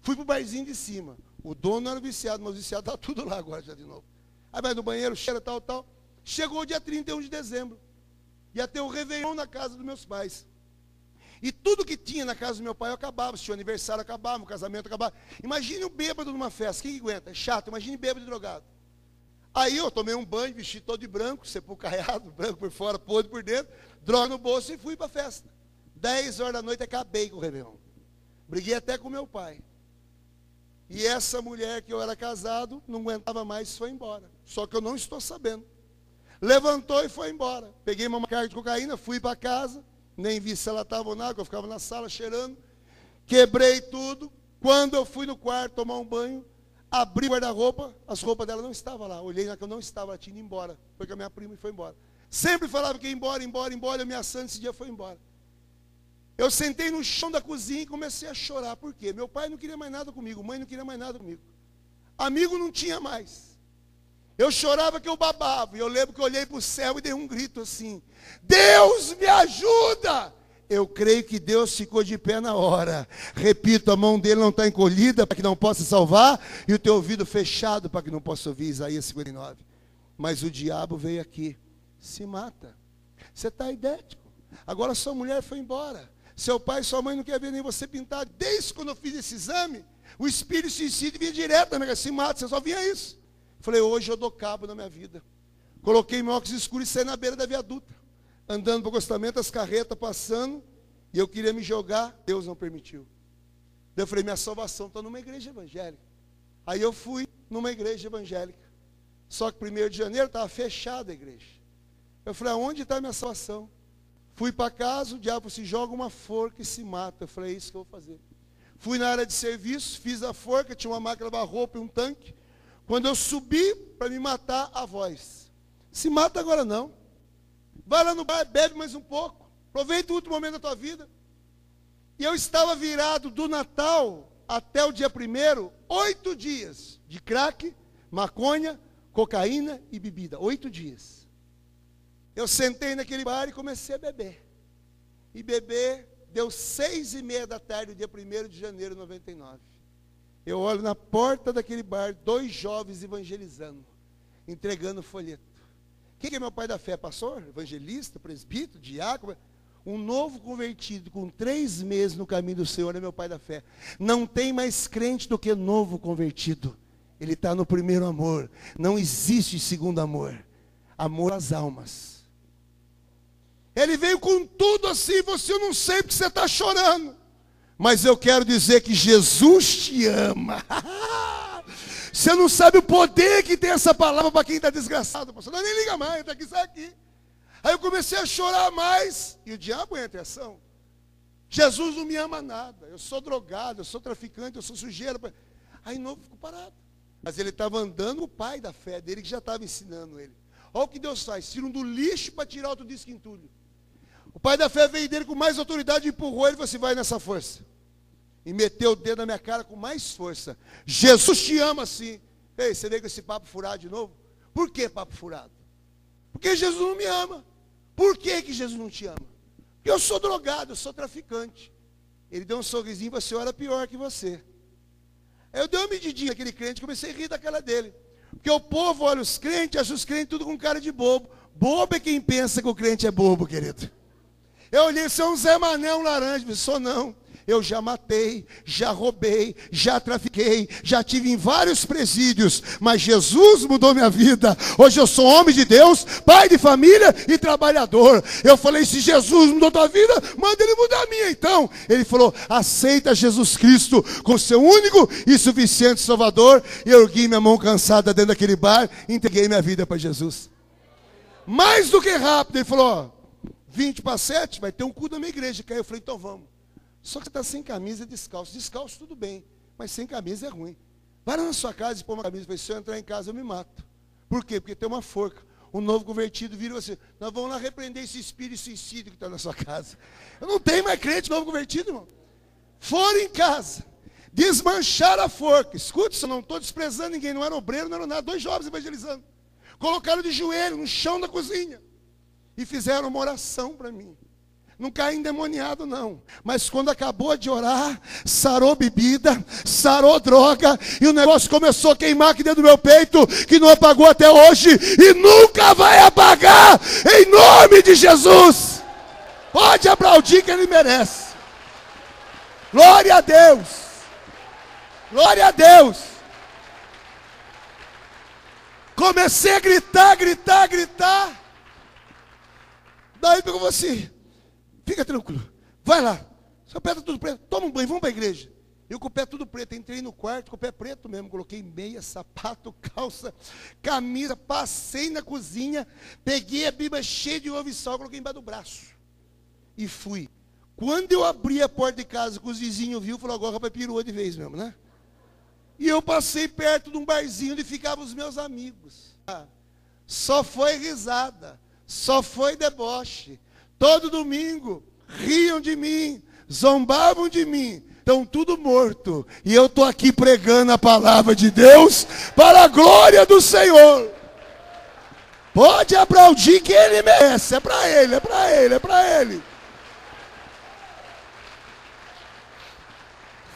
Fui para o barzinho de cima. O dono era viciado, mas o viciado está tudo lá agora já de novo. Aí vai no banheiro, cheira, tal, tal. Chegou o dia 31 de dezembro. Ia ter o um Réveillon na casa dos meus pais. E tudo que tinha na casa do meu pai acabava. Se o aniversário acabava, o casamento acabava. Imagine o bêbado numa festa. Quem aguenta? É chato. Imagine bêbado e drogado. Aí eu tomei um banho, vesti todo de branco, sepulcaiado, branco por fora, podre por dentro droga no bolso e fui para a festa. Dez horas da noite acabei com o Réveillon. Briguei até com meu pai. E essa mulher que eu era casado, não aguentava mais, foi embora. Só que eu não estou sabendo. Levantou e foi embora. Peguei uma carga de cocaína, fui para casa, nem vi se ela estava ou nada, eu ficava na sala cheirando. Quebrei tudo. Quando eu fui no quarto tomar um banho, abri o guarda-roupa, as roupas dela não estavam lá. Olhei na que eu não estava, ela tinha ido embora. Foi com a minha prima e foi embora. Sempre falava que ia embora, embora, embora, ameaçando, esse dia foi embora. Eu sentei no chão da cozinha e comecei a chorar. Por quê? Meu pai não queria mais nada comigo, mãe não queria mais nada comigo. Amigo não tinha mais. Eu chorava que eu babava. E eu lembro que eu olhei para o céu e dei um grito assim: Deus me ajuda! Eu creio que Deus ficou de pé na hora. Repito, a mão dele não está encolhida para que não possa salvar, e o teu ouvido fechado para que não possa ouvir Isaías 59. Mas o diabo veio aqui se mata. Você está idético. Agora sua mulher foi embora. Seu pai e sua mãe não querem ver nem você pintar. Desde quando eu fiz esse exame, o espírito suicídio vinha direto minha se mata, você só via isso. Falei, hoje eu dou cabo na minha vida. Coloquei meu óculos escuro e saí na beira da viaduta. Andando para o acostamento, as carretas passando. E eu queria me jogar, Deus não permitiu. Eu falei, minha salvação está numa igreja evangélica. Aí eu fui numa igreja evangélica. Só que 1 de janeiro estava fechada a igreja. Eu falei, aonde está a minha salvação? Fui para casa, o diabo se joga uma forca e se mata. Eu falei, é isso que eu vou fazer. Fui na área de serviço, fiz a forca, tinha uma máquina de roupa e um tanque. Quando eu subi para me matar, a voz. Se mata agora não. Vai lá no bar, bebe mais um pouco. Aproveita o último momento da tua vida. E eu estava virado do Natal até o dia primeiro, oito dias de crack, maconha, cocaína e bebida. Oito dias. Eu sentei naquele bar e comecei a beber. E beber deu seis e meia da tarde, dia 1 de janeiro de 99. Eu olho na porta daquele bar, dois jovens evangelizando, entregando folheto. Quem que é meu pai da fé? Pastor? Evangelista? Presbítero? Diácono? Um novo convertido com três meses no caminho do Senhor é meu pai da fé. Não tem mais crente do que novo convertido. Ele está no primeiro amor. Não existe segundo amor. Amor às almas. Ele veio com tudo assim. Você não sei porque você está chorando. Mas eu quero dizer que Jesus te ama. Você não sabe o poder que tem essa palavra para quem está desgraçado. Pastor, não nem liga mais, está aqui, sai aqui. Aí eu comecei a chorar mais. E o diabo entra em ação. Jesus não me ama nada. Eu sou drogado, eu sou traficante, eu sou sujeira. Aí novo ficou parado. Mas ele estava andando o pai da fé dele que já estava ensinando ele. Olha o que Deus faz. Tiram do lixo para tirar outro disco entulho. O pai da fé veio dele com mais autoridade e empurrou ele e falou assim, vai nessa força. E meteu o dedo na minha cara com mais força. Jesus te ama assim. Ei, você veio com esse papo furado de novo? Por que papo furado? Porque Jesus não me ama. Por que, que Jesus não te ama? Porque eu sou drogado, eu sou traficante. Ele deu um sorrisinho, você era pior que você. Aí eu dei uma medidinha naquele crente, comecei a rir daquela dele. Porque o povo olha os crentes, acha os crentes tudo com cara de bobo. Bobo é quem pensa que o crente é bobo, querido. Eu olhei, você é um Zé Mané, um laranja. Sou não. Eu já matei, já roubei, já trafiquei, já tive em vários presídios, mas Jesus mudou minha vida. Hoje eu sou homem de Deus, pai de família e trabalhador. Eu falei: se Jesus mudou tua vida, manda ele mudar a minha. Então, ele falou: aceita Jesus Cristo como seu único e suficiente Salvador. E eu ergui minha mão cansada dentro daquele bar e entreguei minha vida para Jesus. Mais do que rápido, ele falou: 20 para 7, vai ter um culto na minha igreja. Aí eu falei: então vamos. Só que você está sem camisa e descalço. Descalço tudo bem, mas sem camisa é ruim. Vai lá na sua casa e põe uma camisa. Se eu entrar em casa eu me mato. Por quê? Porque tem uma forca. Um novo convertido vira você. Nós vamos lá repreender esse espírito suicídio que está na sua casa. Eu não tenho mais crente novo convertido, irmão. Foram em casa. Desmancharam a forca. Escute, eu não estou desprezando ninguém. Não era obreiro, não era nada. Dois jovens evangelizando. Colocaram de joelho no chão da cozinha. E fizeram uma oração para mim. Não caí endemoniado, não. Mas quando acabou de orar, sarou bebida, sarou droga, e o negócio começou a queimar aqui dentro do meu peito, que não apagou até hoje, e nunca vai apagar, em nome de Jesus. Pode aplaudir que ele merece. Glória a Deus. Glória a Deus. Comecei a gritar, gritar, gritar. Daí pegou assim. Fica tranquilo. Vai lá. Seu pé está tudo preto. Toma um banho, vamos para a igreja. Eu com o pé tudo preto. Entrei no quarto com o pé preto mesmo. Coloquei meia, sapato, calça, camisa. Passei na cozinha. Peguei a Bíblia cheia de ovo e sal. Coloquei embaixo do braço. E fui. Quando eu abri a porta de casa, que os vizinhos viu, falou, agora vai pirou de vez mesmo, né? E eu passei perto de um barzinho onde ficavam os meus amigos. Só foi risada, só foi deboche, Todo domingo riam de mim, zombavam de mim, estão tudo morto. E eu estou aqui pregando a palavra de Deus para a glória do Senhor. Pode aplaudir que ele merece. É para ele, é para ele, é para ele.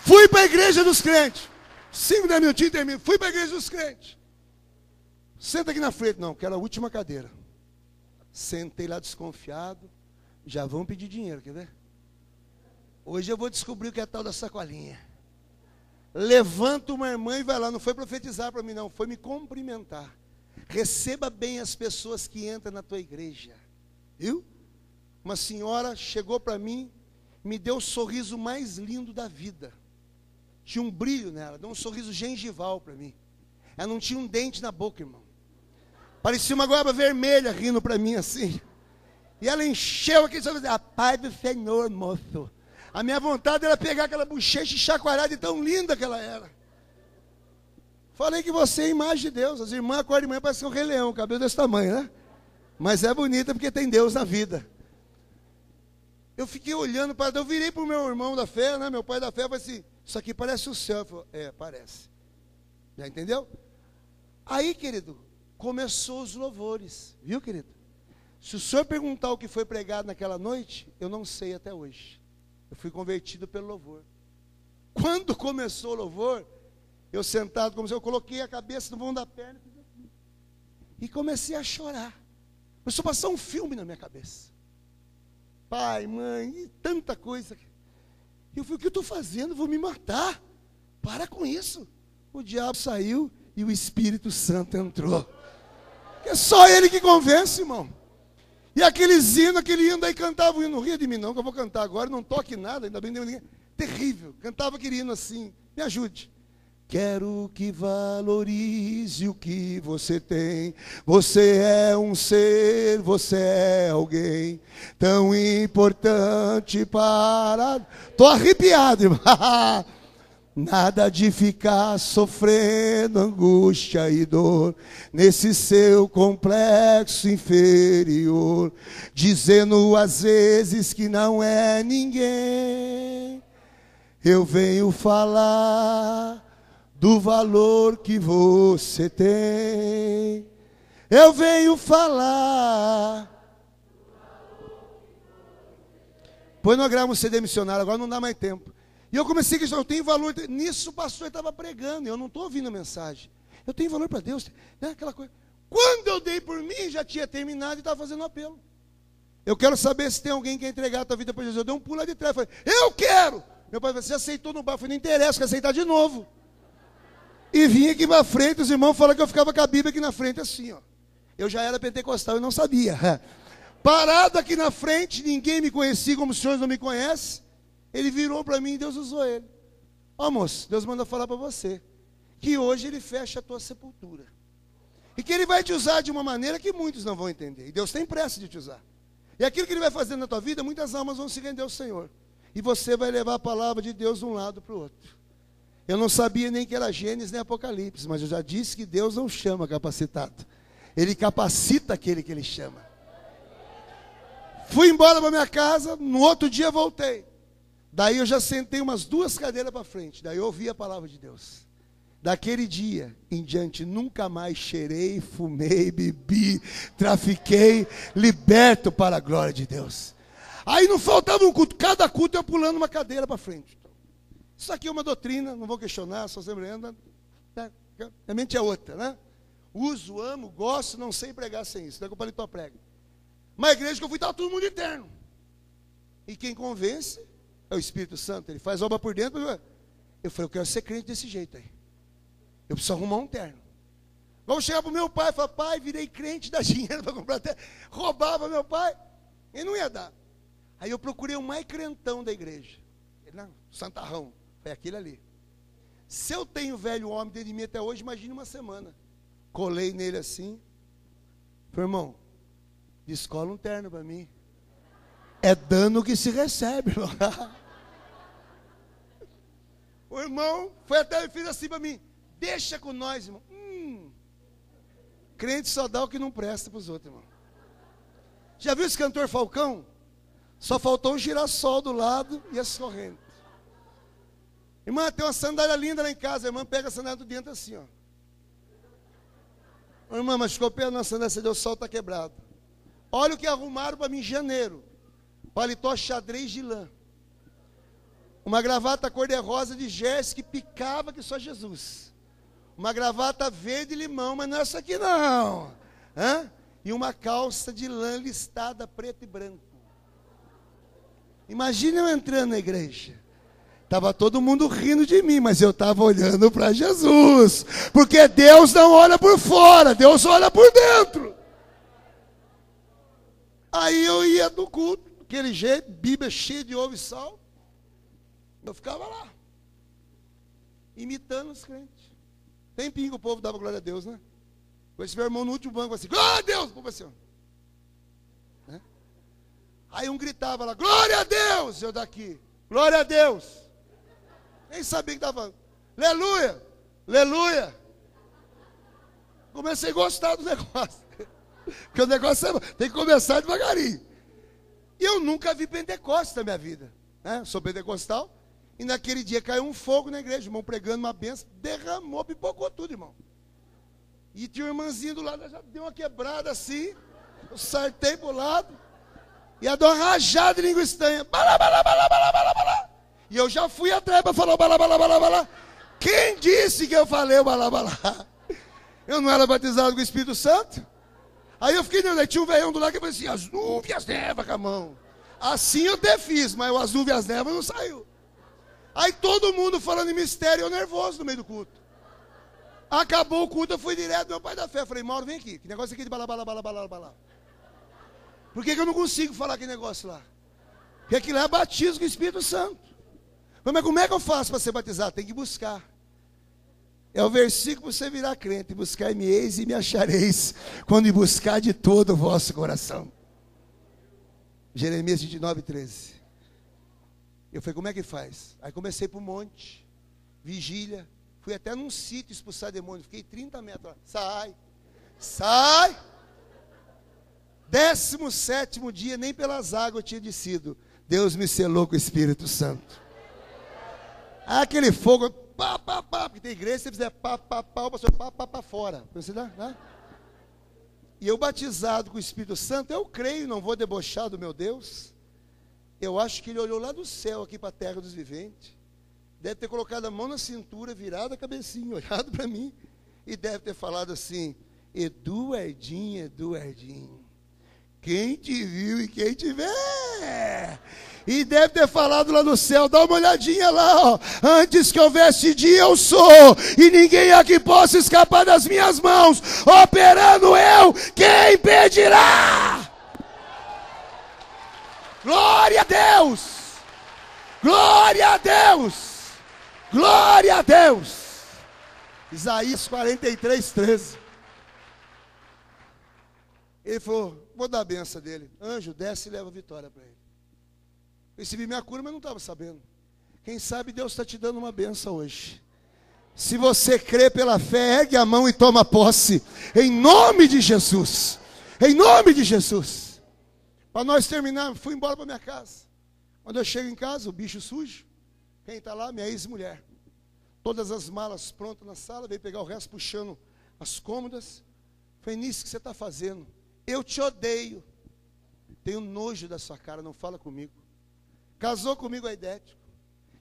Fui para a igreja dos crentes. Cinco, dez minutinhos termino. Fui para a igreja dos crentes. Senta aqui na frente. Não, quero a última cadeira. Sentei lá desconfiado. Já vão pedir dinheiro, quer ver? Hoje eu vou descobrir o que é tal da sacolinha. Levanta uma irmã e vai lá. Não foi profetizar para mim, não. Foi me cumprimentar. Receba bem as pessoas que entram na tua igreja. Viu? Uma senhora chegou para mim, me deu o sorriso mais lindo da vida. Tinha um brilho nela, deu um sorriso gengival para mim. Ela não tinha um dente na boca, irmão. Parecia uma goiaba vermelha rindo para mim assim. E ela encheu aqui, a paz do Senhor, moço. A minha vontade era pegar aquela bochecha e chacoalhar de tão linda que ela era. Falei que você é imagem de Deus. As irmãs acordam de manhã parecem um rei leão, cabelo desse tamanho, né? Mas é bonita porque tem Deus na vida. Eu fiquei olhando para. Eu virei para o meu irmão da fé, né? Meu pai da fé, falei assim: Isso aqui parece o céu. Falei, é, parece. Já entendeu? Aí, querido, começou os louvores, viu, querido? Se o senhor perguntar o que foi pregado naquela noite, eu não sei até hoje. Eu fui convertido pelo louvor. Quando começou o louvor, eu sentado, como se eu coloquei a cabeça no vão da perna e comecei a chorar. Começou a passar um filme na minha cabeça. Pai, mãe, e tanta coisa. Eu falei, o que eu estou fazendo? Vou me matar. Para com isso. O diabo saiu e o Espírito Santo entrou. É só ele que convence, irmão. E aqueles hinos, aquele hino, daí cantava o hino, não ria de mim não, que eu vou cantar agora, não toque nada, ainda bem ninguém. Terrível. Cantava aquele hino assim, me ajude. Quero que valorize o que você tem. Você é um ser, você é alguém tão importante para. Tô arrepiado, irmão. Nada de ficar sofrendo angústia e dor nesse seu complexo inferior, dizendo às vezes que não é ninguém. Eu venho falar do valor que você tem. Eu venho falar. Põe no grama um CD missionário, agora não dá mais tempo. E eu comecei a questionar, eu tenho valor. Nisso o pastor estava pregando, eu não estou ouvindo a mensagem. Eu tenho valor para Deus, né? aquela coisa. Quando eu dei por mim, já tinha terminado e estava fazendo um apelo. Eu quero saber se tem alguém que quer entregar a tua vida para Jesus. Eu dei um pulo lá de trás, falei, eu quero! Meu pai falou, você aceitou no bar? Eu falei, não interessa, quer aceitar de novo. E vim aqui para frente, os irmãos falaram que eu ficava com a Bíblia aqui na frente assim, ó. Eu já era pentecostal e não sabia. Parado aqui na frente, ninguém me conhecia como os senhores não me conhecem. Ele virou para mim e Deus usou ele. Ó moço, Deus manda falar para você que hoje ele fecha a tua sepultura. E que ele vai te usar de uma maneira que muitos não vão entender. E Deus tem pressa de te usar. E aquilo que ele vai fazer na tua vida, muitas almas vão se render ao Senhor. E você vai levar a palavra de Deus de um lado para o outro. Eu não sabia nem que era Gênesis nem Apocalipse, mas eu já disse que Deus não chama capacitado. Ele capacita aquele que ele chama. Fui embora para minha casa, no outro dia voltei. Daí eu já sentei umas duas cadeiras para frente. Daí eu ouvi a palavra de Deus. Daquele dia em diante, nunca mais cheirei, fumei, bebi, trafiquei, liberto para a glória de Deus. Aí não faltava um culto, cada culto eu pulando uma cadeira para frente. Isso aqui é uma doutrina, não vou questionar, só sempre anda. Né? A mente é outra, né? Uso, amo, gosto, não sei pregar sem isso. Daí que o paletó prega. Mas a igreja que eu fui, estava todo mundo interno. E quem convence é o Espírito Santo. Ele faz obra por dentro. Eu falei, eu quero ser crente desse jeito aí. Eu preciso arrumar um terno. Vamos chegar para o meu pai e falar, pai, virei crente, dá dinheiro para comprar terno. Roubava meu pai. Ele não ia dar. Aí eu procurei o mais crentão da igreja. Ele, não, Santarrão. Foi aquele ali. Se eu tenho velho homem dentro de mim até hoje, imagine uma semana. Colei nele assim. Falei, irmão, descola um terno para mim. É dano que se recebe, irmão. O irmão foi até e fez assim para mim. Deixa com nós, irmão. Hum, crente só dá o que não presta para os outros, irmão. Já viu esse cantor Falcão? Só faltou um girassol do lado e as correntes. Irmã, tem uma sandália linda lá em casa. A irmã pega a sandália do dentro assim, ó. Irmã, mas ficou pena a sandália, você deu sol, está quebrado. Olha o que arrumaram para mim em janeiro. Paletó xadrez de lã. Uma gravata cor-de-rosa de Jéssica que picava que só Jesus. Uma gravata verde limão, mas não é essa aqui não. Hã? E uma calça de lã listada preto e branco. Imagina eu entrando na igreja. Estava todo mundo rindo de mim, mas eu estava olhando para Jesus. Porque Deus não olha por fora, Deus olha por dentro. Aí eu ia no culto, aquele jeito, Bíblia cheia de ovo e sal. Eu ficava lá, imitando os crentes. Tempinho que o povo dava glória a Deus, né? Esse meu irmão no último banco assim, glória a Deus! O povo assim. Né? Aí um gritava lá, glória a Deus! Eu daqui. Glória a Deus. Nem sabia que estava falando. Aleluia. Aleluia. Comecei a gostar do negócio. Porque o negócio é, tem que começar devagarinho. E eu nunca vi Pentecostes na minha vida. Né? Sou pentecostal. E naquele dia caiu um fogo na igreja, irmão, pregando uma benção, derramou, pipocou tudo, irmão. E tinha um irmãzinho do lado, já deu uma quebrada assim. Eu sartei pro lado. E a uma rajada de língua estranha. E eu já fui atrás para falar balá, balá. Quem disse que eu falei o balá? Eu não era batizado com o Espírito Santo? Aí eu fiquei, aí tinha um velhão do lado que falou assim, as nuvens neva com a mão. Assim eu até fiz, mas o azul e as nevas não saiu. Aí todo mundo falando em mistério, eu nervoso no meio do culto. Acabou o culto, eu fui direto meu pai da fé. Falei, Mauro, vem aqui. Que negócio aqui de balá, balá, balá, balá, balá. Por que, que eu não consigo falar aquele negócio lá? Porque aquilo é batismo com o Espírito Santo. Mas como é que eu faço para ser batizado? Tem que buscar. É o versículo para você virar crente. Buscar-me eis e me achareis. Quando me buscar de todo o vosso coração. Jeremias 29, 13. Eu falei, como é que faz? Aí comecei para o monte, vigília. Fui até num sítio expulsar demônio. Fiquei 30 metros lá. Sai, sai. Décimo sétimo dia, nem pelas águas eu tinha descido. Deus me selou com o Espírito Santo. Aquele fogo, pá, pá, pá, porque tem igreja, se você fizer pá, pá, pá, o pastor pá, pá, pá, fora. Você dá, né? E eu batizado com o Espírito Santo, eu creio, não vou debochar do meu Deus. Eu acho que ele olhou lá do céu aqui para a terra dos viventes. Deve ter colocado a mão na cintura, virado a cabecinha, olhado para mim. E deve ter falado assim: Eduardinho, Eduardinho. Quem te viu e quem te vê. E deve ter falado lá no céu, dá uma olhadinha lá, ó. Antes que houvesse dia, eu sou. E ninguém aqui possa escapar das minhas mãos. Operando eu, quem impedirá? Glória a Deus! Glória a Deus! Glória a Deus! Isaías 43, 13. Ele falou: Vou dar a benção dele. Anjo, desce e leva a vitória para ele. Recebi minha cura, mas não estava sabendo. Quem sabe Deus está te dando uma benção hoje. Se você crê pela fé, ergue a mão e toma posse. Em nome de Jesus. Em nome de Jesus. Para nós terminarmos, fui embora para minha casa. Quando eu chego em casa, o bicho sujo. Quem está lá? Minha ex-mulher. Todas as malas prontas na sala, veio pegar o resto puxando as cômodas. Falei, nisso que você está fazendo. Eu te odeio. Tenho nojo da sua cara, não fala comigo. Casou comigo a idético.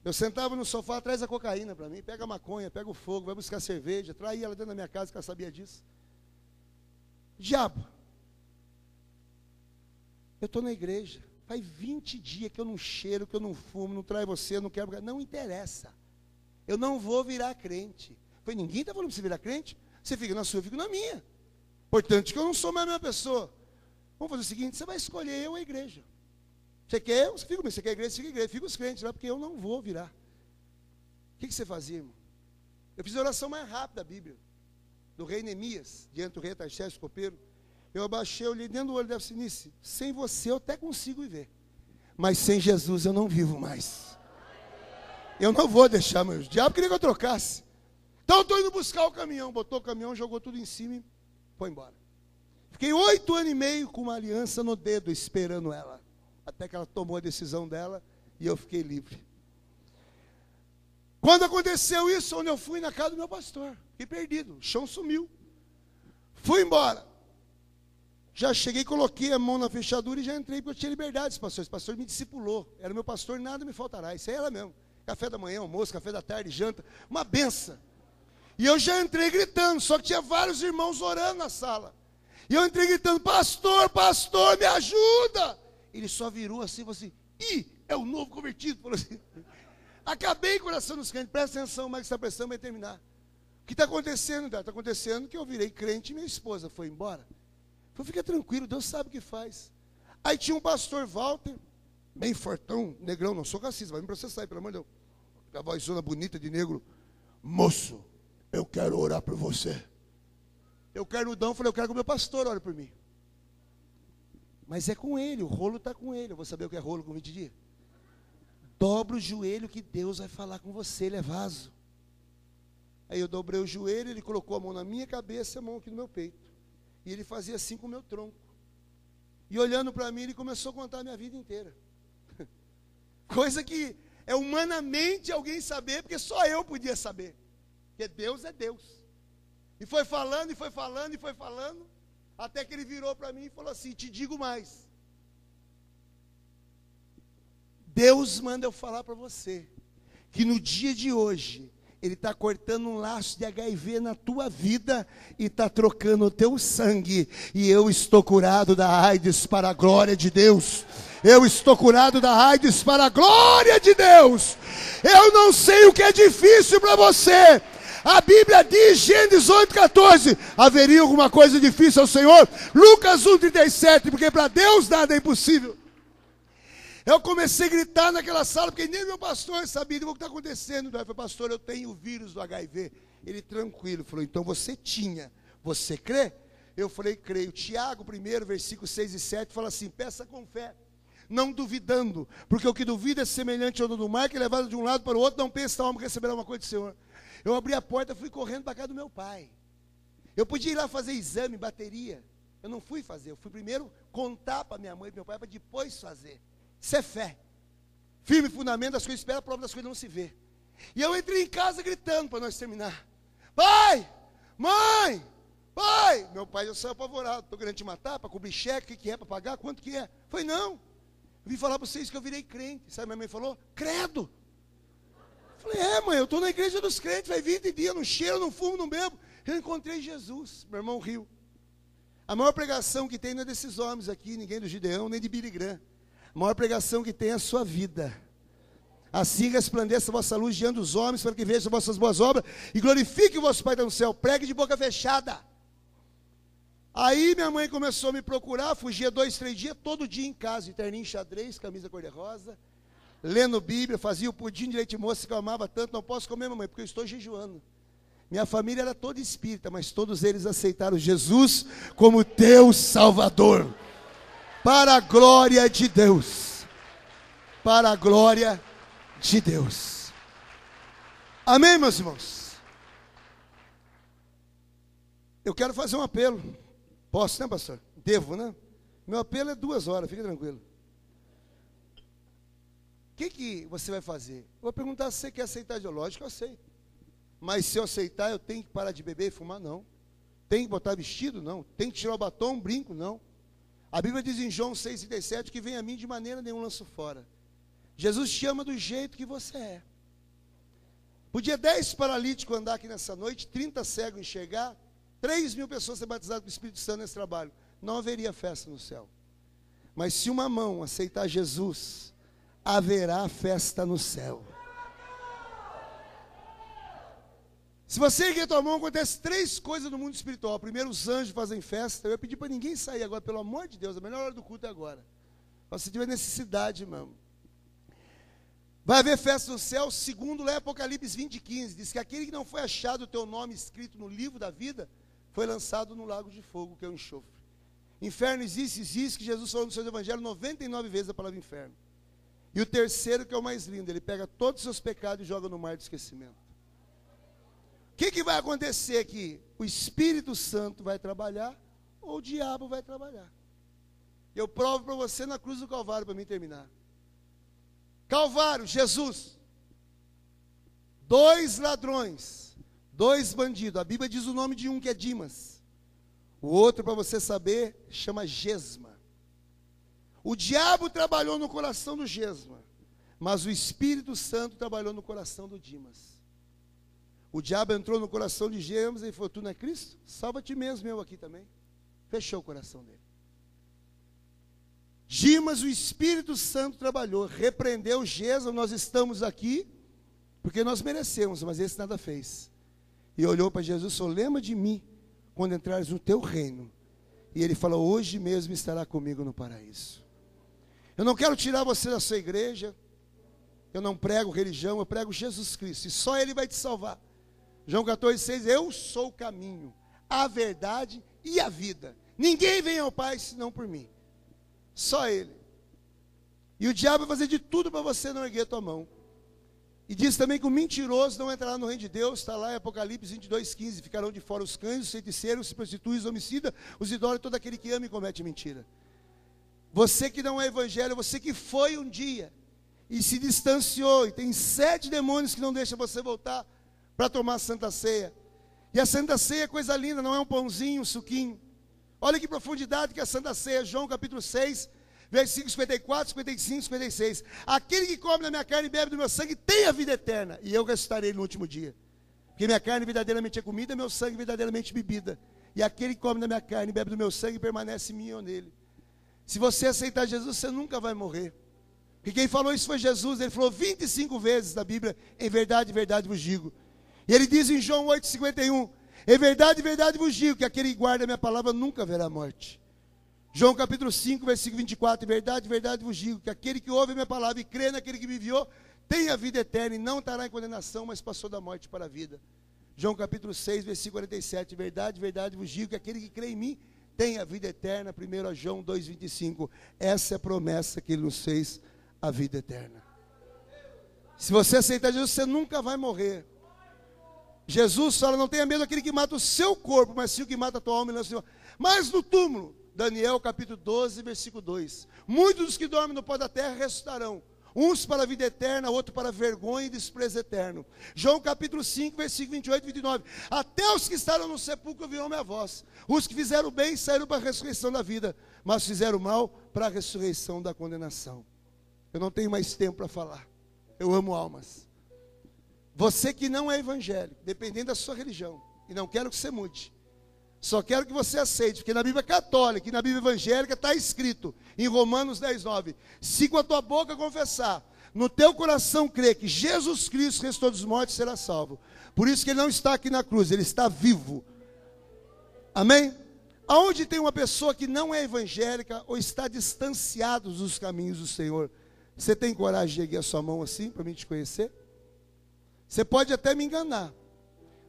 Eu sentava no sofá atrás da cocaína para mim. Pega a maconha, pega o fogo, vai buscar cerveja. Traía ela dentro da minha casa, que ela sabia disso. Diabo. Eu estou na igreja. Faz 20 dias que eu não cheiro, que eu não fumo, não traio você, não quero. Não interessa. Eu não vou virar crente. Foi ninguém está falando para você virar crente? Você fica na sua, eu fico na minha. Portanto, que eu não sou mais a mesma pessoa. Vamos fazer o seguinte: você vai escolher eu a igreja. Você quer eu? Você fica comigo. Você quer igreja? Fica a igreja. Fica os crentes lá, porque eu não vou virar. O que, que você fazia, irmão? Eu fiz a oração mais rápida da Bíblia. Do rei Neemias, diante do rei Tarcés, copeiro. Eu abaixei, olhei dentro do olho da Sinice. Sem você eu até consigo viver. Mas sem Jesus eu não vivo mais. Eu não vou deixar, meu. Diabo queria que eu trocasse. Então eu estou indo buscar o caminhão. Botou o caminhão, jogou tudo em cima e foi embora. Fiquei oito anos e meio com uma aliança no dedo, esperando ela. Até que ela tomou a decisão dela e eu fiquei livre. Quando aconteceu isso, onde eu fui na casa do meu pastor, fiquei perdido, o chão sumiu. Fui embora. Já cheguei, coloquei a mão na fechadura e já entrei, porque eu tinha liberdade, esse pastor. Me discipulou. Era meu pastor, nada me faltará. Isso aí era mesmo. Café da manhã, almoço, café da tarde, janta. Uma benção. E eu já entrei gritando, só que tinha vários irmãos orando na sala. E eu entrei gritando, pastor, pastor, me ajuda. Ele só virou assim, falou assim, ih, é o novo convertido. Falou assim. Acabei coração dos crentes, presta atenção, mas essa pressão vai terminar. O que está acontecendo? Está acontecendo que eu virei crente e minha esposa foi embora. Falei, fica tranquilo, Deus sabe o que faz. Aí tinha um pastor Walter, bem fortão, negrão, não sou racista, vai me processar aí, pelo amor de Deus. Com a vozona bonita de negro. Moço, eu quero orar por você. Eu quero dão, falei, eu quero que o meu pastor ore por mim. Mas é com ele, o rolo está com ele. Eu vou saber o que é rolo com 20 dias. dobra o joelho que Deus vai falar com você, ele é vaso. Aí eu dobrei o joelho, ele colocou a mão na minha cabeça e a mão aqui no meu peito. E ele fazia assim com o meu tronco. E olhando para mim, ele começou a contar a minha vida inteira. Coisa que é humanamente alguém saber, porque só eu podia saber. Porque Deus é Deus. E foi falando, e foi falando, e foi falando, até que ele virou para mim e falou assim: Te digo mais. Deus manda eu falar para você que no dia de hoje ele está cortando um laço de HIV na tua vida e está trocando o teu sangue. E eu estou curado da AIDS para a glória de Deus. Eu estou curado da AIDS para a glória de Deus. Eu não sei o que é difícil para você. A Bíblia diz, Gênesis 8,14: haveria alguma coisa difícil ao Senhor? Lucas 1,37, porque para Deus nada é impossível. Eu comecei a gritar naquela sala, porque nem meu pastor sabia o que está acontecendo. Eu falei, pastor, eu tenho o vírus do HIV. Ele tranquilo, falou, então você tinha, você crê? Eu falei, creio. Tiago, primeiro, versículo 6 e 7, fala assim: peça com fé, não duvidando, porque o que duvida é semelhante ao do mar, que é levado de um lado para o outro, não pensa, que receberá uma coisa do Senhor. Eu abri a porta, fui correndo para casa do meu pai. Eu podia ir lá fazer exame, bateria. Eu não fui fazer, eu fui primeiro contar para minha mãe e meu pai, para depois fazer. Isso é fé. Firme fundamento das coisas espera, a prova das coisas não se vê. E eu entrei em casa gritando para nós terminar. Pai! Mãe! Pai! Meu pai já saiu apavorado. Estou querendo te matar para cobrir cheque, o que, é para pagar? Quanto que é? Foi não. Eu vim falar para vocês que eu virei crente. Sabe, minha mãe falou? Credo! falei, é, mãe, eu estou na igreja dos crentes, vai 20 dias, não cheiro, não fumo, não bebo. Eu encontrei Jesus. Meu irmão riu. A maior pregação que tem não é desses homens aqui, ninguém do Gideão, nem de Graham. A maior pregação que tem é a sua vida. Assim resplandeça a vossa luz diante dos homens, para que vejam as vossas boas obras e glorifique o vosso Pai no céu. Pregue de boca fechada. Aí minha mãe começou a me procurar, fugia dois, três dias, todo dia em casa, terninho xadrez, camisa cor-de-rosa, lendo Bíblia, fazia o pudim de leite moça que eu amava tanto, não posso comer, mamãe, porque eu estou jejuando. Minha família era toda espírita, mas todos eles aceitaram Jesus como teu Salvador para a glória de Deus. Para a glória de Deus. Amém, meus irmãos? Eu quero fazer um apelo. Posso, né, pastor? Devo, né? Meu apelo é duas horas, fica tranquilo. O que, que você vai fazer? Eu vou perguntar se você quer aceitar de lógico, eu aceito. Mas se eu aceitar, eu tenho que parar de beber e fumar? Não. Tem que botar vestido? Não. Tem que tirar o batom, brinco? Não. A Bíblia diz em João 6,37 que vem a mim de maneira nenhuma lanço fora. Jesus te ama do jeito que você é. Podia 10 paralíticos andar aqui nessa noite, 30 cegos enxergar, 3 mil pessoas ser batizadas com o Espírito Santo nesse trabalho. Não haveria festa no céu. Mas se uma mão aceitar Jesus, haverá festa no céu. Se você erguer tua mão, acontece três coisas no mundo espiritual. Primeiro, os anjos fazem festa. Eu ia pedir para ninguém sair agora, pelo amor de Deus. A melhor hora do culto é agora. Se tiver necessidade, irmão. Vai haver festa no céu, segundo lá Apocalipse 20, 15. Diz que aquele que não foi achado o teu nome escrito no livro da vida, foi lançado no lago de fogo, que é o enxofre. Inferno existe, existe, que Jesus falou no seu evangelho 99 vezes a palavra inferno. E o terceiro, que é o mais lindo, ele pega todos os seus pecados e joga no mar de esquecimento que, que vai acontecer aqui? O Espírito Santo vai trabalhar ou o diabo vai trabalhar? Eu provo para você na cruz do Calvário para mim terminar. Calvário, Jesus. Dois ladrões, dois bandidos. A Bíblia diz o nome de um que é Dimas. O outro, para você saber, chama Gesma. O diabo trabalhou no coração do Gesma, mas o Espírito Santo trabalhou no coração do Dimas. O diabo entrou no coração de Gêmeos e falou: Tu não é Cristo? Salva-te mesmo, eu aqui também. Fechou o coração dele. Dimas, o Espírito Santo trabalhou, repreendeu Jesus. Nós estamos aqui porque nós merecemos, mas esse nada fez. E olhou para Jesus falou: Lembra de mim quando entrares no teu reino. E ele falou: Hoje mesmo estará comigo no paraíso. Eu não quero tirar você da sua igreja. Eu não prego religião, eu prego Jesus Cristo. E só Ele vai te salvar. João 14,6, eu sou o caminho, a verdade e a vida. Ninguém vem ao Pai senão por mim. Só Ele. E o diabo vai fazer de tudo para você não erguer tua mão. E diz também que o mentiroso não entrará no reino de Deus, está lá em Apocalipse 22, 15. Ficarão de fora os cães, os feiticeiros, os prostituídos, os homicidas, os idólatras, todo aquele que ama e comete mentira. Você que não é evangelho, você que foi um dia e se distanciou, e tem sete demônios que não deixam você voltar para tomar a Santa Ceia. E a Santa Ceia é coisa linda, não é um pãozinho, um suquinho. Olha que profundidade que é a Santa Ceia, João capítulo 6, versículos 54, 55, 56. Aquele que come da minha carne e bebe do meu sangue tem a vida eterna, e eu ressuscitarei no último dia. Porque minha carne verdadeiramente é comida, meu sangue verdadeiramente bebida. E aquele que come da minha carne e bebe do meu sangue permanece em mim ou nele. Se você aceitar Jesus, você nunca vai morrer. Porque quem falou isso foi Jesus, ele falou 25 vezes na Bíblia, em verdade, verdade vos digo. E ele diz em João 8,51, em verdade, verdade vos digo, que aquele que guarda a minha palavra nunca verá morte. João capítulo 5, versículo 24, em verdade, verdade vos digo, que aquele que ouve a minha palavra e crê naquele que me enviou, tem a vida eterna e não estará em condenação, mas passou da morte para a vida. João capítulo 6, versículo 47, verdade, verdade vos digo, que aquele que crê em mim, tem a vida eterna. 1 João 2,25. Essa é a promessa que ele nos fez, a vida eterna. Se você aceitar Jesus, você nunca vai morrer. Jesus fala: não tenha medo daquele que mata o seu corpo, mas sim o que mata a tua alma e lança Mas no túmulo, Daniel capítulo 12, versículo 2: Muitos dos que dormem no pó da terra ressuscitarão, uns para a vida eterna, outros para vergonha e desprezo eterno. João capítulo 5, versículo 28 e 29. Até os que estavam no sepulcro ouviram minha voz. Os que fizeram bem saíram para a ressurreição da vida, mas fizeram mal para a ressurreição da condenação. Eu não tenho mais tempo para falar. Eu amo almas. Você que não é evangélico, dependendo da sua religião, e não quero que você mude. Só quero que você aceite, porque na Bíblia católica e na Bíblia evangélica está escrito, em Romanos 10, 9: se com a tua boca confessar, no teu coração crer que Jesus Cristo restou dos mortos, será salvo. Por isso que ele não está aqui na cruz, ele está vivo. Amém? Aonde tem uma pessoa que não é evangélica ou está distanciado dos caminhos do Senhor, você tem coragem de erguer a sua mão assim para mim te conhecer? Você pode até me enganar,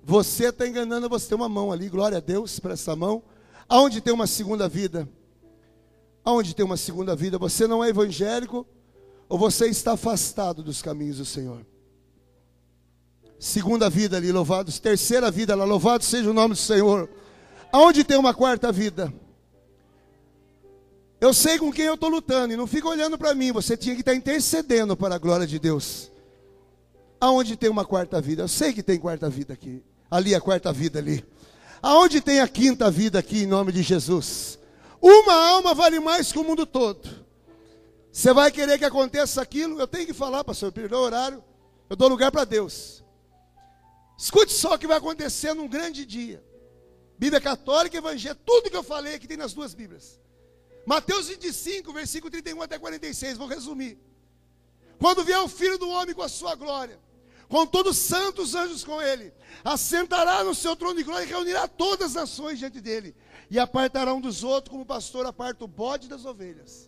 você está enganando, você tem uma mão ali, glória a Deus para essa mão. Aonde tem uma segunda vida? Aonde tem uma segunda vida? Você não é evangélico ou você está afastado dos caminhos do Senhor? Segunda vida ali, louvados. Terceira vida lá, louvado seja o nome do Senhor. Aonde tem uma quarta vida? Eu sei com quem eu estou lutando e não fica olhando para mim. Você tinha que estar tá intercedendo para a glória de Deus. Aonde tem uma quarta vida? Eu sei que tem quarta vida aqui. Ali, a quarta vida ali. Aonde tem a quinta vida aqui, em nome de Jesus? Uma alma vale mais que o mundo todo. Você vai querer que aconteça aquilo? Eu tenho que falar, pastor, perdeu o horário. Eu dou lugar para Deus. Escute só o que vai acontecer num grande dia. Bíblia Católica Evangelho, tudo que eu falei aqui tem nas duas Bíblias. Mateus 25, versículo 31 até 46, vou resumir. Quando vier o Filho do Homem com a sua glória, com todos os santos anjos com ele. Assentará no seu trono de glória e reunirá todas as nações diante dele. E apartará um dos outros, como o pastor aparta o bode das ovelhas.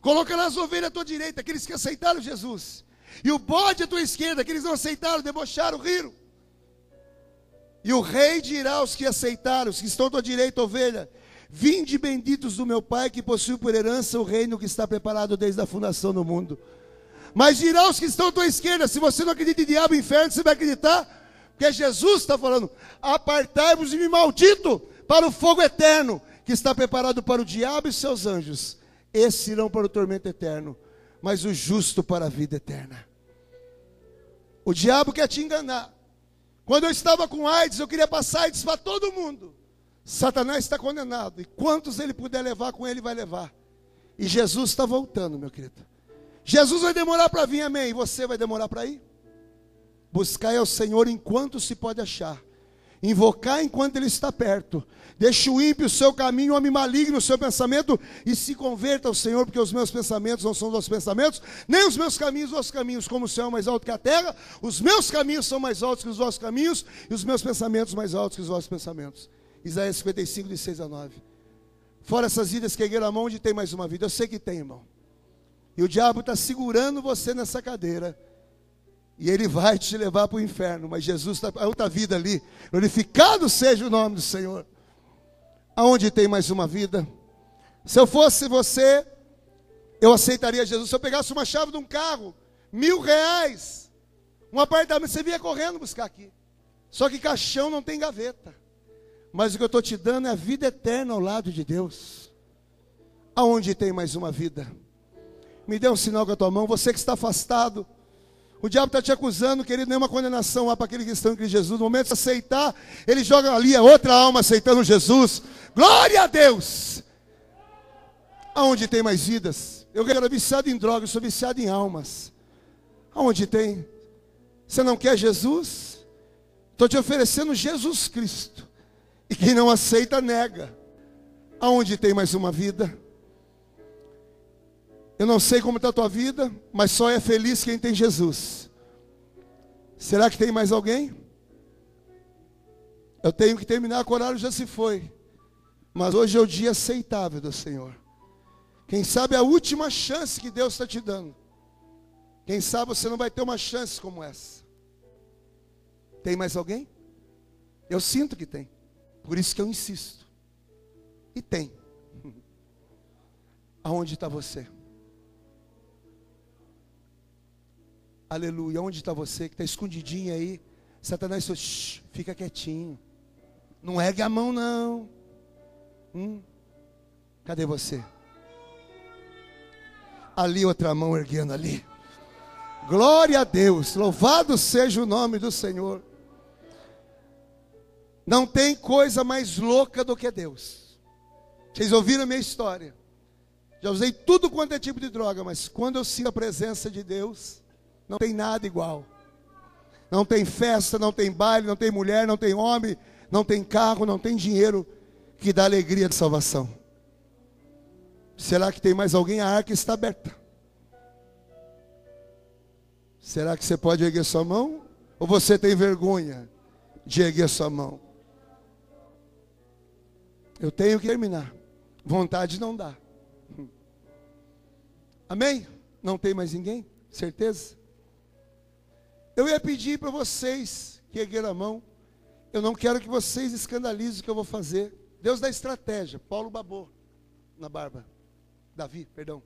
Colocará as ovelhas à tua direita, aqueles que aceitaram Jesus. E o bode à tua esquerda, aqueles que não aceitaram, debocharam, riram. E o rei dirá aos que aceitaram, os que estão à tua direita, ovelha: Vinde benditos do meu Pai, que possui por herança o reino que está preparado desde a fundação do mundo. Mas dirá os que estão à tua esquerda: se você não acredita em diabo e inferno, você vai acreditar? Porque Jesus está falando: apartai-vos de mim, maldito, para o fogo eterno, que está preparado para o diabo e seus anjos. Esses irão para o tormento eterno, mas o justo para a vida eterna. O diabo quer te enganar. Quando eu estava com AIDS, eu queria passar AIDS para todo mundo. Satanás está condenado. E quantos ele puder levar com ele, vai levar. E Jesus está voltando, meu querido. Jesus vai demorar para vir, amém. E você vai demorar para ir? Buscai ao Senhor enquanto se pode achar. Invocar enquanto Ele está perto. Deixe o ímpio o seu caminho, o homem maligno o seu pensamento, e se converta ao Senhor, porque os meus pensamentos não são os vossos pensamentos, nem os meus caminhos os vossos caminhos, como o céu é mais alto que a terra, os meus caminhos são mais altos que os vossos caminhos, e os meus pensamentos mais altos que os vossos pensamentos. Isaías 55, de 6 a 9. Fora essas vidas que ergueram a mão, onde tem mais uma vida? Eu sei que tem, irmão. E o diabo está segurando você nessa cadeira. E ele vai te levar para o inferno. Mas Jesus está. A outra vida ali. Glorificado seja o nome do Senhor. Aonde tem mais uma vida? Se eu fosse você, eu aceitaria Jesus. Se eu pegasse uma chave de um carro, mil reais, um apartamento, você vinha correndo buscar aqui. Só que caixão não tem gaveta. Mas o que eu estou te dando é a vida eterna ao lado de Deus. Aonde tem mais uma vida? Me dê um sinal com a tua mão. Você que está afastado. O diabo está te acusando, querido, nenhuma condenação lá para aquele que estão em Cristo Jesus. No momento de aceitar, ele joga ali a outra alma aceitando Jesus. Glória a Deus! Aonde tem mais vidas? Eu era viciado em drogas, sou viciado em almas. Aonde tem? Você não quer Jesus? Estou te oferecendo Jesus Cristo. E quem não aceita, nega. Aonde tem mais uma vida? Eu não sei como está a tua vida, mas só é feliz quem tem Jesus. Será que tem mais alguém? Eu tenho que terminar, o horário já se foi. Mas hoje é o dia aceitável do Senhor. Quem sabe é a última chance que Deus está te dando. Quem sabe você não vai ter uma chance como essa. Tem mais alguém? Eu sinto que tem. Por isso que eu insisto. E tem. Aonde está você? Aleluia. Onde está você que está escondidinho aí? Satanás falou, fica quietinho. Não ergue a mão, não. Hum, cadê você? Ali outra mão erguendo ali. Glória a Deus. Louvado seja o nome do Senhor. Não tem coisa mais louca do que Deus. Vocês ouviram a minha história? Já usei tudo quanto é tipo de droga, mas quando eu sinto a presença de Deus, não tem nada igual. Não tem festa, não tem baile, não tem mulher, não tem homem, não tem carro, não tem dinheiro que dá alegria de salvação. Será que tem mais alguém? A arca está aberta. Será que você pode erguer sua mão? Ou você tem vergonha de erguer sua mão? Eu tenho que terminar. Vontade não dá. Amém? Não tem mais ninguém? Certeza? Eu ia pedir para vocês que ergueram a mão. Eu não quero que vocês escandalizem o que eu vou fazer. Deus dá estratégia. Paulo babou na barba. Davi, perdão.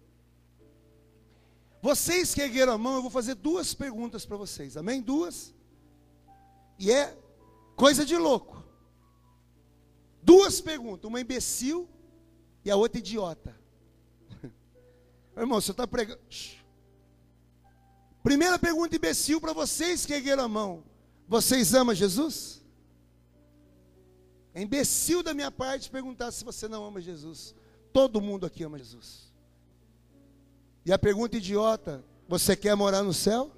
Vocês que ergueram a mão, eu vou fazer duas perguntas para vocês. Amém? Duas. E é coisa de louco. Duas perguntas. Uma imbecil e a outra idiota. Irmão, você está pregando. Primeira pergunta imbecil para vocês que ergueram a mão. Vocês amam Jesus? É imbecil da minha parte perguntar se você não ama Jesus. Todo mundo aqui ama Jesus. E a pergunta idiota: você quer morar no céu?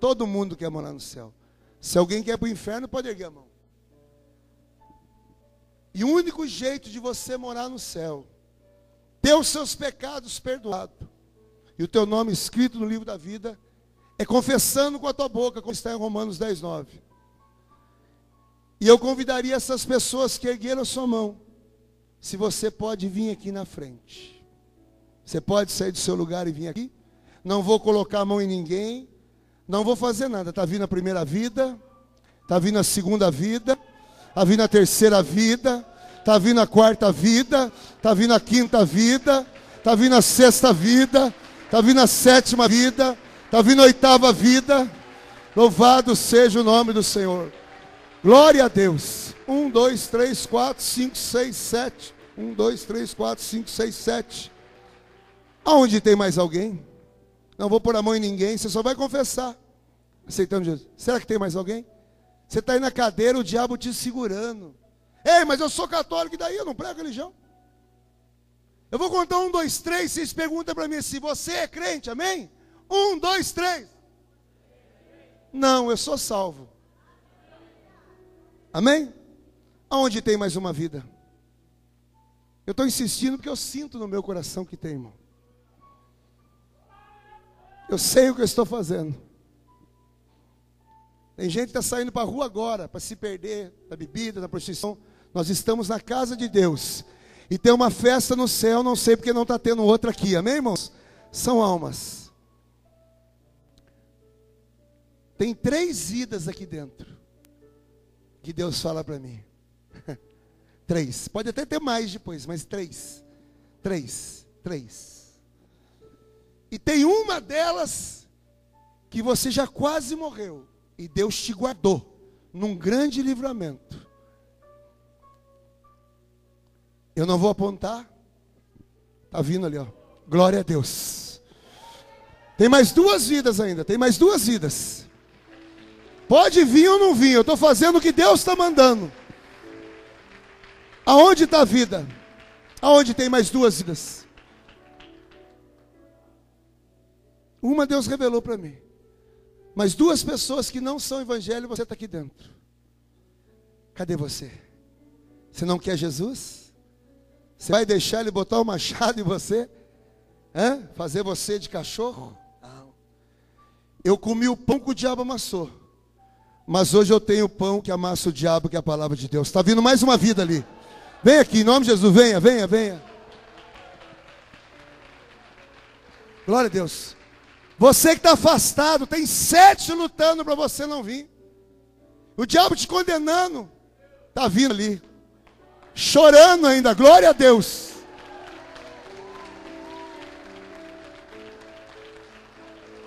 Todo mundo quer morar no céu. Se alguém quer para o inferno, pode erguer a mão. E o único jeito de você morar no céu, ter os seus pecados perdoados, e o teu nome escrito no livro da vida, é confessando com a tua boca, como está em Romanos 10, 9. E eu convidaria essas pessoas que ergueram a sua mão, se você pode vir aqui na frente. Você pode sair do seu lugar e vir aqui. Não vou colocar a mão em ninguém. Não vou fazer nada. Está vindo a primeira vida. Está vindo a segunda vida. Está vindo a terceira vida. Está vindo a quarta vida. Está vindo a quinta vida. Está vindo a sexta vida. Está vindo a sétima vida. Está vindo a oitava vida. Louvado seja o nome do Senhor. Glória a Deus. Um, dois, três, quatro, cinco, seis, sete. Um, dois, três, quatro, cinco, seis, sete. Aonde tem mais alguém? Não vou pôr a mão em ninguém, você só vai confessar. Aceitando Jesus. Será que tem mais alguém? Você está aí na cadeira, o diabo te segurando. Ei, mas eu sou católico, e daí eu não prego religião. Eu vou contar um, dois, três. Vocês perguntam para mim se você é crente, amém? Um, dois, três. Não, eu sou salvo. Amém? Aonde tem mais uma vida? Eu estou insistindo porque eu sinto no meu coração que tem, irmão. Eu sei o que eu estou fazendo. Tem gente que está saindo para a rua agora para se perder da bebida, da prostituição. Nós estamos na casa de Deus e tem uma festa no céu, não sei porque não está tendo outra aqui, amém, irmãos? São almas. Tem três vidas aqui dentro que Deus fala para mim. três. Pode até ter mais depois, mas três. Três. Três. E tem uma delas que você já quase morreu. E Deus te guardou num grande livramento. Eu não vou apontar. Está vindo ali, ó. Glória a Deus. Tem mais duas vidas ainda. Tem mais duas vidas. Pode vir ou não vir. Eu estou fazendo o que Deus está mandando. Aonde está a vida? Aonde tem mais duas vidas? Uma Deus revelou para mim. Mas duas pessoas que não são evangelho, você está aqui dentro. Cadê você? Você não quer Jesus? Você vai deixar ele botar o machado em você? Hã? Fazer você de cachorro? Não. Eu comi o pão que o diabo amassou. Mas hoje eu tenho o pão que amassa o diabo, que é a palavra de Deus. Está vindo mais uma vida ali. Vem aqui, em nome de Jesus, venha, venha, venha. Glória a Deus. Você que está afastado, tem sete lutando para você não vir. O diabo te condenando. Está vindo ali. Chorando ainda. Glória a Deus.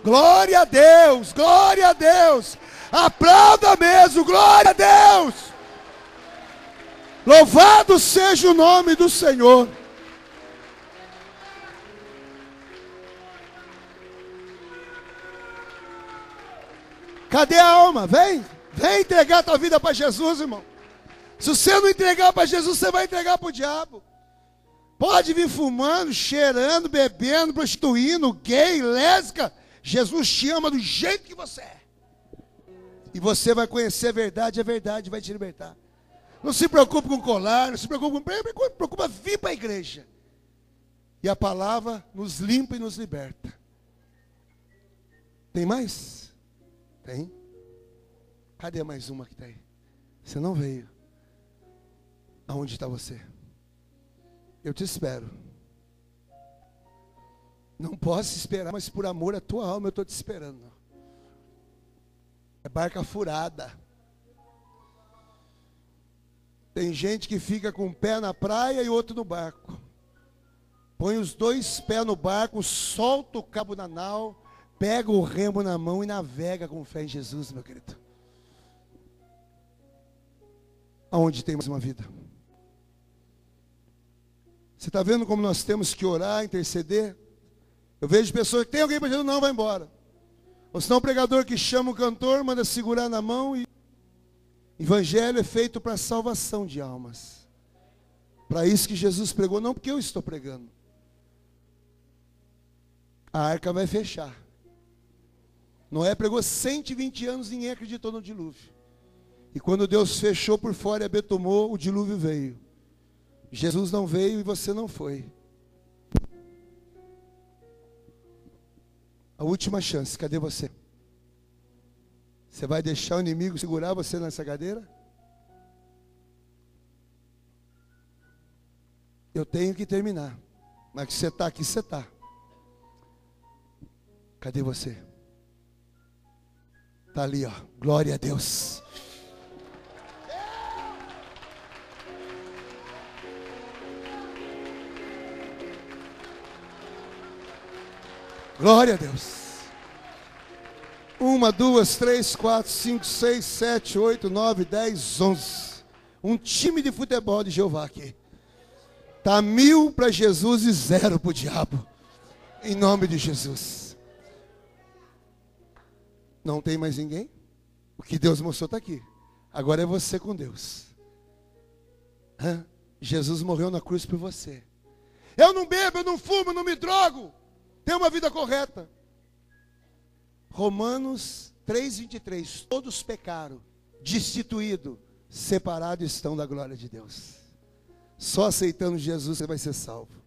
Glória a Deus. Glória a Deus. Aplauda mesmo. Glória a Deus. Louvado seja o nome do Senhor. Cadê a alma? Vem, vem entregar tua vida para Jesus, irmão. Se você não entregar para Jesus, você vai entregar para o diabo. Pode vir fumando, cheirando, bebendo, prostituindo, gay, lésbica. Jesus te ama do jeito que você é. E você vai conhecer a verdade, a verdade vai te libertar. Não se preocupe com colar, não se preocupe com. Preocupa vir para a igreja. E a palavra nos limpa e nos liberta. Tem mais? Tem? Cadê mais uma que está aí? Você não veio. Aonde está você? Eu te espero. Não posso esperar, mas por amor à tua alma eu estou te esperando. É barca furada. Tem gente que fica com um pé na praia e outro no barco. Põe os dois pés no barco, solta o cabo na nau Pega o remo na mão e navega com fé em Jesus, meu querido. Aonde tem mais uma vida? Você está vendo como nós temos que orar, interceder? Eu vejo pessoas que tem alguém para Jesus, não, vai embora. Ou senão o pregador que chama o cantor, manda segurar na mão e. Evangelho é feito para salvação de almas. Para isso que Jesus pregou, não porque eu estou pregando. A arca vai fechar. Noé pregou 120 anos e ninguém acreditou no dilúvio. E quando Deus fechou por fora e abetomou, o dilúvio veio. Jesus não veio e você não foi. A última chance, cadê você? Você vai deixar o inimigo segurar você nessa cadeira? Eu tenho que terminar. Mas que você está aqui, você está. Cadê você? Está ali, ó. Glória a Deus. Glória a Deus. Uma, duas, três, quatro, cinco, seis, sete, oito, nove, dez, onze. Um time de futebol de Jeová aqui. Tá mil para Jesus e zero para o diabo. Em nome de Jesus. Não tem mais ninguém? O que Deus mostrou está aqui. Agora é você com Deus. Hã? Jesus morreu na cruz por você. Eu não bebo, eu não fumo, eu não me drogo. Tenho uma vida correta. Romanos 3,23. Todos pecaram, destituídos, separados estão da glória de Deus. Só aceitando Jesus você vai ser salvo.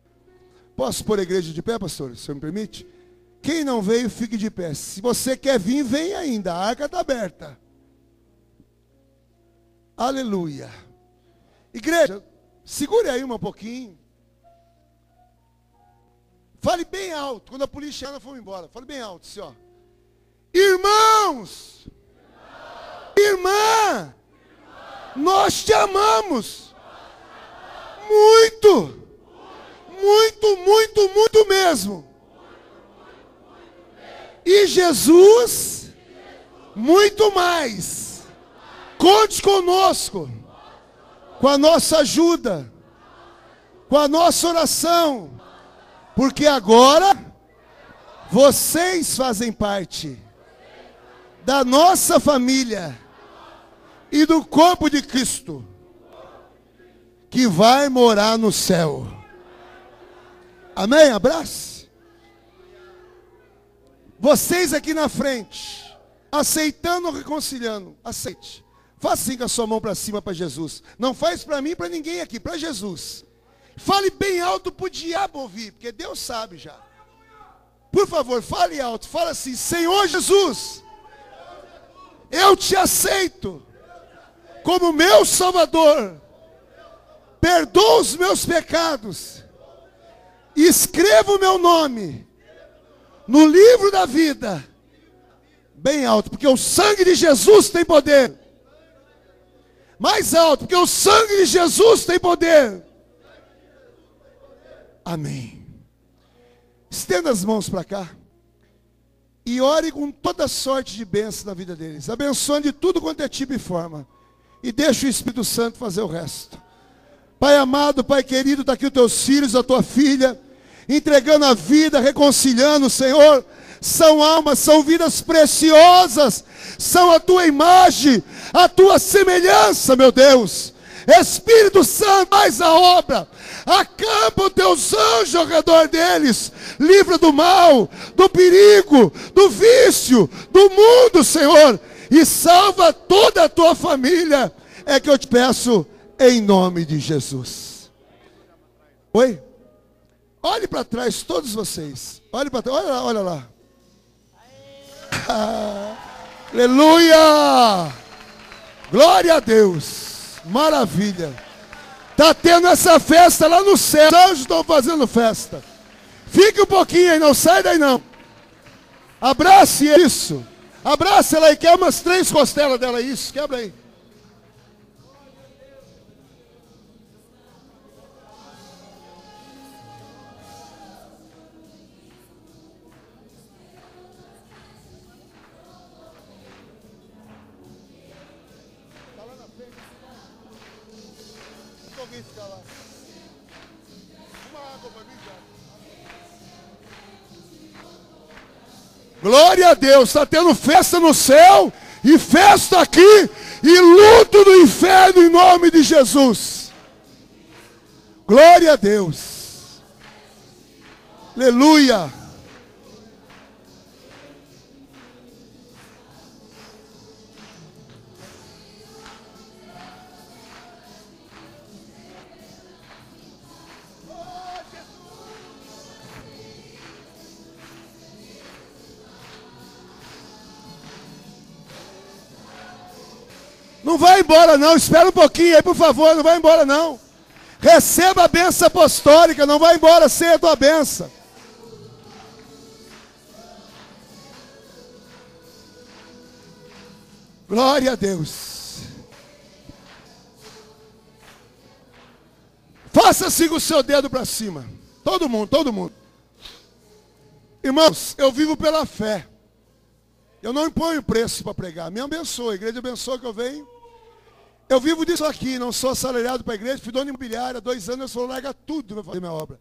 Posso pôr a igreja de pé, pastor? Se me permite? Quem não veio, fique de pé. Se você quer vir, vem ainda. A arca está aberta. Aleluia. Igreja, segure aí um pouquinho. Fale bem alto. Quando a polícia ela foi embora, fale bem alto, assim, ó. Irmãos, irmã, nós te amamos. Muito, muito, muito, muito mesmo. E Jesus, muito mais. Conte conosco, com a nossa ajuda, com a nossa oração, porque agora vocês fazem parte da nossa família e do corpo de Cristo que vai morar no céu. Amém? Abraço. Vocês aqui na frente, aceitando ou reconciliando, aceite. Faça assim com a sua mão para cima para Jesus. Não faz para mim, para ninguém aqui, para Jesus. Fale bem alto para o diabo ouvir, porque Deus sabe já. Por favor, fale alto. Fala assim: Senhor Jesus, eu te aceito como meu Salvador. Perdoa os meus pecados. Escreva o meu nome no livro da vida. Bem alto, porque o sangue de Jesus tem poder. Mais alto, porque o sangue de Jesus tem poder. Amém. Estenda as mãos para cá. E ore com toda sorte de bênçãos na vida deles. Abençoe de tudo quanto é tipo e forma. E deixa o Espírito Santo fazer o resto. Pai amado, Pai querido, está aqui os teus filhos, a tua filha, entregando a vida, reconciliando, Senhor. São almas, são vidas preciosas, são a tua imagem, a tua semelhança, meu Deus. Espírito Santo, faz a obra, acampa os teus anjos ao redor deles, livra do mal, do perigo, do vício, do mundo, Senhor, e salva toda a tua família. É que eu te peço em nome de Jesus. Oi? Olhe para trás, todos vocês. Olhe para trás, olha lá, olha lá. Aleluia! Glória a Deus. Maravilha. Está tendo essa festa lá no céu. Os anjos estão fazendo festa. Fique um pouquinho aí, não sai daí não. Abrace isso. Abrace ela aí, quebra umas três costelas dela, isso, quebra aí. Glória a Deus, está tendo festa no céu e festa aqui e luto do inferno em nome de Jesus. Glória a Deus. Aleluia. Não vai embora não, espera um pouquinho aí, por favor, não vai embora não. Receba a benção apostólica, não vai embora sem a tua benção. Glória a Deus. Faça assim com o seu dedo para cima. Todo mundo, todo mundo. Irmãos, eu vivo pela fé. Eu não imponho preço para pregar. Me abençoe, a igreja abençoa que eu venho. Eu vivo disso aqui, não sou assalariado para a igreja, fui dono imobiliária, dois anos eu sou larga tudo para fazer minha obra.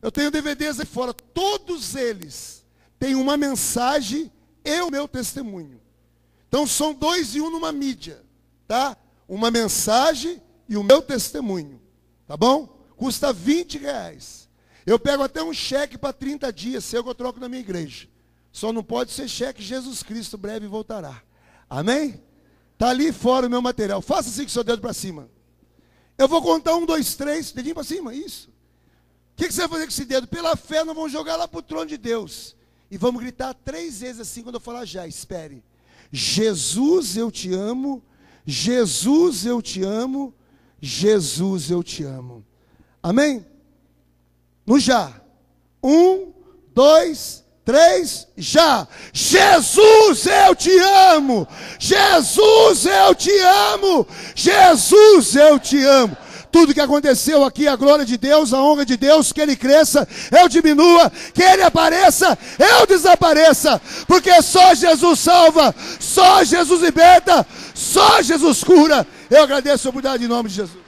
Eu tenho DVDs aí fora, todos eles têm uma mensagem e o meu testemunho. Então são dois e um numa mídia, tá? Uma mensagem e o meu testemunho, tá bom? Custa 20 reais. Eu pego até um cheque para 30 dias, seu que eu troco na minha igreja. Só não pode ser cheque Jesus Cristo breve voltará. Amém? Está ali fora o meu material. Faça assim com seu dedo para cima. Eu vou contar um, dois, três, dedinho para cima, isso. O que, que, você vai fazer com esse dedo? Pela fé, nós vamos jogar lá para o trono de Deus. E vamos gritar três vezes assim quando eu falar já. Espere. Jesus, eu te amo. Jesus, eu te amo. Jesus, eu te amo. Amém? No já. Um, dois, três, já. Jesus, eu te amo. Jesus, eu te amo. Jesus, eu te amo. tudo que aconteceu aqui, a glória de Deus, a honra de Deus, que Ele cresça, eu diminua, que Ele apareça, eu desapareça, porque só Jesus salva, só Jesus liberta, só Jesus cura. Eu agradeço a oportunidade em nome de Jesus.